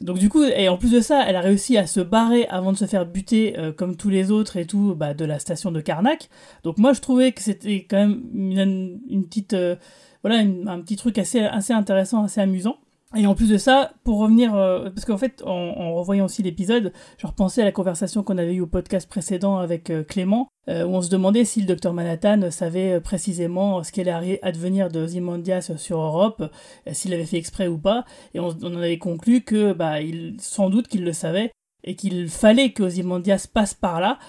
Donc du coup, et en plus de ça, elle a réussi à se barrer avant de se faire buter comme tous les autres et tout bah, de la station de Karnak. Donc moi, je trouvais que c'était quand même une, petite, euh, voilà, un petit truc assez, assez intéressant, assez amusant. Et en plus de ça, pour revenir, euh, parce qu'en fait, en, en revoyant aussi l'épisode, je repensais à la conversation qu'on avait eue au podcast précédent avec euh, Clément, où on se demandait si le docteur Manhattan savait précisément ce qu'allait advenir de Ozymandias sur Europe, s'il avait fait exprès ou pas, et on, en avait conclu que, bah, il, sans doute qu'il le savait, et qu'il fallait que Ozymandias passe par là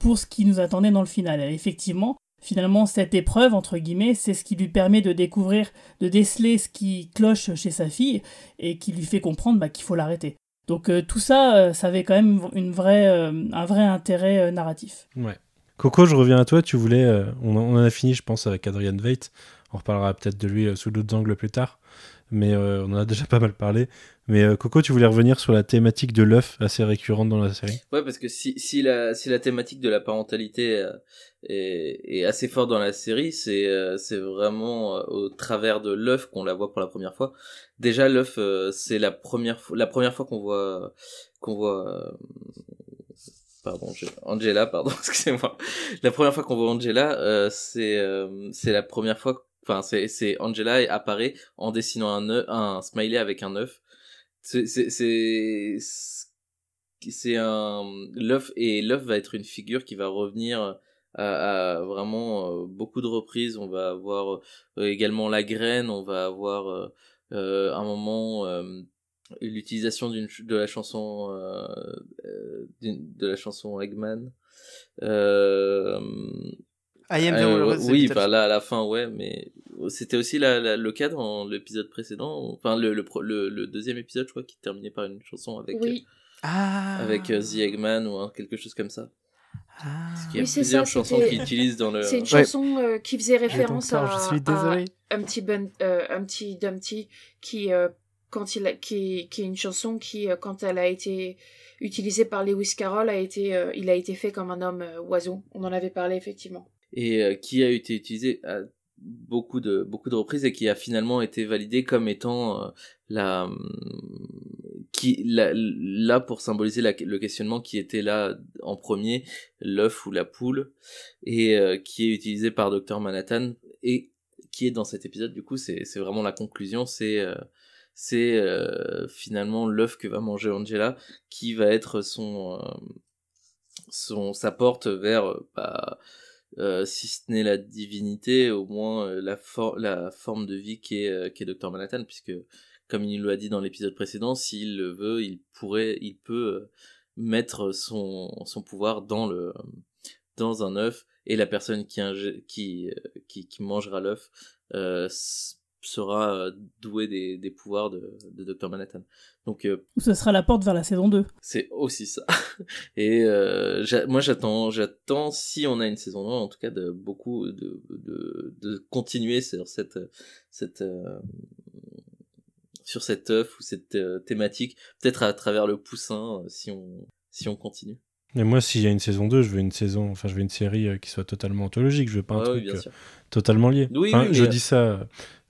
pour ce qui nous attendait dans le final. Effectivement, finalement, cette épreuve, entre guillemets, c'est ce qui lui permet de découvrir, de déceler ce qui cloche chez sa fille et qui lui fait comprendre bah, qu'il faut l'arrêter. Donc euh, tout ça, euh, ça avait quand même une vraie, euh, un vrai intérêt euh, narratif. Ouais. Coco, je reviens à toi. Tu voulais, euh, on, en- on en a fini, je pense, avec Adrian Veidt. On reparlera peut-être de lui euh, sous d'autres angles plus tard, mais euh, on en a déjà pas mal parlé. Mais euh, Coco, tu voulais revenir sur la thématique de l'œuf assez récurrente dans la série? Ouais, parce que si, si, la, si la thématique de la parentalité est, est assez forte dans la série, c'est euh, c'est vraiment euh, au travers de l'œuf qu'on la voit pour la première fois. Déjà, l'œuf, euh, c'est la première fois, la première fois qu'on voit qu'on voit euh, pardon, Angela, pardon, excusez-moi. La première fois qu'on voit Angela, euh, c'est euh, c'est la première fois, enfin c'est c'est Angela apparaît en dessinant un œuf, un smiley avec un œuf. C'est c'est c'est un l'œuf et l'œuf va être une figure qui va revenir à, à vraiment euh, beaucoup de reprises. On va avoir euh, également la graine, on va avoir euh, euh, un moment euh, l'utilisation d'une de la chanson euh, de la chanson Eggman. Euh, I am the euh, oui, bah là à la fin, ouais, mais c'était aussi la, la- le cas dans l'épisode précédent, enfin le, le, pro- le, le deuxième épisode, je crois, qui terminait par une chanson avec Oui. Ah. avec euh, The Eggman ou hein, quelque chose comme ça. Parce qu'il y a Oui, c'est plusieurs ça, chansons c'était- qu'ils utilisent dans le. C'est une chanson euh, qui faisait référence à, corps, je suis à désolé. un petit euh, petit Dumpty qui euh, quand il a, qui qui est une chanson qui euh, quand elle a été utilisée par Lewis Carroll a été euh, il a été fait comme un homme euh, oiseau. On en avait parlé effectivement. et euh, qui a été utilisé à beaucoup de beaucoup de reprises et qui a finalement été validé comme étant euh, la hum, qui là, là pour symboliser la- le questionnement qui était là en premier, l'œuf ou la poule, et euh, qui est utilisé par Dr Manhattan et qui est dans cet épisode. Du coup, c'est c'est vraiment la conclusion. C'est euh, c'est euh, finalement l'œuf que va manger Angela qui va être son euh, son sa porte vers bah, euh, si ce n'est la divinité, au moins euh, la, for- la forme de vie qui est, euh, est Dr Manhattan, puisque comme il l'a dit dans l'épisode précédent, s'il le veut, il pourrait, il peut mettre son, son pouvoir dans le dans un œuf et la personne qui qui, qui, qui mangera l'œuf euh, sera euh, douée des, des pouvoirs de, de Dr Manhattan. Donc euh, Ou ce sera la porte vers la saison 2. c'est aussi ça. Et euh, moi j'attends, j'attends si on a une saison 1 en tout cas de beaucoup de de, de continuer sur cette cette euh, sur cette œuf ou cette euh, thématique, peut-être à travers le poussin euh, si on si on continue. Mais moi, s'il y a une saison 2, je veux une saison, enfin, je veux une série euh, qui soit totalement anthologique. Je veux pas un Ouais, oui, truc bien euh, sûr. totalement lié. Oui, Enfin, oui, je dis ça euh,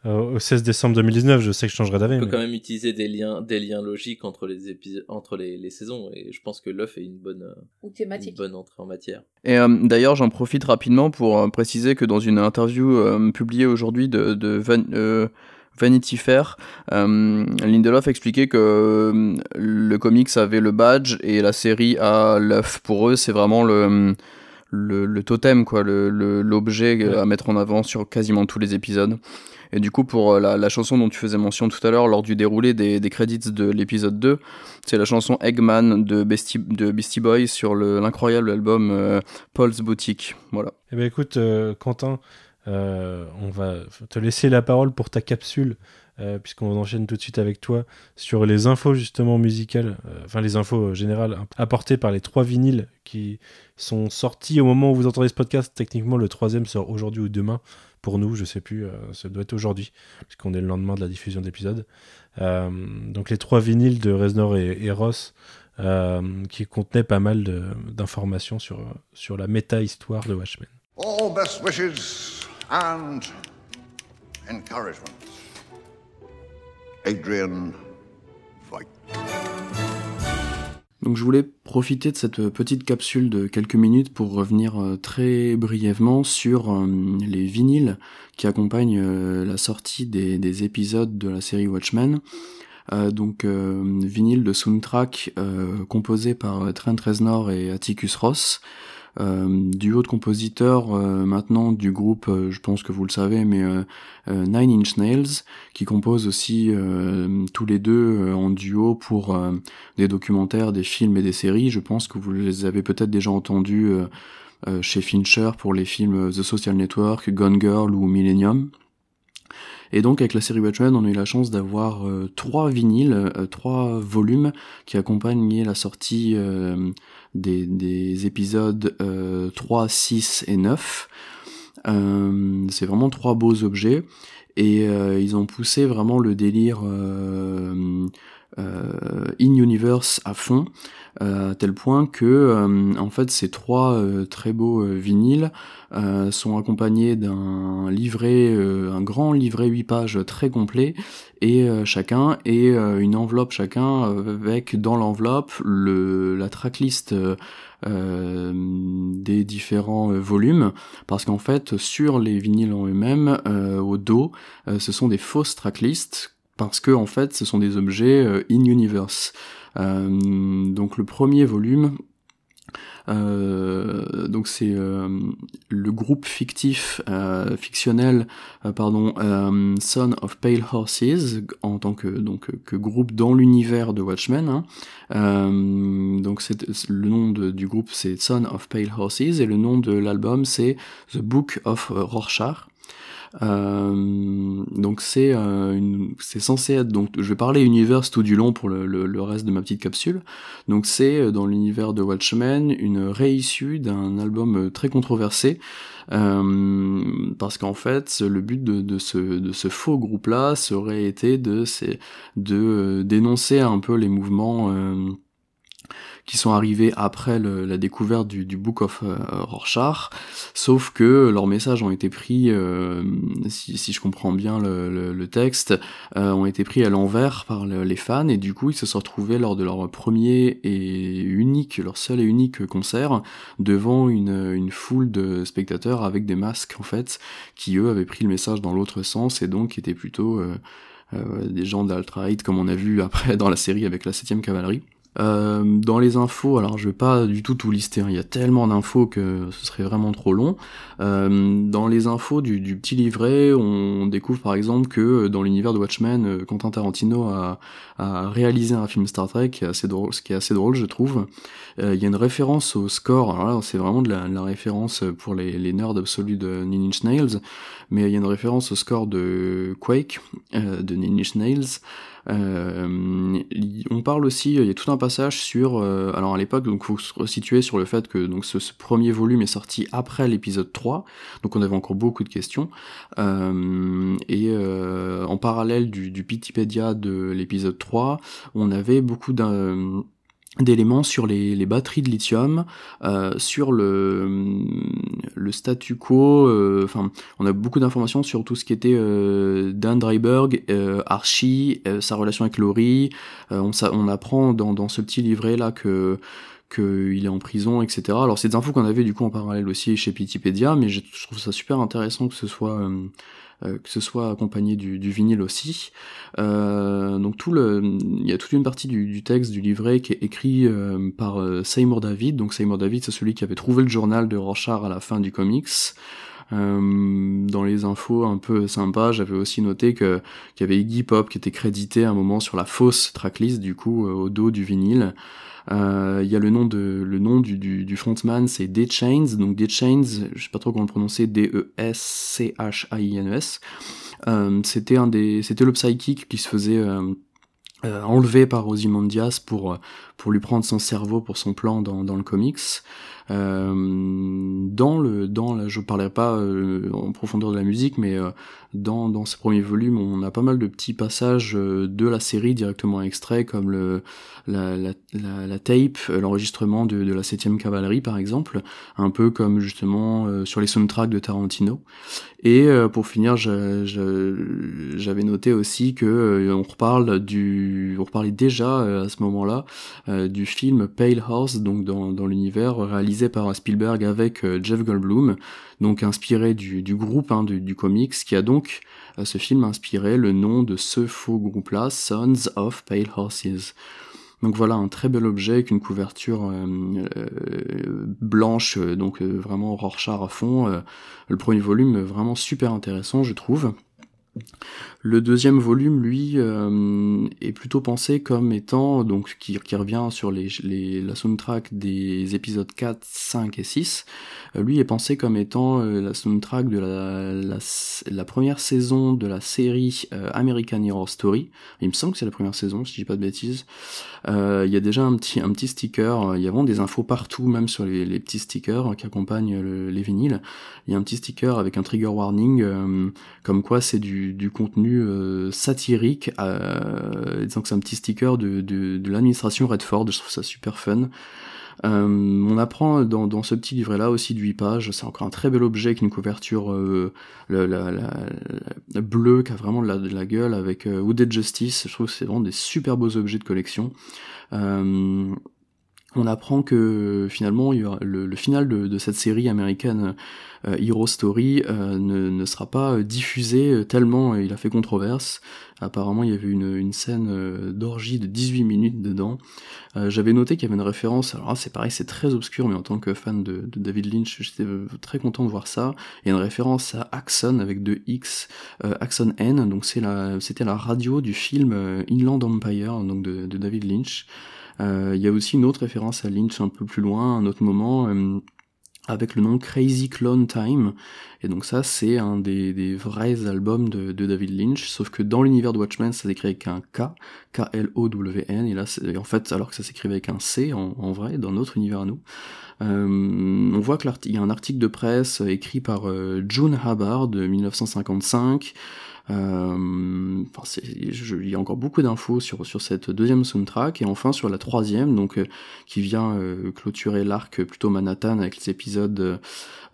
au 16 décembre 2019. Je sais que je changerai d'avis. On peut mais- quand même utiliser des liens des liens logiques entre les épisodes entre les, les saisons et je pense que l'œuf est une bonne euh, Ou thématique. une bonne entrée en matière. Et euh, d'ailleurs, j'en profite rapidement pour euh, préciser que dans une interview euh, publiée aujourd'hui de, de Van- euh, Vanity Fair, euh, Lindelof expliquait que euh, le comics avait le badge et la série a l'œuf. Pour eux, c'est vraiment le, le, le totem, quoi, le- le- l'objet euh, à mettre en avant sur quasiment tous les épisodes. Et du coup, pour euh, la, chanson dont tu faisais mention tout à l'heure, lors du déroulé des, des crédits de l'épisode 2, c'est la chanson Eggman de Beastie, de Boys sur le- l'incroyable album euh, Paul's Boutique. Voilà. Eh ben écoute, euh, Quentin, on va te laisser la parole pour ta capsule, puisqu'on enchaîne tout de suite avec toi sur les infos justement musicales, enfin les infos générales apportées par les trois vinyles qui sont sortis au moment où vous entendez ce podcast. Techniquement, le troisième sort aujourd'hui ou demain. Pour nous, je sais plus, euh, ça doit être aujourd'hui, puisqu'on est le lendemain de la diffusion de. Euh, donc les trois vinyles de Reznor et, et Ross, euh, qui contenaient pas mal d'informations sur, sur la méta-histoire de Watchmen. All best wishes and encouragement. Adrian Voigt. Donc je voulais profiter de cette petite capsule de quelques minutes pour revenir euh, très brièvement sur euh, les vinyles qui accompagnent euh, la sortie des, des épisodes de la série Watchmen. Euh, donc euh, vinyle de soundtrack euh, composé par Trent Reznor et Atticus Ross, euh, duo de compositeurs euh, maintenant du groupe, euh, je pense que vous le savez, mais euh, euh, Nine Inch Nails, qui composent aussi euh, tous les deux euh, en duo pour euh, des documentaires, des films et des séries. Je pense que vous les avez peut-être déjà entendus euh, euh, chez Fincher pour les films The Social Network, Gone Girl ou Millennium. Et donc avec la série Watchmen, on a eu la chance d'avoir euh, trois vinyles, euh, trois volumes qui accompagnaient la sortie euh, des, des épisodes euh, 3, 6 et 9. Euh, c'est vraiment trois beaux objets et euh, ils ont poussé vraiment le délire euh, euh, in-universe à fond, euh, à tel point que euh, en fait ces trois euh, très beaux euh, vinyles euh, sont accompagnés d'un livret, euh, un grand livret 8 pages très complet et euh, chacun et euh, une enveloppe chacun euh, avec dans l'enveloppe le la tracklist euh, euh, des différents euh, volumes parce qu'en fait sur les vinyles en eux-mêmes euh, au dos euh, ce sont des fausses tracklists parce que en fait ce sont des objets euh, in universe Euh, donc le premier volume euh, donc c'est le groupe fictif, fictionnel, pardon, Son of Pale Horses en tant que donc que groupe dans l'univers de Watchmen. hein. Donc le nom de- du groupe c'est Son of Pale Horses et le nom de l'album c'est The Book of Rorschach. Euh, donc c'est euh, c'est censé être donc je vais parler univers tout du long pour le, le- reste de ma petite capsule. Donc c'est euh, dans l'univers de Watchmen une réissue d'un album très controversé euh, parce qu'en fait le but de, de ce de ce faux groupe là serait été de de dénoncer un peu les mouvements euh, qui sont arrivés après la découverte du, Book of euh, Rorschach, sauf que leurs messages ont été pris, euh, si, je comprends bien le, texte, euh, ont été pris à l'envers par le, les fans et du coup ils se sont retrouvés lors de leur premier et unique, leur seul et unique concert devant une, foule de spectateurs avec des masques en fait, qui eux avaient pris le message dans l'autre sens et donc étaient plutôt des gens d'alt-right comme on a vu après dans la série avec la 7ème cavalerie. Euh, dans les infos, alors je vais pas du tout tout lister, hein. il y a tellement d'infos que ce serait vraiment trop long. Euh, dans les infos du, petit livret, on découvre par exemple que dans l'univers de Watchmen, euh, Quentin Tarantino a, réalisé un film Star Trek qui assez drôle, ce qui est assez drôle je trouve. Euh, il y a une référence au score, alors là c'est vraiment de la, référence pour les, les nerds absolus de Nine Inch Nails, mais il y a une référence au score de Quake euh, de Nine Inch Nails. Euh, on parle aussi, il y a tout un passage sur, euh, alors à l'époque, donc faut se resituer sur le fait que donc ce, premier volume est sorti après l'épisode 3, donc on avait encore beaucoup de questions. Et en parallèle du, du de l'épisode 3, on avait beaucoup d'un d'éléments sur les, les, batteries de lithium, euh, sur le, le statu quo, euh, enfin on a beaucoup d'informations sur tout ce qui était euh, Dan Dreiberg, euh, Archie, sa relation avec Laurie, on, on apprend dans, dans ce petit livret là que qu'il est en prison, etc. Alors c'est des infos qu'on avait du coup en parallèle aussi chez Pitipédia, mais je, trouve ça super intéressant que ce soit que ce soit accompagné du, du vinyle aussi. Euh, donc tout le, il y a toute une partie du, du, texte du livret qui est écrit euh, par Seymour David. Donc Seymour David, c'est celui qui avait trouvé le journal de Rorschach à la fin du comics. Euh, dans les infos un peu sympas, j'avais aussi noté que qu'il y avait Iggy Pop qui était crédité à un moment sur la fausse tracklist du coup au dos du vinyle. Il euh, y a le nom de le nom du, du, frontman, c'est Dead Chains. Donc Dead Chains, je sais pas trop comment le prononcer, D-E-S-C-H-A-I-N-E-S. Euh, c'était le psychic qui se faisait euh, enlevé par Ozymandias pour pour lui prendre son cerveau pour son plan dans, dans le comics. Euh, dans le dans la, je parlerai pas euh, en profondeur de la musique, mais euh, dans dans ce premier volume, on a pas mal de petits passages de la série directement extraits, comme le la, la, la, tape, l'enregistrement de, de la septième cavalerie par exemple, un peu comme justement sur les soundtracks de Tarantino. Et pour finir, j'avais noté aussi que on reparle du, on reparlait déjà à ce moment-là du film Pale Horse, donc dans, dans l'univers réalisé par Spielberg avec euh, Jeff Goldblum, donc inspiré du, du groupe hein, du, du, comics, qui a donc euh, ce film inspiré le nom de ce faux groupe-là, Sons of Pale Horses. Donc voilà un très bel objet avec une couverture euh, euh, blanche, donc euh, vraiment Rorschach à fond. le premier volume vraiment super intéressant je trouve. Le deuxième volume, lui, euh, est plutôt pensé comme étant, donc qui, qui revient sur les, les, la soundtrack des épisodes 4, 5 et 6, euh, lui est pensé comme étant euh, la soundtrack de la, première saison de la série American Horror Story. Il me semble que c'est la première saison, si je dis pas de bêtises. Il y a déjà un petit, un petit sticker, il y a vraiment des infos partout, même sur les, les petits stickers qui accompagnent le, les vinyles. Il y a un petit sticker avec un trigger warning, comme quoi c'est du, du contenu euh, satirique, euh, disons que c'est un petit sticker de, de, l'administration Redford, je trouve ça super fun. Euh, on apprend dans, ce petit livret-là aussi de 8 pages, c'est encore un très bel objet avec une couverture bleue qui a vraiment de la, gueule avec Wooded Justice, je trouve que c'est vraiment des super beaux objets de collection. Euh, on apprend que finalement le, final de, cette série américaine euh, Hero Story euh, ne, sera pas diffusé tellement il a fait controverse. Apparemment il y avait une, une scène d'orgie de 18 minutes dedans. Euh, J'avais noté qu'il y avait une référence, alors c'est pareil c'est très obscur mais en tant que fan de, David Lynch j'étais très content de voir ça. Il y a une référence à Axon avec deux X, euh, Axon N, donc c'est la c'était la radio du film Inland Empire donc de David Lynch. Euh, il y a aussi une autre référence à Lynch un peu plus loin, un autre moment, euh, avec le nom Crazy Clone Time. Et donc ça, c'est un des, vrais albums de, David Lynch, sauf que dans l'univers de Watchmen, ça s'écrit avec un K, K-L-O-W-N, et là, en fait, alors que ça s'écrivait avec un C en, vrai, dans notre univers à nous. Euh, on voit qu'il y a un article de presse écrit par June Hubbard de 1955, Euh, enfin, je- il y a encore beaucoup d'infos sur, sur cette deuxième soundtrack et enfin sur la troisième, donc euh, qui vient euh, clôturer l'arc plutôt Manhattan avec les épisodes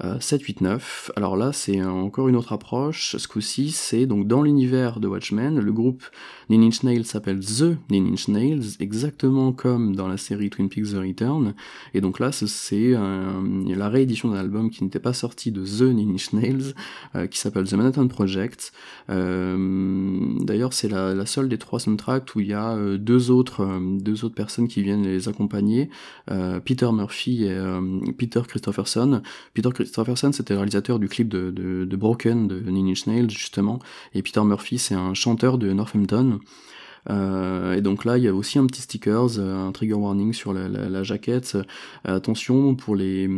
euh, 7, 8, 9. Alors là, c'est encore une autre approche. Ce coup-ci, c'est donc dans l'univers de Watchmen, le groupe Nine Inch Nails s'appelle The Nine Inch Nails, exactement comme dans la série Twin Peaks The Return. Et donc là, ce- c'est la réédition d'un album qui n'était pas sorti de The Nine Inch Nails, euh, qui s'appelle The Manhattan Project. Euh, D'ailleurs, c'est la, seule des trois soundtracks où il y a euh, deux autres, deux autres personnes qui viennent les accompagner, Peter Murphy et Peter Christopherson. Peter Christopherson, c'était le réalisateur du clip de, Broken de Nine Inch Nails justement, et Peter Murphy, c'est un chanteur de Northampton. Euh, et donc là, il y a aussi un petit stickers, euh, un trigger warning sur la, jaquette. Attention pour les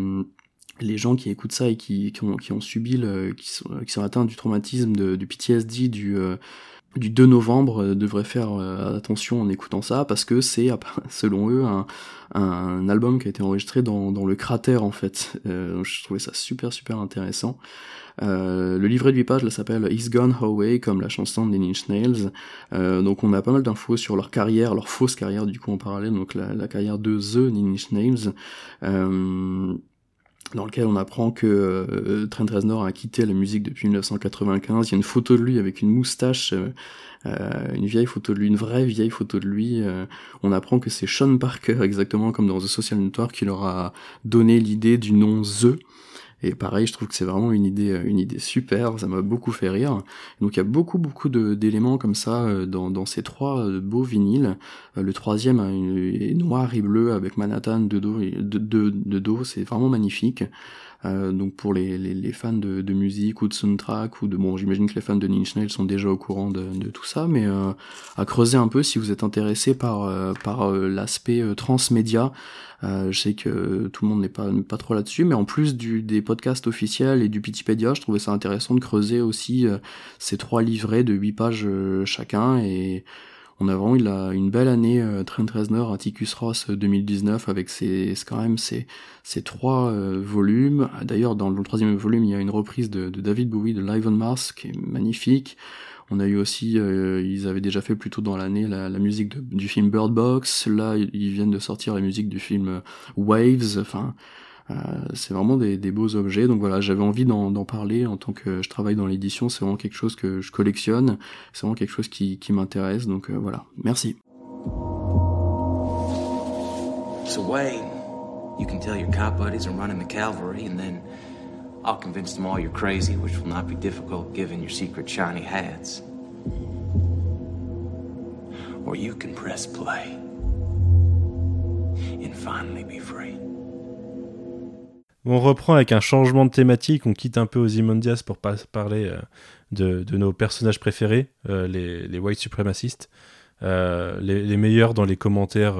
les gens qui écoutent ça et qui, ont, subi, le, qui, sont, atteints du traumatisme, du PTSD du, euh, du 2 novembre euh, devraient faire euh, attention en écoutant ça parce que c'est, selon eux, un, un album qui a été enregistré dans, dans le cratère en fait. Euh, je trouvais ça super super intéressant. Euh, le livret de 8 pages s'appelle He's Gone Away comme la chanson des Inch Nails. Euh, donc on a pas mal d'infos sur leur carrière, leur fausse carrière du coup en parallèle, donc la, la carrière de The Inch Nails. Dans lequel on apprend que euh, Trent Reznor a quitté la musique depuis 1995. Il y a une photo de lui avec une moustache, euh, euh, une vieille photo de lui, une vraie vieille photo de lui. on apprend que c'est Sean Parker, exactement comme dans The Social Network, qui leur a donné l'idée du nom The. Et pareil, je trouve que c'est vraiment une idée, euh, une idée super, ça m'a beaucoup fait rire. Donc il y a beaucoup, beaucoup d'éléments comme ça euh, dans, ces trois euh, beaux vinyles. Le troisième hein, est noir et bleu avec Manhattan de dos, de dos, c'est vraiment magnifique. Euh, donc pour les, les, les fans de, de musique ou de soundtrack ou de bon j'imagine que les fans de Nine Inch Nails sont déjà au courant de, de tout ça mais euh, à creuser un peu si vous êtes intéressé par euh, par euh, l'aspect euh, transmédia je sais que tout le monde n'est pas pas trop là-dessus mais en plus du des podcasts officiels et du Wikipédia je trouvais ça intéressant de creuser aussi ces trois livrets de 8 pages chacun et on a vraiment eu une belle année euh, Trent Reznor, Atticus Ross euh, 2019 avec ses, quand même ces trois euh, volumes. D'ailleurs, dans le troisième volume, il y a une reprise de, David Bowie de Live on Mars qui est magnifique. On a eu aussi, euh, ils avaient déjà fait plus tôt dans l'année la, musique du film Bird Box. Là, ils viennent de sortir la musique du film euh, Waves. Enfin, euh, c'est vraiment des, des beaux objets. Donc voilà, j'avais envie d'en d'en parler en tant que je travaille dans l'édition. C'est vraiment quelque chose que je collectionne. C'est vraiment quelque chose qui, qui m'intéresse. Donc euh, voilà, merci. So, Wayne, you can tell your cop buddies I'm running the cavalry, and then I'll convince them all you're crazy, which will not be difficult given your secret shiny hats. Or you can press play and finally be free. On reprend avec un changement de thématique, on quitte un peu Ozymandias pour parler euh, de, nos personnages préférés, euh, les, white suprémacistes, euh, les, meilleurs dans les commentaires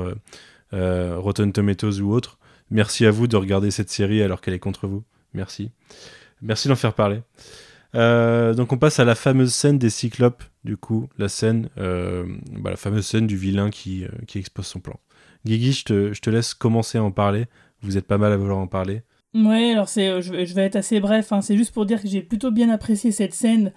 Rotten Tomatoes ou autres. Merci à vous de regarder cette série alors qu'elle est contre vous. Merci. Merci d'en faire parler. Donc on passe à la fameuse scène des Cyclopes, du coup, la scène, bah, la fameuse scène du vilain qui, qui expose son plan. Guigui, je te, je te laisse commencer à en parler. Vous êtes pas mal à vouloir en parler. Ouais, alors euh, je, vais- être assez bref. hein. C'est juste pour dire que j'ai plutôt bien apprécié cette scène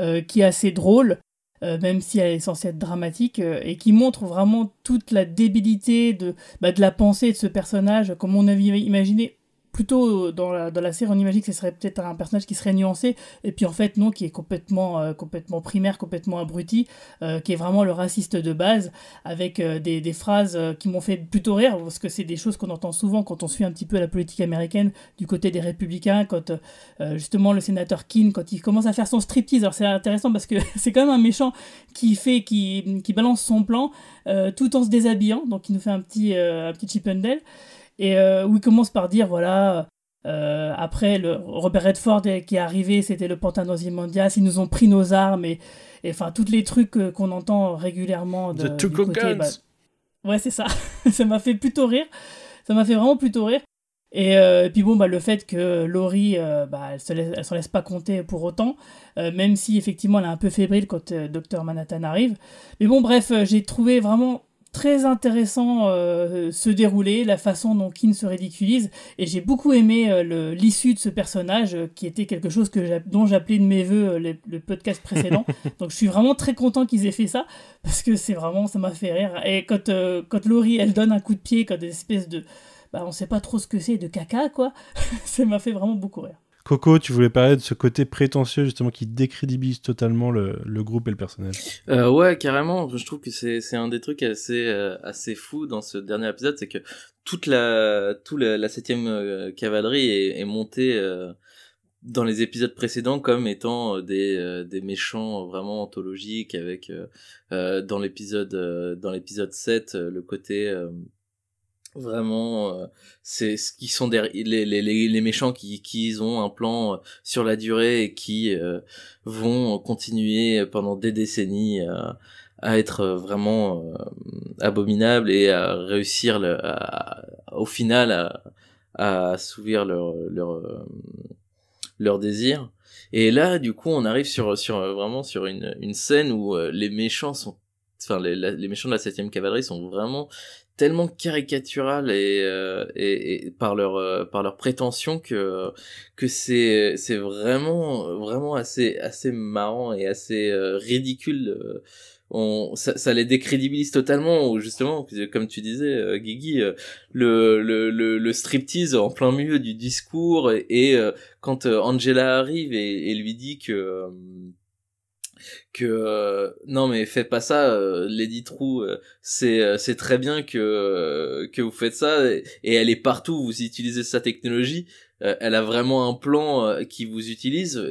euh, qui est assez drôle, euh, même si elle est censée être dramatique, et qui montre vraiment toute la débilité de, bah, de la pensée de ce personnage, comme on avait imaginé. Plutôt dans la, dans la série, on imagine que ce serait peut-être un personnage qui serait nuancé, et puis en fait non, qui est complètement, euh, complètement primaire, complètement abruti, euh, qui est vraiment le raciste de base, avec euh, des, des phrases euh, qui m'ont fait plutôt rire, parce que c'est des choses qu'on entend souvent quand on suit un petit peu la politique américaine du côté des républicains, quand euh, justement le sénateur Keane, quand il commence à faire son striptease, alors c'est intéressant parce que c'est quand même un méchant qui fait, qui, qui balance son plan euh, tout en se déshabillant, donc il nous fait un petit, euh, un petit Chippendale, et euh, où il commence par dire, voilà... euh, après, le Robert Redford qui est arrivé, c'était le pantin d'Ozymandias. Ils nous ont pris nos armes et, et enfin, tous les trucs euh, qu'on entend régulièrement. De, The du Tuco côté, bah, Ouais, c'est ça. ça m'a fait plutôt rire. Ça m'a fait vraiment plutôt rire. Et, euh, et puis bon, bah, le fait que Laurie, bah, elle se laisse, s'en laisse pas compter pour autant, même si effectivement elle est un peu fébrile quand Docteur Manhattan arrive. Mais bon, bref, j'ai trouvé vraiment très intéressant euh, se dérouler, la façon dont Kin se ridiculise, et j'ai beaucoup aimé euh, l'issue de ce personnage, euh, qui était quelque chose que dont j'appelais de mes voeux le, le podcast précédent. Donc je suis vraiment très content qu'ils aient fait ça, parce que c'est vraiment, ça m'a fait rire. Et quand, quand Laurie, elle donne un coup de pied, quand des espèces de... Bah, on sait pas trop ce que c'est, de caca, quoi, ça m'a fait vraiment beaucoup rire. Coco, tu voulais parler de ce côté prétentieux justement qui décrédibilise totalement le, le groupe et le personnage. Euh, ouais, carrément. Je trouve que c'est c'est un des trucs assez euh, assez fou dans ce dernier épisode, c'est que toute la toute la, la septième euh, cavalerie est, est montée euh, dans les épisodes précédents comme étant euh, des des méchants vraiment anthologiques avec dans l'épisode dans l'épisode 7 euh, le côté vraiment euh, c'est ce qui sont derrière les, les, les, méchants qui qui ont un plan euh, sur la durée et qui euh, vont continuer pendant des décennies à, à être euh, vraiment euh, abominables et à réussir le, à- au final à, à assouvir leur leur euh, leur désir. Et là du coup on arrive sur sur euh, vraiment sur une une scène où euh, les méchants sont enfin les, les méchants de la septième cavalerie sont vraiment tellement caricaturales et, euh, et, et par leur euh, par leur prétention que que c'est c'est vraiment vraiment assez assez marrant et assez euh, ridicule on ça, ça les décrédibilise totalement. Ou justement comme tu disais euh, Guigui euh, le, le le le striptease en plein milieu du discours et, et, euh, quand Angela arrive et, lui dit que que euh, non mais faites pas ça euh, Lady True euh, c'est euh, c'est très bien que euh, que vous faites ça et, elle est partout vous utilisez sa technologie. Euh, elle a vraiment un plan qui vous utilise.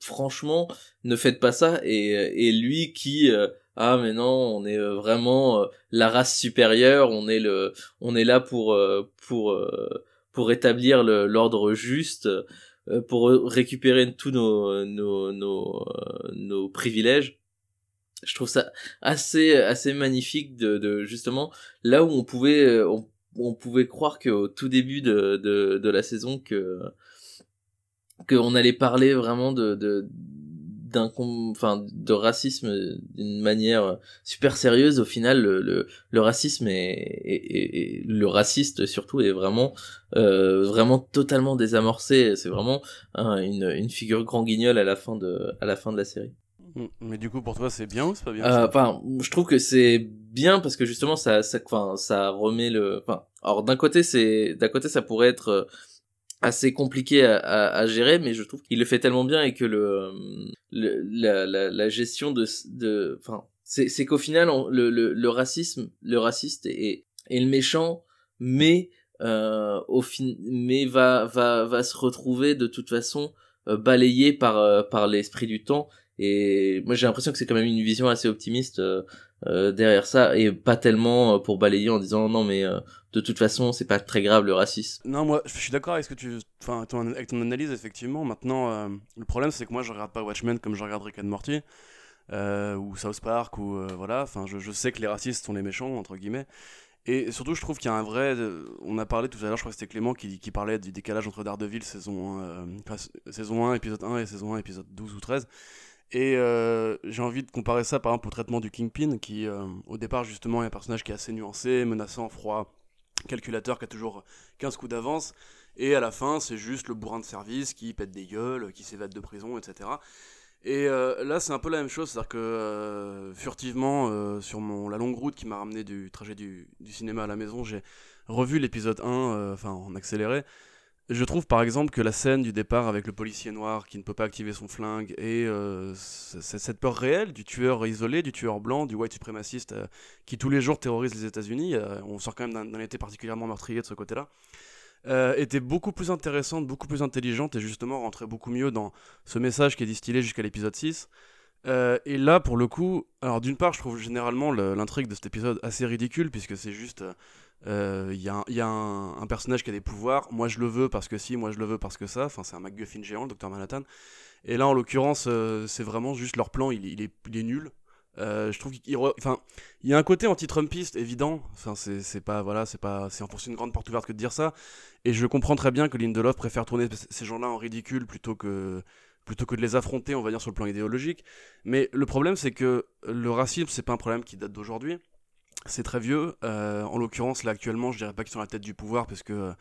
Franchement ne faites pas ça et et lui qui ah mais non on est vraiment la race supérieure on est le on est là pour pour pour établir l'ordre juste pour récupérer tous nos nos nos euh, nos privilèges. Je trouve ça assez assez magnifique de, de justement là où on pouvait euh, on, on pouvait croire qu'au tout début de, de de la saison que qu'on allait parler vraiment de de d'un enfin de racisme d'une manière super sérieuse au final le le, le racisme est, est- est- est- le raciste surtout est vraiment euh, vraiment totalement désamorcé c'est vraiment un- une une figure grand guignol à la fin de à la fin de la série Mm. Mais du coup, pour toi, c'est bien ou c'est pas bien? Euh, Enfin, je trouve que c'est bien parce que justement ça, ça, enfin, ça remet le. Enfin, alors d'un côté c'est, d'un côté ça pourrait être euh, assez compliqué à, à, à gérer, mais je trouve qu'il le fait tellement bien et que le, euh, le la, la, la gestion de, de, enfin, c'est, c'est qu'au final le, le, le racisme, le raciste est, est le méchant, mais euh, au fin, mais va, va, va se retrouver de toute façon euh, balayé par, euh, par l'esprit du temps. Et moi j'ai l'impression que c'est quand même une vision assez optimiste euh, derrière ça et pas tellement euh, pour balayer en disant non mais euh, de toute façon c'est pas très grave le racisme. Non, moi, je suis d'accord avec ce que tu, enfin, ton- avec ton analyse effectivement. Maintenant, le problème, c'est que moi, je regarde pas Watchmen comme je regarde Rick and Morty ou South Park ou voilà. Enfin, je, sais que les racistes sont les méchants entre guillemets. Et surtout, je trouve qu'il y a un vrai. On a parlé tout à l'heure, je crois que c'était Clément qui, parlait du décalage entre Daredevil saison 1, enfin, saison 1, épisode 1 et saison 1, épisode 12 ou 13. Et euh, j'ai envie de comparer ça par exemple au traitement du Kingpin, qui euh, au départ justement est un personnage qui est assez nuancé, menaçant, froid, calculateur, qui a toujours 15 coups d'avance. Et à la fin, c'est juste le bourrin de service qui pète des gueules, qui s'évade de prison, etc. Et euh, là, c'est un peu la même chose, c'est-à-dire que furtivement, sur mon, la longue route qui m'a ramené du trajet du, du cinéma à la maison, j'ai revu l'épisode 1, euh, enfin en accéléré. Je trouve par exemple que la scène du départ avec le policier noir qui ne peut pas activer son flingue et euh, cette peur réelle du tueur isolé, du tueur blanc, du white suprémaciste euh, qui tous les jours terrorise les États-Unis, euh, on sort quand même d'un- été particulièrement meurtrier de ce côté-là, était beaucoup plus intéressante, beaucoup plus intelligente et justement rentrait beaucoup mieux dans ce message qui est distillé jusqu'à l'épisode 6. Euh, et là, pour le coup, alors d'une part, je trouve généralement le- l'intrigue de cet épisode assez ridicule, puisque c'est juste. Euh, Il y a, un- personnage qui a des pouvoirs, moi je le veux parce que si, moi je le veux parce que ça, enfin c'est un MacGuffin géant, le docteur Manhattan. Et là, en l'occurrence, euh, c'est vraiment juste leur plan, il, est- nul. Euh, je trouve qu'il enfin, il y a un côté anti-Trumpiste évident. Enfin, c'est pas voilà, c'est pas c'est enfoncer une grande porte ouverte que de dire ça. Et je comprends très bien que Lindelof préfère tourner ces gens-là en ridicule plutôt que plutôt que de les affronter, on va dire sur le plan idéologique. Mais le problème, c'est que le racisme, c'est pas un problème qui date d'aujourd'hui. C'est très vieux. Euh, en l'occurrence, là actuellement, je dirais pas qu'ils sont à la tête du pouvoir parce que euh,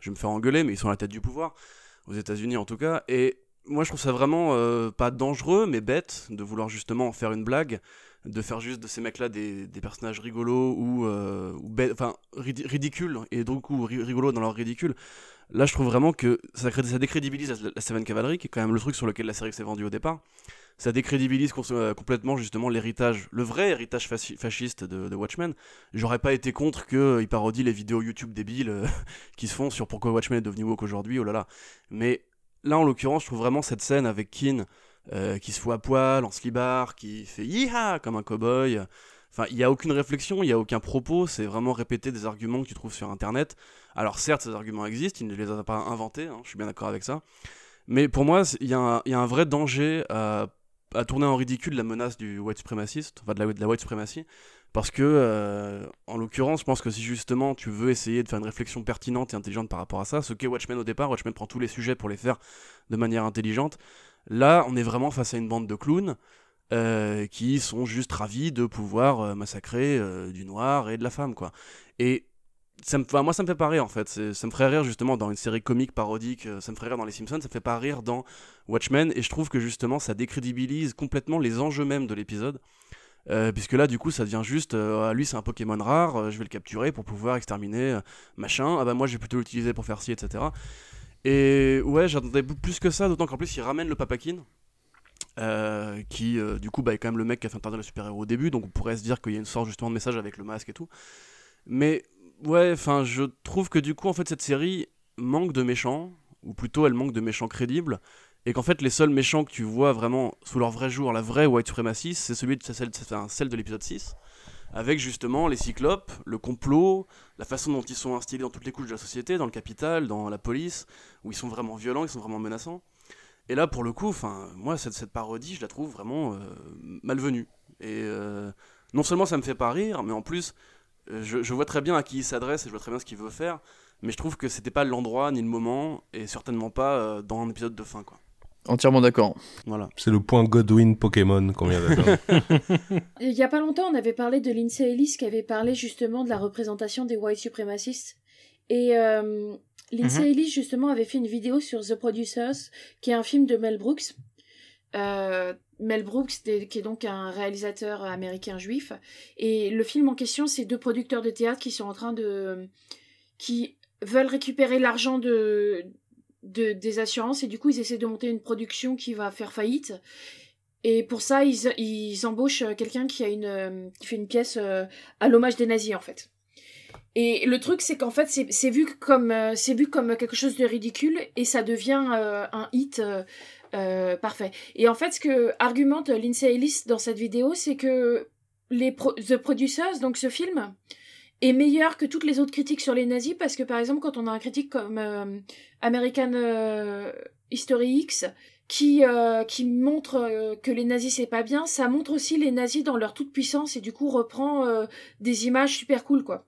je vais me faire engueuler, mais ils sont à la tête du pouvoir, aux États-Unis en tout cas. Et moi, je trouve ça vraiment euh, pas dangereux, mais bête de vouloir justement en faire une blague, de faire juste de ces mecs-là des, personnages rigolos ou, euh, enfin ridi- ridicules et donc ou ri- rigolos dans leur ridicule. Là, je trouve vraiment que ça, ça décrédibilise la, la Seven Cavalry, qui est quand même le truc sur lequel la série s'est vendue au départ. Ça décrédibilise euh, complètement justement l'héritage, le vrai héritage fasciste de, Watchmen. J'aurais pas été contre qu'ils parodient les vidéos YouTube débiles euh, qui se font sur pourquoi Watchmen est devenu woke aujourd'hui, oh là là. Mais là, en l'occurrence, je trouve vraiment cette scène avec Keane euh, qui se fout à poil, en slibard, qui fait yiha comme un cowboy. Enfin, il n'y a aucune réflexion, il n'y a aucun propos, c'est vraiment répéter des arguments que tu trouves sur Internet. Alors certes, ces arguments existent, il ne les a pas inventés, hein, je suis bien d'accord avec ça. Mais pour moi, il y, a un- vrai danger à, tourner en ridicule la menace du white suprémaciste, enfin de la, white suprématie, parce que, euh, en l'occurrence, je pense que si justement tu veux essayer de faire une réflexion pertinente et intelligente par rapport à ça, ce qu'est Watchmen au départ, Watchmen prend tous les sujets pour les faire de manière intelligente. Là, on est vraiment face à une bande de clowns euh, qui sont juste ravis de pouvoir euh, massacrer euh, du noir et de la femme, quoi. Et ça me, moi, ça me fait pas rire en fait. Ça me ferait rire justement dans une série comique parodique. Ça me ferait rire dans Les Simpsons. Ça me fait pas rire dans Watchmen. Et je trouve que justement, ça décrédibilise complètement les enjeux même de l'épisode. Puisque là, du coup, ça devient juste, Ah, lui c'est un Pokémon rare, je vais le capturer pour pouvoir exterminer machin. Ah bah moi, je vais plutôt l'utiliser pour faire ci, etc. Et ouais, j'attendais plus que ça, d'autant qu'en plus, il ramène le Papakin. euh, qui euh, du coup bah, est quand même le mec qui a fait interdire le super-héros au début, donc on pourrait se dire qu'il y a une sorte justement de message avec le masque et tout. Mais ouais, enfin, je trouve que du coup, en fait, cette série manque de méchants, ou plutôt elle manque de méchants crédibles, et qu'en fait, les seuls méchants que tu vois vraiment sous leur vrai jour, la vraie White Supremacy, c'est celui de celle, celle de l'épisode 6, avec justement les cyclopes, le complot, la façon dont ils sont instillés dans toutes les couches de la société, dans le capital, dans la police, où ils sont vraiment violents, ils sont vraiment menaçants. Et là, pour le coup, moi, cette, cette parodie, je la trouve vraiment euh, malvenue. Et euh, non seulement ça me fait pas rire, mais en plus, euh, je, vois très bien à qui il s'adresse et je vois très bien ce qu'il veut faire, mais je trouve que c'était pas l'endroit ni le moment, et certainement pas dans un épisode de fin, quoi. Entièrement d'accord. Voilà. C'est le point Godwin Pokémon qu'on vient d'atteindre. Il y a pas longtemps, on avait parlé de Lindsay Ellis qui avait parlé justement de la représentation des white suprémacistes. Et euh, Lindsay Mhm. Ellis, justement, avait fait une vidéo sur The Producers, qui est un film de Mel Brooks. Euh, Mel Brooks, qui est donc un réalisateur américain juif. Et le film en question, c'est deux producteurs de théâtre qui sont en train de. qui veulent récupérer l'argent de, de, des assurances et du coup, ils essaient de monter une production qui va faire faillite. Et pour ça, ils, ils embauchent euh, quelqu'un qui euh, qui fait une pièce euh, à l'hommage des nazis en fait. Et le truc, c'est qu'en fait, c'est vu comme c'est vu comme quelque chose de ridicule et ça devient un hit parfait. Et en fait, ce que argumente Lindsay Ellis dans cette vidéo, c'est que les The Producers, donc ce film, est meilleur que toutes les autres critiques sur les nazis parce que par exemple, quand on a un critique comme euh, American euh, History X qui euh, qui montre euh, que les nazis c'est pas bien, ça montre aussi les nazis dans leur toute puissance et du coup reprend euh, des images super cool quoi.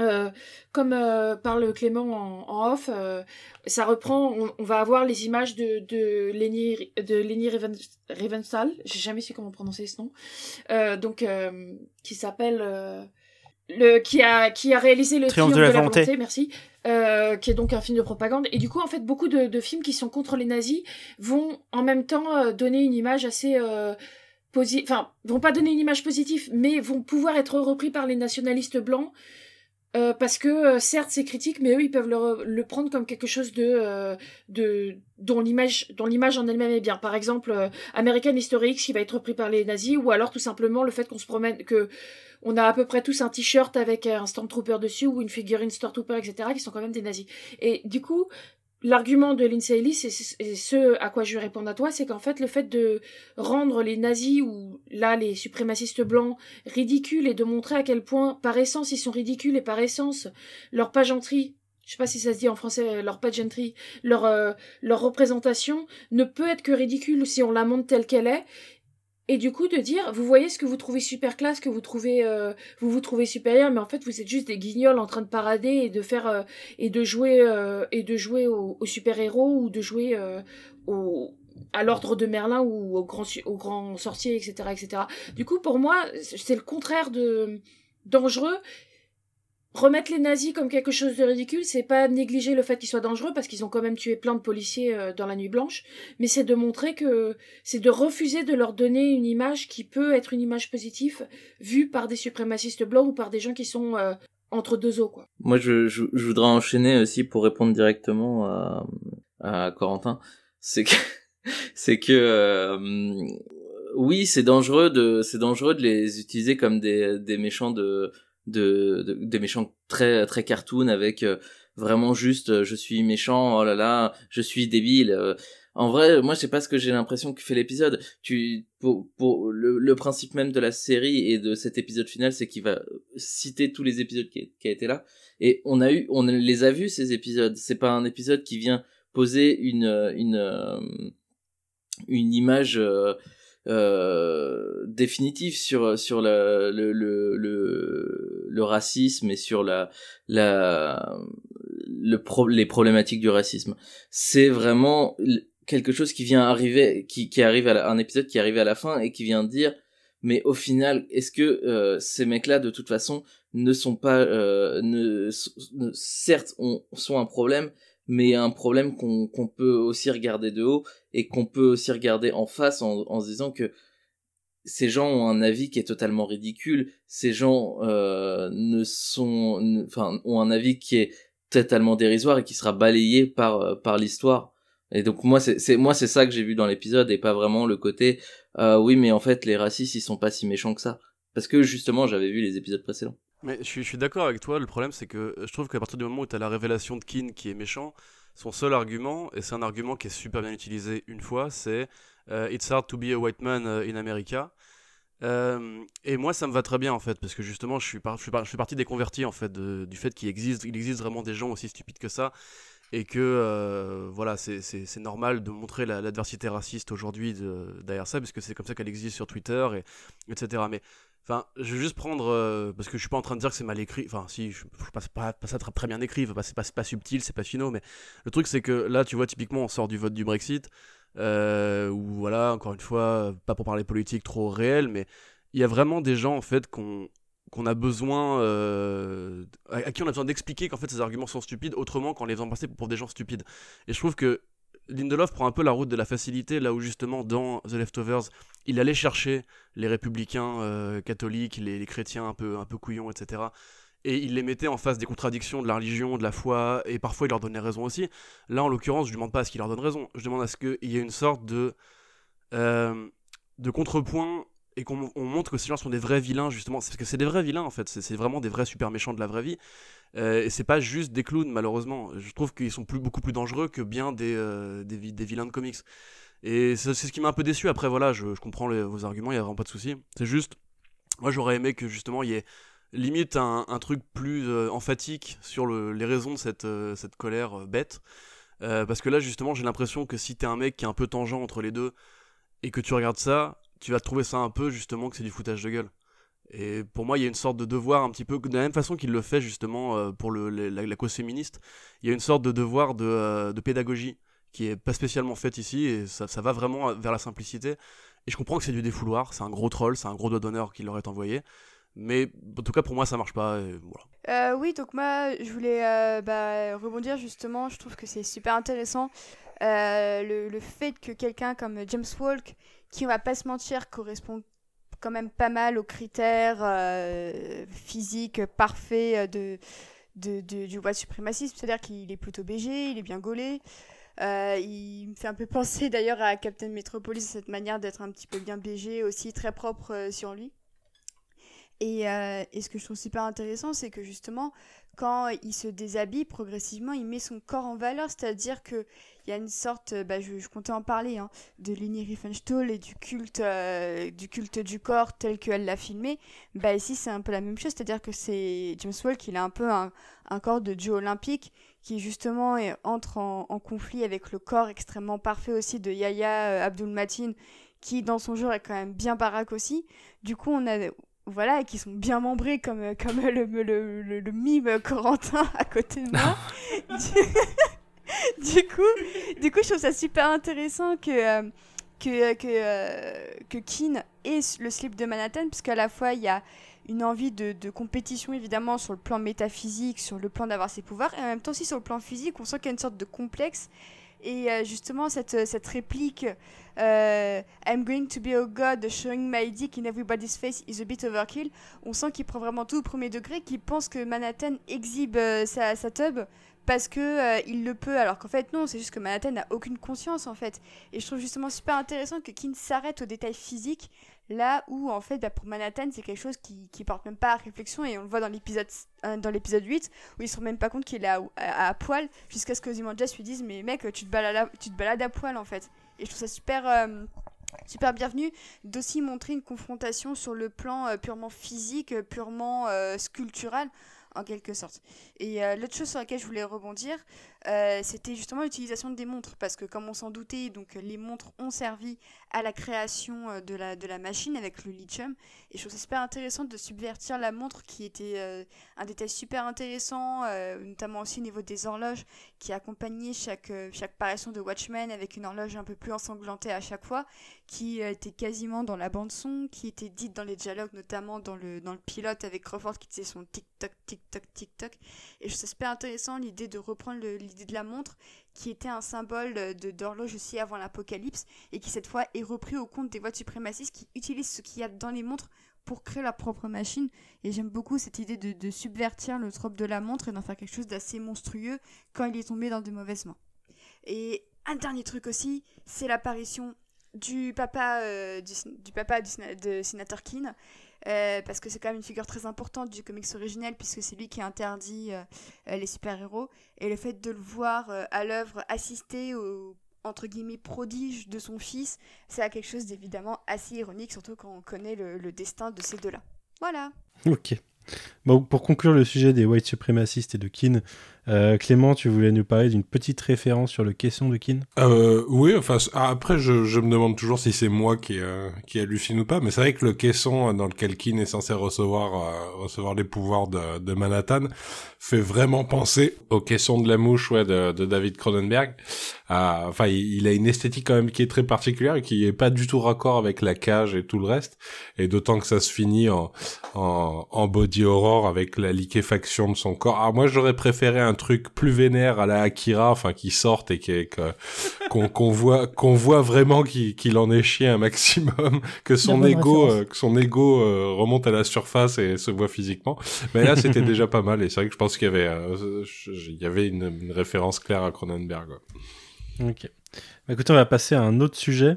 Euh, comme euh, parle Clément en, off, euh, ça reprend. On, va avoir les images de de Leni de Riven- Riefenstahl. J'ai jamais su comment prononcer ce nom. Donc qui s'appelle le qui a qui a réalisé le Triomphe de la volonté. merci. Euh, qui est donc un film de propagande. Et du coup, en fait, beaucoup de, de films qui sont contre les nazis vont en même temps euh, donner une image assez euh, posi- enfin, vont pas donner une image positive, mais vont pouvoir être repris par les nationalistes blancs. Euh, parce que euh, certes c'est critique, mais eux ils peuvent le, le prendre comme quelque chose de, euh, de dont l'image dont l'image en elle-même est bien. Par exemple, euh, American History X qui va être repris par les nazis, ou alors tout simplement le fait qu'on se promène, que on a à peu près tous un t-shirt avec un Stormtrooper dessus ou une figurine Stormtrooper, etc., qui sont quand même des nazis. Et du coup, l'argument de Lindsay et ce- à quoi je vais répondre à toi, c'est qu'en fait, le fait de rendre les nazis ou là les suprémacistes blancs ridicules et de montrer à quel point, par essence, ils sont ridicules et par essence, leur pageantrie, je sais pas si ça se dit en français, leur pageantry, leur, euh, leur représentation ne peut être que ridicule si on la montre telle qu'elle est. Et du coup, de dire, vous voyez ce que vous trouvez super classe, que vous trouvez, euh, vous vous trouvez supérieur, mais en fait, vous êtes juste des guignols en train de parader et de faire euh, et de jouer euh, et de jouer au, super héros ou de jouer au à l'ordre de Merlin ou au grand au grand sorcier, etc., etc. Du coup, pour moi, c'est le contraire de dangereux. Remettre les nazis comme quelque chose de ridicule, c'est pas négliger le fait qu'ils soient dangereux parce qu'ils ont quand même tué plein de policiers euh, dans la nuit blanche, mais c'est de montrer que c'est de refuser de leur donner une image qui peut être une image positive vue par des suprémacistes blancs ou par des gens qui sont euh, entre deux eaux quoi. Moi, je, je, je voudrais enchaîner aussi pour répondre directement à, à Corentin. C'est que, c'est que, euh, oui, c'est dangereux de, c'est dangereux de les utiliser comme des, des méchants de, de, de- des méchants très, très cartoon avec euh, vraiment juste, euh, je suis méchant, oh là là, je suis débile. euh. En vrai, moi, c'est pas ce que j'ai l'impression que fait l'épisode. Tu, pour, pour le, le principe même de la série et de cet épisode final, c'est qu'il va citer tous les épisodes qui, qui a été là. Et on a eu, on les a vus ces épisodes. C'est pas un épisode qui vient poser une, une, une image euh, définitive sur sur le, le, le, le racisme et sur la la le pro, les problématiques du racisme. C'est vraiment quelque chose qui vient arriver, qui, qui arrive à la- un épisode qui arrive à la fin et qui vient dire, mais au final, est-ce que euh, ces mecs-là, de toute façon, ne sont pas, euh, ne, certes, ont, sont un problème, mais un problème qu'on peut aussi regarder de haut et qu'on peut aussi regarder en face en, en se disant que ces gens ont un avis qui est totalement ridicule. Ces gens euh, ne sont, enfin, ont un avis qui est totalement dérisoire et qui sera balayé par euh, par l'histoire. Et donc moi c'est c'est moi c'est ça que j'ai vu dans l'épisode et pas vraiment le côté euh, oui mais en fait les racistes ils sont pas si méchants que ça parce que justement j'avais vu les épisodes précédents. Mais je suis, suis d'accord avec toi, le problème c'est que euh, je trouve qu'à partir du moment où tu as la révélation de Keane qui est méchant, son seul argument, et c'est un argument qui est super bien utilisé une fois, c'est euh, It's hard to be a white man euh, in America. Et moi ça me va très bien en fait, parce que justement je suis, je suis, je fais partie des convertis en fait, du fait qu'il existe, il existe vraiment des gens aussi stupides que ça, et que voilà, c'est- normal de montrer la- l'adversité raciste aujourd'hui de- derrière ça, parce que c'est comme ça qu'elle existe sur Twitter, et, etc. Mais Enfin, je vais juste prendre euh, parce que je suis pas en train de dire que c'est mal écrit. Enfin, si, je, je passe pas, pas ça très, bien écrit. Enfin, c'est pas, pas subtil, c'est pas finaux. Mais le truc, c'est que là, tu vois, typiquement, on sort du vote du Brexit. Euh, où voilà, encore une fois, pas pour parler politique trop réel, mais il y a vraiment des gens en fait qu'on qu'on a besoin, euh, à, qui on a besoin d'expliquer qu'en fait ces arguments sont stupides, autrement qu'en les faisant pour des gens stupides. Et je trouve que Lindelof prend un peu la route de la facilité, là où justement dans The Leftovers, il allait chercher les républicains euh, catholiques, les, chrétiens un peu, un peu couillons, etc. Et il les mettait en face des contradictions de la religion, de la foi, et parfois il leur donnait raison aussi. Là, en l'occurrence, je ne demande pas à ce qu'il leur donne raison, je demande à ce qu'il y ait une sorte de, euh, de contrepoint et qu'on on montre que ces gens sont des vrais vilains, justement. Parce que c'est des vrais vilains, en fait. C'est vraiment des vrais super méchants de la vraie vie. Euh, et c'est pas juste des clowns, malheureusement. Je trouve qu'ils sont beaucoup plus dangereux que bien des, euh, des, vi- des vilains de comics. Et c'est ce qui m'a un peu déçu. Après, voilà, je, comprends vos arguments, il y a vraiment pas de souci. C'est juste, moi j'aurais aimé que justement il y ait limite un, un truc plus euh, emphatique sur le- les raisons de cette, euh, cette colère euh, bête. Parce que là, justement, j'ai l'impression que si t'es un mec qui est un peu tangent entre les deux et que tu regardes ça, tu vas trouver ça un peu justement que c'est du foutage de gueule. Et pour moi, il y a une sorte de devoir un petit peu, de la même façon qu'il le fait justement euh, pour le, la, la cause féministe, il y a une sorte de devoir de, euh, pédagogie qui est pas spécialement faite ici et ça, va vraiment vers la simplicité. Et je comprends que c'est du défouloir, c'est un gros troll, c'est un gros doigt d'honneur qui leur est envoyé. Mais en tout cas, pour moi, ça marche pas. Euh, oui, donc moi, je voulais bah, rebondir justement. Je trouve que c'est super intéressant le, le fait que quelqu'un comme James Walk, qui on va pas se mentir, correspond quand même pas mal aux critères euh, physiques parfaits de, de, de- du white suprémacisme, c'est-à-dire qu'il est plutôt BG, il est bien gaulé. Euh, il me fait un peu penser d'ailleurs à Captain Metropolis, cette manière d'être un petit peu bien BG, aussi très propre euh, sur lui. Euh, et ce que je trouve super intéressant, c'est que justement, quand il se déshabille progressivement, il met son corps en valeur, c'est-à-dire que il y a une sorte, bah, je, comptais en parler, hein, de Leni Riefenstahl et du culte, euh, du culte du corps tel qu'elle l'a filmé. Bah ici, c'est un peu la même chose, c'est-à-dire que c'est James Walk, il a un peu un, corps de dieu olympique qui justement est- entre en, conflit avec le corps extrêmement parfait aussi de Yahya euh, Abdul Matin, qui dans son genre est quand même bien baraque aussi. Du coup, on a voilà, et qui sont bien membrés comme, euh, comme le, le, le, mime Corentin à côté de moi. du, du coup, du coup, je trouve ça super intéressant que, euh, que, que, euh, que Keane est le slip de Manhattan, puisqu'à la fois il y a une envie de, de, compétition évidemment sur le plan métaphysique, sur le plan d'avoir ses pouvoirs, et en même temps aussi sur le plan physique, on sent qu'il y a une sorte de complexe. Et euh, justement, cette, cette réplique euh, I'm going to be a god, showing my dick in everybody's face is a bit overkill, on sent qu'il prend vraiment tout au premier degré, qu'il pense que Manhattan exhibe euh, sa, sa tub parce que euh, il le peut alors qu'en fait non c'est juste que Manhattan n'a aucune conscience en fait. Et je trouve justement super intéressant que Kin s'arrête aux détails physiques là où en fait bah, pour Manhattan c'est quelque chose qui, qui porte même pas à réflexion et on le voit dans l'épisode euh, dans l'épisode 8 où il se rend même pas compte qu'il est à, à, poil jusqu'à ce que Ozymandias lui dise mais mec tu te balades à, tu te balades à poil en fait et je trouve ça super euh, super bienvenu d'aussi montrer une confrontation sur le plan euh, purement physique purement euh, sculptural en quelque sorte. Et euh, l'autre chose sur laquelle je voulais rebondir, euh, c'était justement l'utilisation des montres, parce que comme on s'en doutait, donc les montres ont servi à la création euh, de la, de la machine avec le lithium, et je trouve ça super intéressant de subvertir la montre, qui était euh, un détail super intéressant, notamment aussi au niveau des horloges, qui accompagnait chaque, chaque parution de Watchmen avec une horloge un peu plus ensanglantée à chaque fois, qui était quasiment dans la bande son, qui était dite dans les dialogues, notamment dans le, dans le pilote avec Crawford qui disait son tic-toc, tic-toc, tic-toc. Et je trouve ça super intéressant l'idée de reprendre de la montre, qui était un symbole de d'horloge aussi avant l'apocalypse, et qui cette fois est repris au compte des voix suprémacistes qui utilisent ce qu'il y a dans les montres pour créer leur propre machine. Et j'aime beaucoup cette idée de, de subvertir le trope de la montre et d'en faire quelque chose d'assez monstrueux quand il est tombé dans de mauvaises mains. Et un dernier truc aussi, c'est l'apparition du papa, euh, du, du, papa du, de Sénateur Keane, euh, parce que c'est quand même une figure très importante du comics originel, puisque c'est lui qui interdit euh, les super-héros, et le fait de le voir euh, à l'œuvre assister au entre guillemets prodige de son fils, c'est quelque chose d'évidemment assez ironique, surtout quand on connaît le, le destin de ces deux-là. Voilà. Ok. Bon, pour conclure le sujet des white suprémacistes et de Keane, euh, Clément, tu voulais nous parler d'une petite référence sur le caisson de Keane? Euh, Oui, enfin, après, je, je, me demande toujours si c'est moi qui, euh, qui hallucine ou pas, mais c'est vrai que le caisson dans lequel Keane est censé recevoir, euh, recevoir les pouvoirs de, de, Manhattan fait vraiment penser au caisson de la mouche ouais, de, de David Cronenberg. Enfin, il, a une esthétique quand même qui est très particulière et qui est pas du tout raccord avec la cage et tout le reste, et d'autant que ça se finit en, en, en body horror avec la liquéfaction de son corps. Alors moi, j'aurais préféré un truc plus vénère à la Akira, enfin qui sorte et qui qu'on voit qu'on voit vraiment qu'il en est chié un maximum, que son ego euh, que son ego euh, remonte à la surface et se voit physiquement. Mais là, c'était déjà pas mal et c'est vrai que je pense qu'il y avait euh, il y avait une, une, référence claire à Cronenberg. Ok. Bah, écoutez, on va passer à un autre sujet.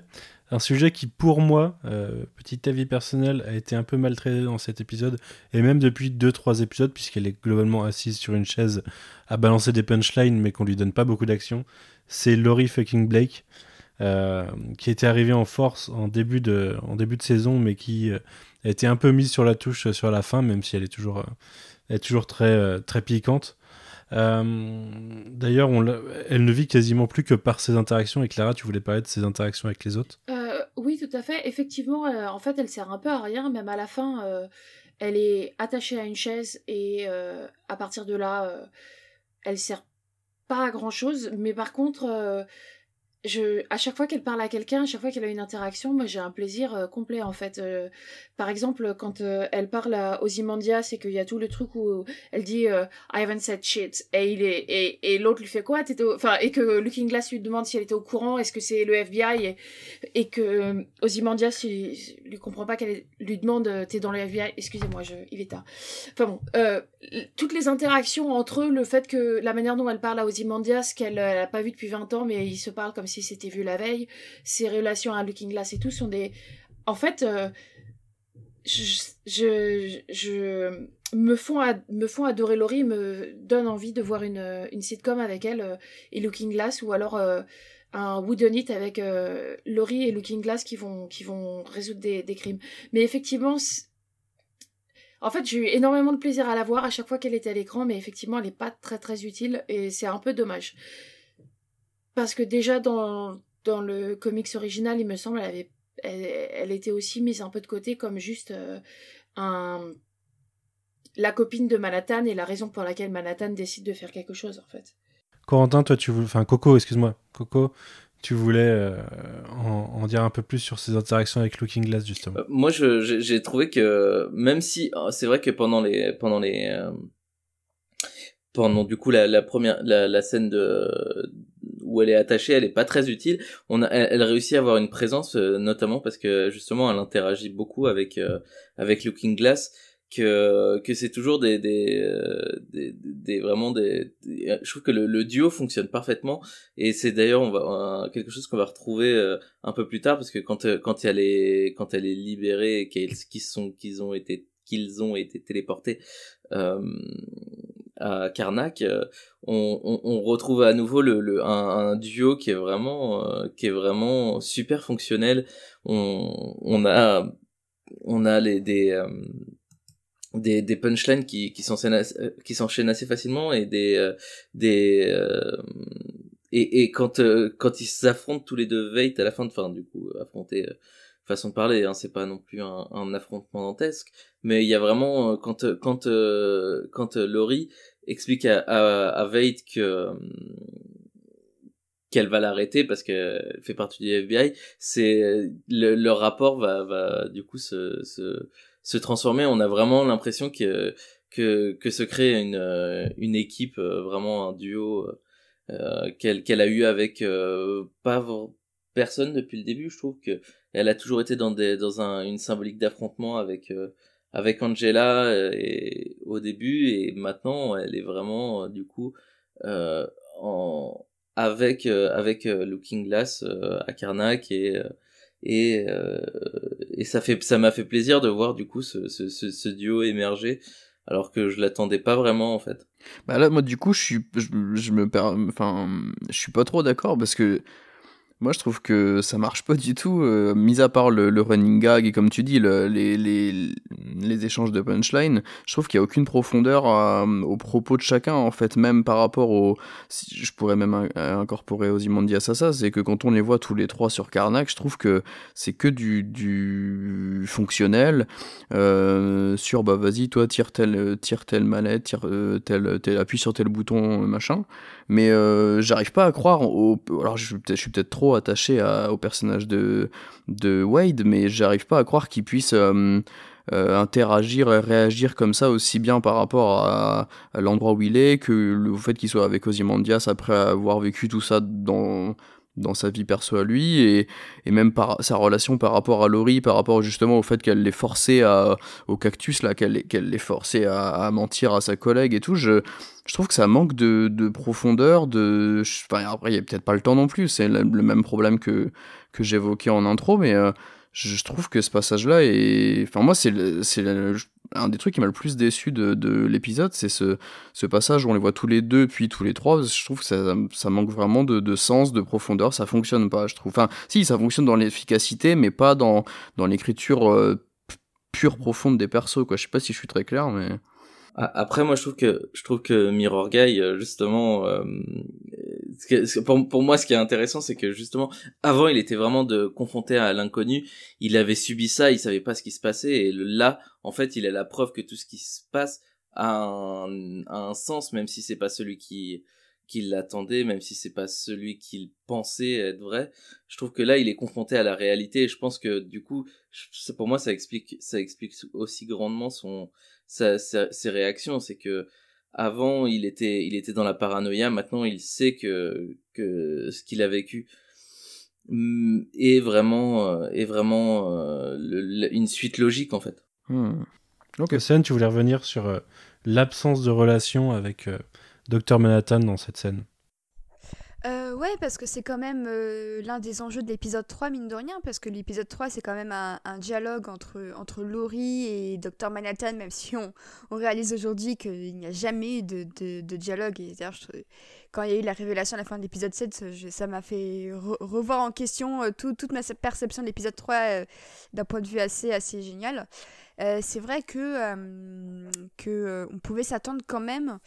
Un sujet qui, pour moi, euh, petit avis personnel, a été un peu maltraité dans cet épisode, et même depuis 2-3 épisodes, puisqu'elle est globalement assise sur une chaise à balancer des punchlines, mais qu'on lui donne pas beaucoup d'action. C'est Laurie fucking Blake, euh, qui était arrivée en force en début de, saison, mais qui euh, a été un peu mise sur la touche sur la fin, même si elle est toujours, toujours très, très piquante. D'ailleurs, elle ne vit quasiment plus que par ses interactions. Et Clara, tu voulais parler de ses interactions avec les autres? Oui, tout à fait. Effectivement, euh, en fait, elle sert un peu à rien. Même à la fin, euh, elle est attachée à une chaise et euh, à partir de là, elle sert pas à grand chose. Mais par contre, je, à chaque fois qu'elle parle à quelqu'un, à chaque fois qu'elle a une interaction, moi j'ai un plaisir euh, complet en fait. Euh, par exemple, quand euh, elle parle à Ozymandias et qu'il y a tout le truc où elle dit I haven't said shit et il est et, et l'autre lui fait quoi? T'étais enfin et que Looking Glass lui demande si elle était au courant, est-ce que c'est le FBI et, et que Ozymandias il, lui comprend pas qu'elle lui demande t'es dans le FBI. Excusez-moi, je il est tard. Enfin bon, toutes les interactions entre eux, le fait que la manière dont elle parle à Ozymandias qu'elle a pas vu depuis 20 ans, mais ils se parlent comme si c'était vu la veille, ses relations à Looking Glass et tout sont des... En fait, euh, je, je, je, me, font me font adorer Laurie, me donne envie de voir une, une sitcom avec elle euh, et Looking Glass, ou alors euh, un Wooden It avec Laurie et Looking Glass qui vont, qui vont résoudre des, des crimes. Mais effectivement, en fait, j'ai eu énormément de plaisir à la voir à chaque fois qu'elle était à l'écran, mais effectivement, elle n'est pas très très utile et c'est un peu dommage. Parce que déjà dans, dans le comics original, il me semble, elle, avait, elle, elle était aussi mise un peu de côté comme juste euh, un, la copine de Manhattan et la raison pour laquelle Manhattan décide de faire quelque chose en fait. Corentin, toi tu voulais, enfin Coco, excuse-moi, Coco, tu voulais euh, en, en dire un peu plus sur ses interactions avec Looking Glass justement. Euh, moi, je- j'ai trouvé que même si c'est vrai que pendant les pendant les euh, pendant du coup la, la première la, la scène de où elle est attachée, elle est pas très utile. On a, elle, réussit à avoir une présence, euh, notamment parce que justement elle interagit beaucoup avec euh, avec Looking Glass, que que c'est toujours des des, euh, des des vraiment des, je trouve que le, le duo fonctionne parfaitement et c'est d'ailleurs on va quelque chose qu'on va retrouver un peu plus tard parce que quand quand elle est quand elle est libérée qu'ils sont qu'ils ont été qu'ils ont été téléportés euh, à Karnak, euh, on, retrouve à nouveau le, un, duo qui est vraiment euh, qui est vraiment super fonctionnel. On, a on a les des euh, des, des punchlines qui, qui s'enchaînent assez, facilement et des des et, quand quand ils s'affrontent tous les deux Veit à la fin de fin du coup affronter façon de parler hein, c'est pas non plus un, un affrontement dantesque mais il y a vraiment quand quand quand Laurie explique à à, à que euh, qu'elle va l'arrêter parce qu'elle fait partie du FBI, c'est le, leur rapport va, va du coup se, se, se transformer. On a vraiment l'impression que, que, que se crée une, euh, une équipe, euh, vraiment un duo euh, qu'elle qu'elle a eu avec euh, pas personne depuis le début. Je trouve que elle a toujours été dans, des, dans un, une symbolique d'affrontement avec, euh, avec Angela euh, au début et maintenant elle est vraiment euh, du coup euh, en avec avec Looking Glass à Karnak et et et ça fait ça m'a fait plaisir de voir du coup ce ce, ce, duo émerger alors que je l'attendais pas vraiment en fait. Bah là, moi, du coup, je suis, je, je me enfin, je suis pas trop d'accord parce que moi, je trouve que ça marche pas du tout, euh, mis à part le, running gag et comme tu dis, le- les, échanges de punchline, je trouve qu'il y a aucune profondeur à- aux propos de chacun, en fait, même par rapport au, je pourrais même in- incorporer Ozymandias à ça, c'est que quand on les voit tous les trois sur Karnak, je trouve que c'est que du, fonctionnel, euh, sur bah vas-y toi tire telle tire telle manette tire euh, tel tel appuie sur tel bouton euh, machin mais euh, j'arrive pas à croire au alors je suis peut-être trop attaché au personnage de de Wade mais j'arrive pas à croire qu'il puisse euh, euh, interagir et réagir comme ça aussi bien par rapport à, à l'endroit où il est que le fait qu'il soit avec Ozymandias après avoir vécu tout ça dans dans sa vie perso à lui et, et même par sa relation par rapport à Laurie par rapport justement au fait qu'elle l'ait forcé à, au cactus là qu'elle l'ait- forcé à, mentir à sa collègue et tout je, trouve que ça manque de, de profondeur de enfin après il y a peut-être pas le temps non plus c'est le, le même problème que que j'évoquais en intro mais euh, je, trouve que ce passage là est enfin moi c'est un des trucs qui m'a le plus déçu de, de l'épisode c'est ce, ce passage où on les voit tous les deux puis tous les trois. Je trouve que ça, ça manque vraiment de, de sens de profondeur. Ça fonctionne pas je trouve. Enfin si ça fonctionne dans l'efficacité mais pas dans dans l'écriture euh, pure profonde des persos quoi. Je sais pas si je suis très clair mais Après, moi, je trouve que je trouve que Mirror Guy, euh, justement, euh, pour, pour moi, ce qui est intéressant, c'est que justement, avant, il était vraiment de confronté à l'inconnu. Il avait subi ça, il savait pas ce qui se passait, et là, en fait, il a la preuve que tout ce qui se passe a un, a un sens, même si c'est pas celui qui qui l'attendait, même si c'est pas celui qu'il pensait être vrai. Je trouve que là, il est confronté à la réalité, et je pense que du coup, pour moi, ça explique ça explique aussi grandement son ses réactions, c'est que avant il était il était dans la paranoïa, maintenant il sait que que ce qu'il a vécu hum, est vraiment euh, est vraiment euh, une suite logique en fait. Ok. Scène, tu voulais revenir sur euh, l'absence de relation avec euh, Dr Manhattan dans cette scène. Ouais, parce que c'est quand même euh, l'un des enjeux de l'épisode 3, mine de rien, parce que l'épisode 3, c'est quand même un, dialogue entre, entre Laurie et Dr. Manhattan, même si on, on réalise aujourd'hui qu'il n'y a jamais eu de, de, dialogue. Et d'ailleurs, quand il y a eu la révélation à la fin de l'épisode 7, je- ça m'a fait re- revoir en question euh, tout- toute ma perception de l'épisode 3 euh, d'un point de vue assez, assez génial. Euh, c'est vrai que, que on pouvait s'attendre quand même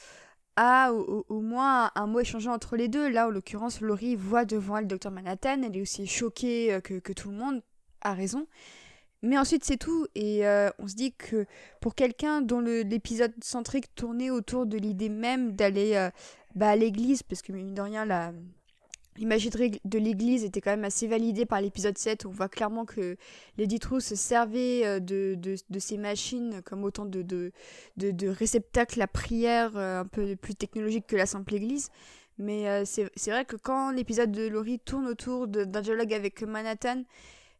à au, moins un mot échangé entre les deux. Là, en l'occurrence, Laurie voit devant elle Dr Manhattan, elle est aussi choquée euh, que, que tout le monde, a raison. Mais ensuite, c'est tout. Et euh, on se dit que pour quelqu'un dont le- l'épisode centrique tournait autour de l'idée même d'aller euh, bah, à l'église, parce que mine de rien, la, L'imagerie de l'église était quand même assez validée par l'épisode 7. On voit clairement que Lady True se servait euh, de, de, ces machines comme autant de, de, de, réceptacles à prière euh, un peu plus technologiques que la simple église. Mais euh, c'est vrai que quand l'épisode de Laurie tourne autour d'un dialogue avec Manhattan,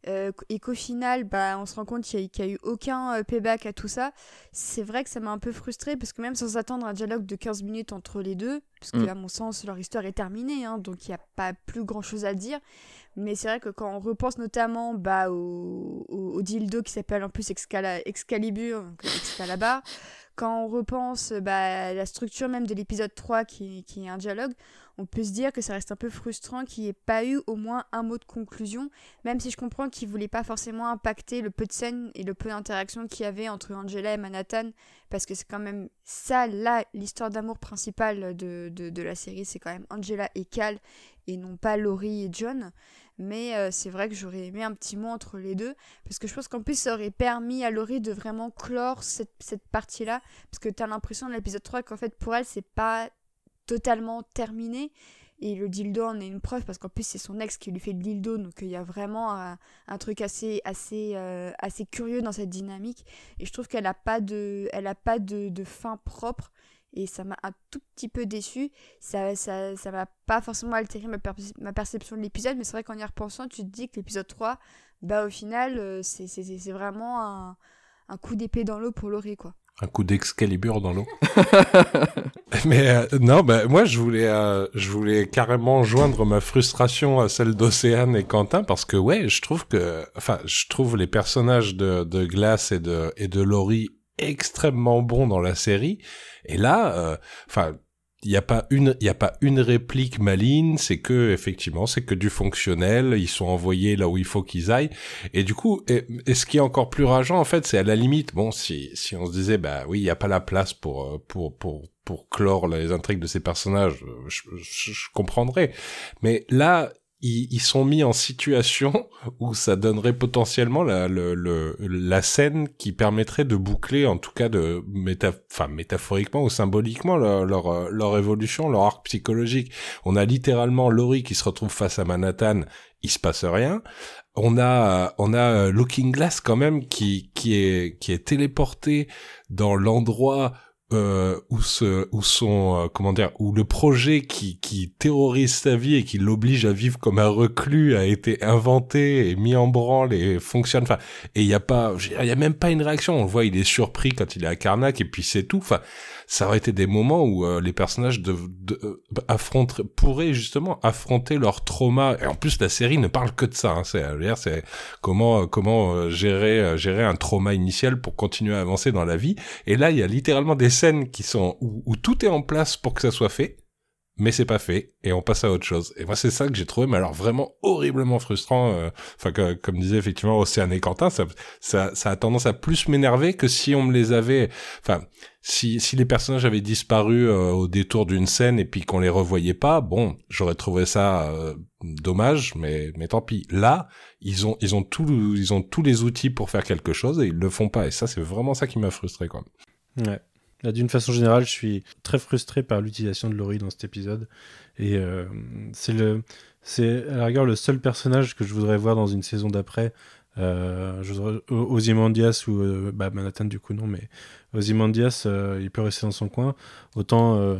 euh, et qu'au final, bah, on se rend compte qu'il n'y a, a eu aucun euh, payback à tout ça, c'est vrai que ça m'a un peu frustrée parce que même sans attendre un dialogue de 15 minutes entre les deux, parce que Mm. à mon sens, leur histoire est terminée, hein, donc il n'y a pas plus grand chose à dire. Mais c'est vrai que quand on repense notamment bah, au, au, au dildo qui s'appelle en plus Excala- Excalibur, donc Excalibur, quand on repense bah, à la structure même de l'épisode 3 qui, qui est un dialogue, on peut se dire que ça reste un peu frustrant qu'il n'y ait pas eu au moins un mot de conclusion, même si je comprends qu'il voulait pas forcément impacter le peu de scènes et le peu d'interactions qu'il y avait entre Angela et Manhattan, parce que c'est quand même ça, là, l'histoire d'amour principale de, de, de la série, c'est quand même Angela et Cal, et non pas Laurie et John. Mais euh, c'est vrai que j'aurais aimé un petit mot entre les deux, parce que je pense qu'en plus ça aurait permis à Laurie de vraiment clore cette, cette partie-là, parce que tu as l'impression dans l'épisode 3 qu'en fait pour elle c'est pas totalement terminé. Et le dildo en est une preuve parce qu'en plus c'est son ex qui lui fait le dildo, donc il y a vraiment un, truc assez assez euh, assez curieux dans cette dynamique. Et je trouve qu'elle a pas de elle a pas de, de fin propre et ça m'a un tout petit peu déçu. Ça ça ça m'a pas forcément altéré ma, ma perception de l'épisode, mais c'est vrai qu'en y repensant, tu te dis que l'épisode 3, bah au final euh, c'est c'est- c'est vraiment un un coup d'épée dans l'eau pour Laurie quoi. Un coup d'Excalibur dans l'eau. Mais euh, non, bah, moi je voulais, euh, je voulais carrément joindre ma frustration à celle d'Océane et Quentin parce que ouais, je trouve que, enfin, je trouve les personnages de, de Glace et de et de Laurie extrêmement bons dans la série. Et là, euh, enfin. Il y a pas une il y a pas une réplique maligne c'est que effectivement c'est que du fonctionnel ils sont envoyés là où il faut qu'ils aillent. Et du coup et, ce qui est encore plus rageant en fait c'est à la limite bon si si on se disait bah oui il y a pas la place pour euh, pour pour pour clore les intrigues de ces personnages euh, je, je comprendrais. Mais là ils, ils sont mis en situation où ça donnerait potentiellement la, le, le, la scène qui permettrait de boucler, en tout cas de enfin métaphoriquement ou symboliquement leur, leur, leur évolution, leur arc psychologique. On a littéralement Laurie qui se retrouve face à Manhattan, il se passe rien. On a on a euh, Looking Glass quand même qui qui est qui est téléporté dans l'endroit euh, où ce où son euh, comment dire où le projet qui qui terrorise sa vie et qui l'oblige à vivre comme un reclus a été inventé et mis en branle et fonctionne. Enfin et il y a pas il y a même pas une réaction. On le voit il est surpris quand il est à Karnak et puis c'est tout. Enfin ça aurait été des moments où euh, les personnages de, de euh, pourraient justement affronter leur trauma. Et en plus la série ne parle que de ça hein, c'est comment euh, comment gérer un trauma initial pour continuer à avancer dans la vie. Et là il y a littéralement des scènes qui sont où tout est en place pour que ça soit fait mais c'est pas fait et on passe à autre chose. Et moi c'est ça que j'ai trouvé mais alors vraiment horriblement frustrant euh, enfin comme disait effectivement Océane et Quentin ça, ça ça a tendance à plus m'énerver que si on me les avait enfin si si les personnages avaient disparu euh, au détour d'une scène et puis qu'on les revoyait pas bon j'aurais trouvé ça euh, dommage mais mais tant pis. Là ils ont ils ont tout ils ont tous les outils pour faire quelque chose et ils le font pas. Et ça c'est vraiment ça qui m'a frustré quoi. Ouais. D'une façon générale, je suis très frustré par l'utilisation de Laurie dans cet épisode. Et euh, c'est le, c'est à la rigueur le seul personnage que je voudrais voir dans une saison d'après. Euh, je voudrais O- Ozymandias ou euh, bah, Manhattan du coup non, mais Ozymandias, euh, il peut rester dans son coin. Autant, euh,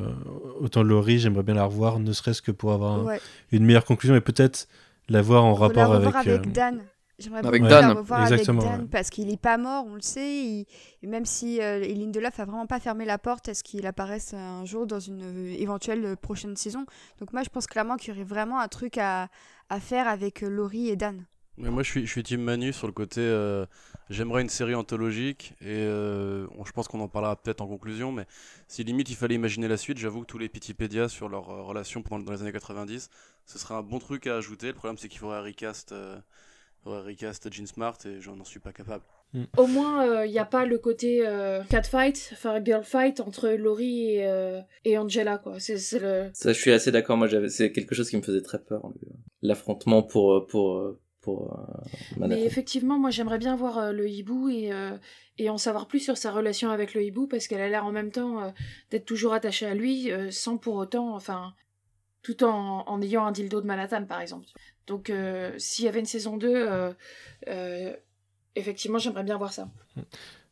autant Laurie, j'aimerais bien la revoir, ne serait-ce que pour avoir un- Ouais. une meilleure conclusion et peut-être la voir en Faut rapport avec. avec Dan. J'aimerais Avec beaucoup Dan. la revoir Exactement, avec Dan ouais. parce qu'il est pas mort, on le sait. il- et même si euh, et Lindelof a vraiment pas fermé la porte à ce qu'il apparaisse un jour dans une euh, éventuelle euh, prochaine saison? Donc moi je pense clairement qu'il y aurait vraiment un truc à, à faire avec euh, Laurie et Dan. Mais moi, je suis, je suis team Manu sur le côté. euh, J'aimerais une série anthologique et euh, on- je pense qu'on en parlera peut-être en conclusion. Mais si limite il fallait imaginer la suite, j'avoue que tous les Pitipédias sur leur euh, relation pendant dans les années 90, ce serait un bon truc à ajouter. Le problème, c'est qu'il faudrait recast, euh, faudrait recast Jean Smart et j'en suis pas capable. Au moins, il n'y a pas le côté euh, catfight, enfin girl fight entre Laurie et, euh, et Angela, quoi. C'est c'est le. Ça, je suis assez d'accord. Moi, j'avais, c'est quelque chose qui me faisait très peur. le- L'affrontement pour, euh, pour, euh, pour, euh, Mais Manhattan. effectivement, moi j'aimerais bien voir euh, le hibou et, euh, et en savoir plus sur sa relation avec le hibou parce qu'elle a l'air en même temps euh, d'être toujours attachée à lui euh, sans pour autant, enfin, tout en, en ayant un dildo de Manhattan, par exemple. Donc, euh, s'il y avait une saison 2, euh, euh, effectivement, j'aimerais bien voir ça.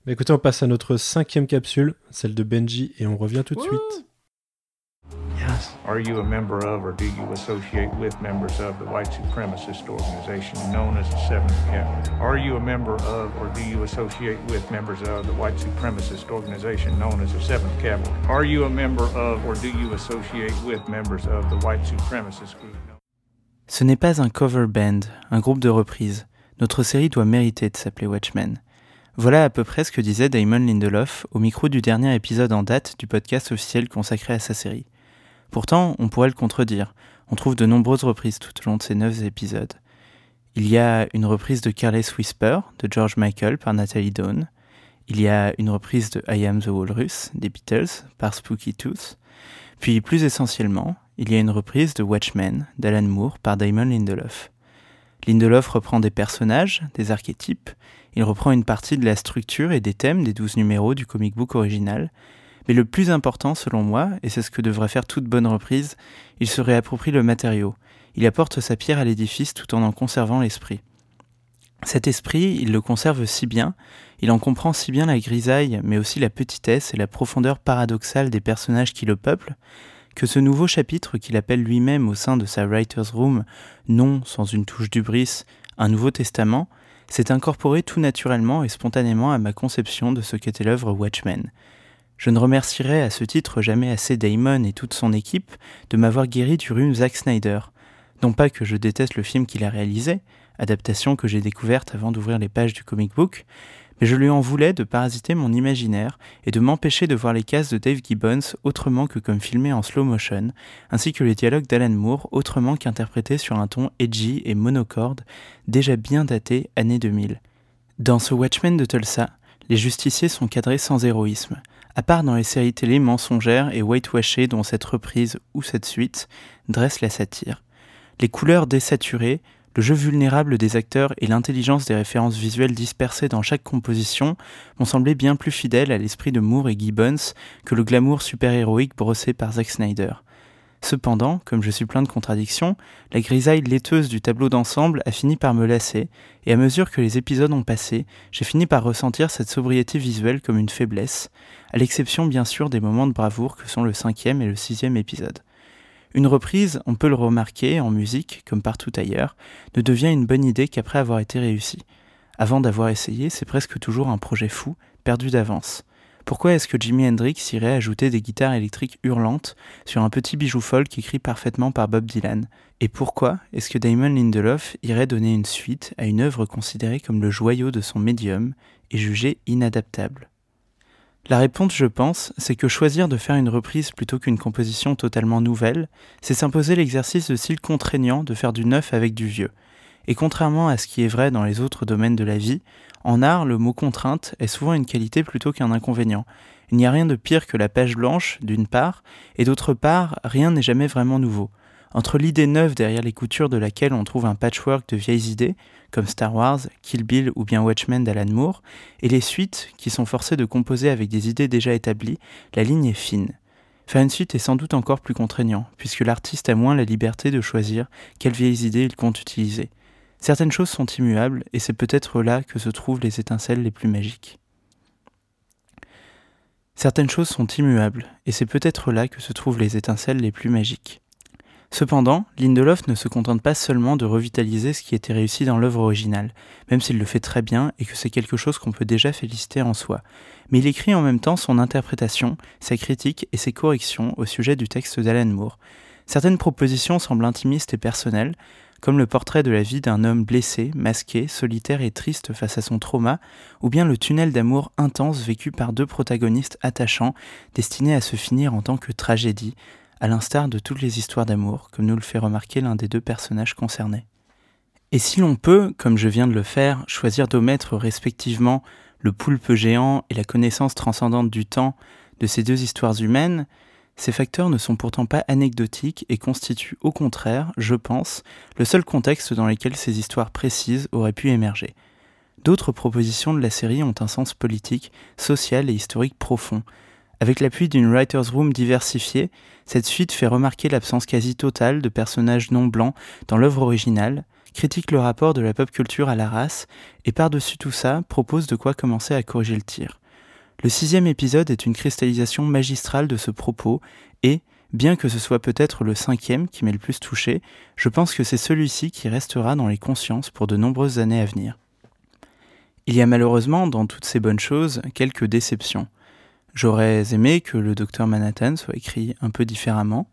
Mais écoutez, on passe à notre cinquième capsule, celle de Benji, et on revient tout de suite. Yes. Are you a member of or do you associate with members of the white supremacist organization known as the Seventh Cavalry? Are you a member of or do you associate with members of the white supremacist organization known as the Seventh Cavalry? Are you a member of or do you associate with members of the white supremacist group? Ce n'est pas un cover band, un groupe de reprises. Notre série doit mériter de s'appeler Watchmen. Voilà à peu près ce que disait Damon Lindelof au micro du dernier épisode en date du podcast officiel consacré à sa série. Pourtant, on pourrait le contredire. On trouve de nombreuses reprises tout au long de ces neuf épisodes. Il y a une reprise de Careless Whisper de George Michael par Natalie Dawn. Il y a une reprise de I Am the Walrus des Beatles par Spooky Tooth. Puis, plus essentiellement, il y a une reprise de Watchmen d'Alan Moore par Damon Lindelof. Lindelof reprend des personnages, des archétypes, il reprend une partie de la structure et des thèmes des douze numéros du comic book original, mais le plus important selon moi, et c'est ce que devrait faire toute bonne reprise, il se réapproprie le matériau, il apporte sa pierre à l'édifice tout en en conservant l'esprit. Cet esprit, il le conserve si bien, il en comprend si bien la grisaille, mais aussi la petitesse et la profondeur paradoxale des personnages qui le peuplent, que ce nouveau chapitre qu'il appelle lui-même au sein de sa Writer's Room, non sans une touche d'ubris, un Nouveau Testament, s'est incorporé tout naturellement et spontanément à ma conception de ce qu'était l'œuvre Watchmen. Je ne remercierai à ce titre jamais assez Damon et toute son équipe de m'avoir guéri du rhume Zack Snyder. Non pas que je déteste le film qu'il a réalisé, adaptation que j'ai découverte avant d'ouvrir les pages du comic book, mais je lui en voulais de parasiter mon imaginaire et de m'empêcher de voir les cases de Dave Gibbons autrement que comme filmées en slow motion, ainsi que les dialogues d'Alan Moore autrement qu'interprétés sur un ton edgy et monocorde, déjà bien daté année 2000. Dans ce Watchmen de Tulsa, les justiciers sont cadrés sans héroïsme, à part dans les séries télé mensongères et whitewashées dont cette reprise ou cette suite dresse la satire. Les couleurs désaturées, le jeu vulnérable des acteurs et l'intelligence des références visuelles dispersées dans chaque composition m'ont semblé bien plus fidèles à l'esprit de Moore et Gibbons que le glamour super-héroïque brossé par Zack Snyder. Cependant, comme je suis plein de contradictions, la grisaille laiteuse du tableau d'ensemble a fini par me lasser, et à mesure que les épisodes ont passé, j'ai fini par ressentir cette sobriété visuelle comme une faiblesse, à l'exception bien sûr des moments de bravoure que sont le cinquième et le sixième épisode. Une reprise, on peut le remarquer en musique, comme partout ailleurs, ne devient une bonne idée qu'après avoir été réussie. Avant d'avoir essayé, c'est presque toujours un projet fou, perdu d'avance. Pourquoi est-ce que Jimi Hendrix irait ajouter des guitares électriques hurlantes sur un petit bijou folk écrit parfaitement par Bob Dylan? Et pourquoi est-ce que Damon Lindelof irait donner une suite à une œuvre considérée comme le joyau de son médium et jugée inadaptable? La réponse, je pense, c'est que choisir de faire une reprise plutôt qu'une composition totalement nouvelle, c'est s'imposer l'exercice de style contraignant de faire du neuf avec du vieux. Et contrairement à ce qui est vrai dans les autres domaines de la vie, en art, le mot contrainte est souvent une qualité plutôt qu'un inconvénient. Il n'y a rien de pire que la page blanche, d'une part, et d'autre part, rien n'est jamais vraiment nouveau. Entre l'idée neuve derrière les coutures de laquelle on trouve un patchwork de vieilles idées, comme Star Wars, Kill Bill ou bien Watchmen d'Alan Moore, et les suites, qui sont forcées de composer avec des idées déjà établies, la ligne est fine. Faire une suite est sans doute encore plus contraignant, puisque l'artiste a moins la liberté de choisir quelles vieilles idées il compte utiliser. Certaines choses sont immuables, et c'est peut-être là que se trouvent les étincelles les plus magiques. Certaines choses sont immuables, et c'est peut-être là que se trouvent les étincelles les plus magiques. Cependant, Lindelof ne se contente pas seulement de revitaliser ce qui était réussi dans l'œuvre originale, même s'il le fait très bien et que c'est quelque chose qu'on peut déjà féliciter en soi, mais il écrit en même temps son interprétation, sa critique et ses corrections au sujet du texte d'Alan Moore. Certaines propositions semblent intimistes et personnelles, comme le portrait de la vie d'un homme blessé, masqué, solitaire et triste face à son trauma, ou bien le tunnel d'amour intense vécu par deux protagonistes attachants, destinés à se finir en tant que tragédie, à l'instar de toutes les histoires d'amour, comme nous le fait remarquer l'un des deux personnages concernés. Et si l'on peut, comme je viens de le faire, choisir d'omettre respectivement le poulpe géant et la connaissance transcendante du temps de ces deux histoires humaines, ces facteurs ne sont pourtant pas anecdotiques et constituent au contraire, je pense, le seul contexte dans lequel ces histoires précises auraient pu émerger. D'autres propositions de la série ont un sens politique, social et historique profond, Avec l'appui d'une writer's room diversifiée, cette suite fait remarquer l'absence quasi totale de personnages non blancs dans l'œuvre originale, critique le rapport de la pop culture à la race, et par-dessus tout ça, propose de quoi commencer à corriger le tir. Le sixième épisode est une cristallisation magistrale de ce propos, et, bien que ce soit peut-être le cinquième qui m'ait le plus touché, je pense que c'est celui-ci qui restera dans les consciences pour de nombreuses années à venir. Il y a malheureusement dans toutes ces bonnes choses quelques déceptions. J'aurais aimé que le docteur Manhattan soit écrit un peu différemment,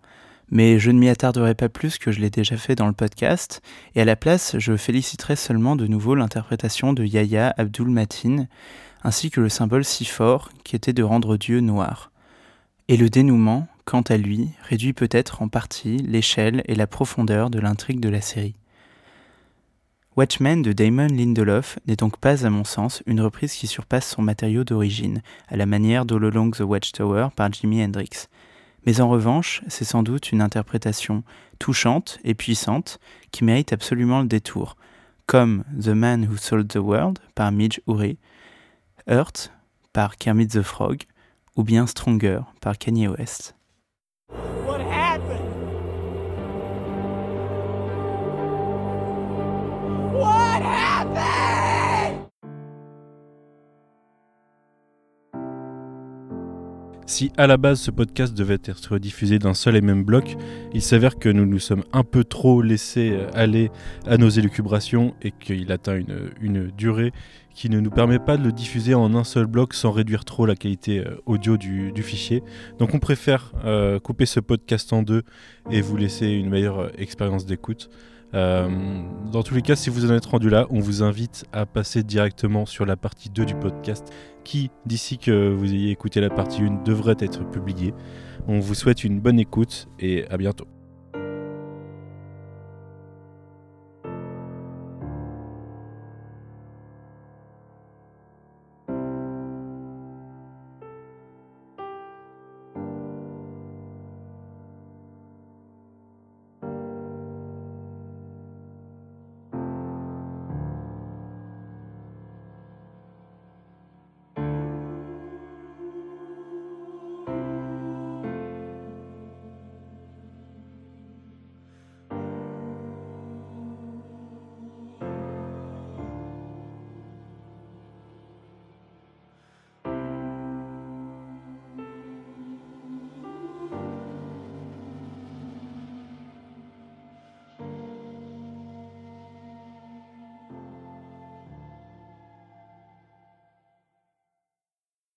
mais je ne m'y attarderai pas plus que je l'ai déjà fait dans le podcast, et à la place, je féliciterai seulement de nouveau l'interprétation de Yahya Abdul Matin, ainsi que le symbole si fort qui était de rendre Dieu noir. Et le dénouement, quant à lui, réduit peut-être en partie l'échelle et la profondeur de l'intrigue de la série. Watchmen de Damon Lindelof n'est donc pas, à mon sens, une reprise qui surpasse son matériau d'origine, à la manière d'All Along the Watchtower par Jimi Hendrix. Mais en revanche, c'est sans doute une interprétation touchante et puissante qui mérite absolument le détour, comme The Man Who Sold the World par Midge Ure, Earth par Kermit the Frog, ou bien Stronger par Kanye West. Si à la base ce podcast devait être diffusé d'un seul et même bloc, il s'avère que nous nous sommes un peu trop laissés euh, aller à nos élucubrations et qu'il atteint une, durée qui ne nous permet pas de le diffuser en un seul bloc sans réduire trop la qualité euh, audio du, fichier. Donc on préfère euh, couper ce podcast en deux et vous laisser une meilleure expérience d'écoute. Euh, dans tous les cas, si vous en êtes rendu là, on vous invite à passer directement sur la partie 2 du podcast qui, d'ici que vous ayez écouté la partie 1, devrait être publiée. On vous souhaite une bonne écoute et à bientôt.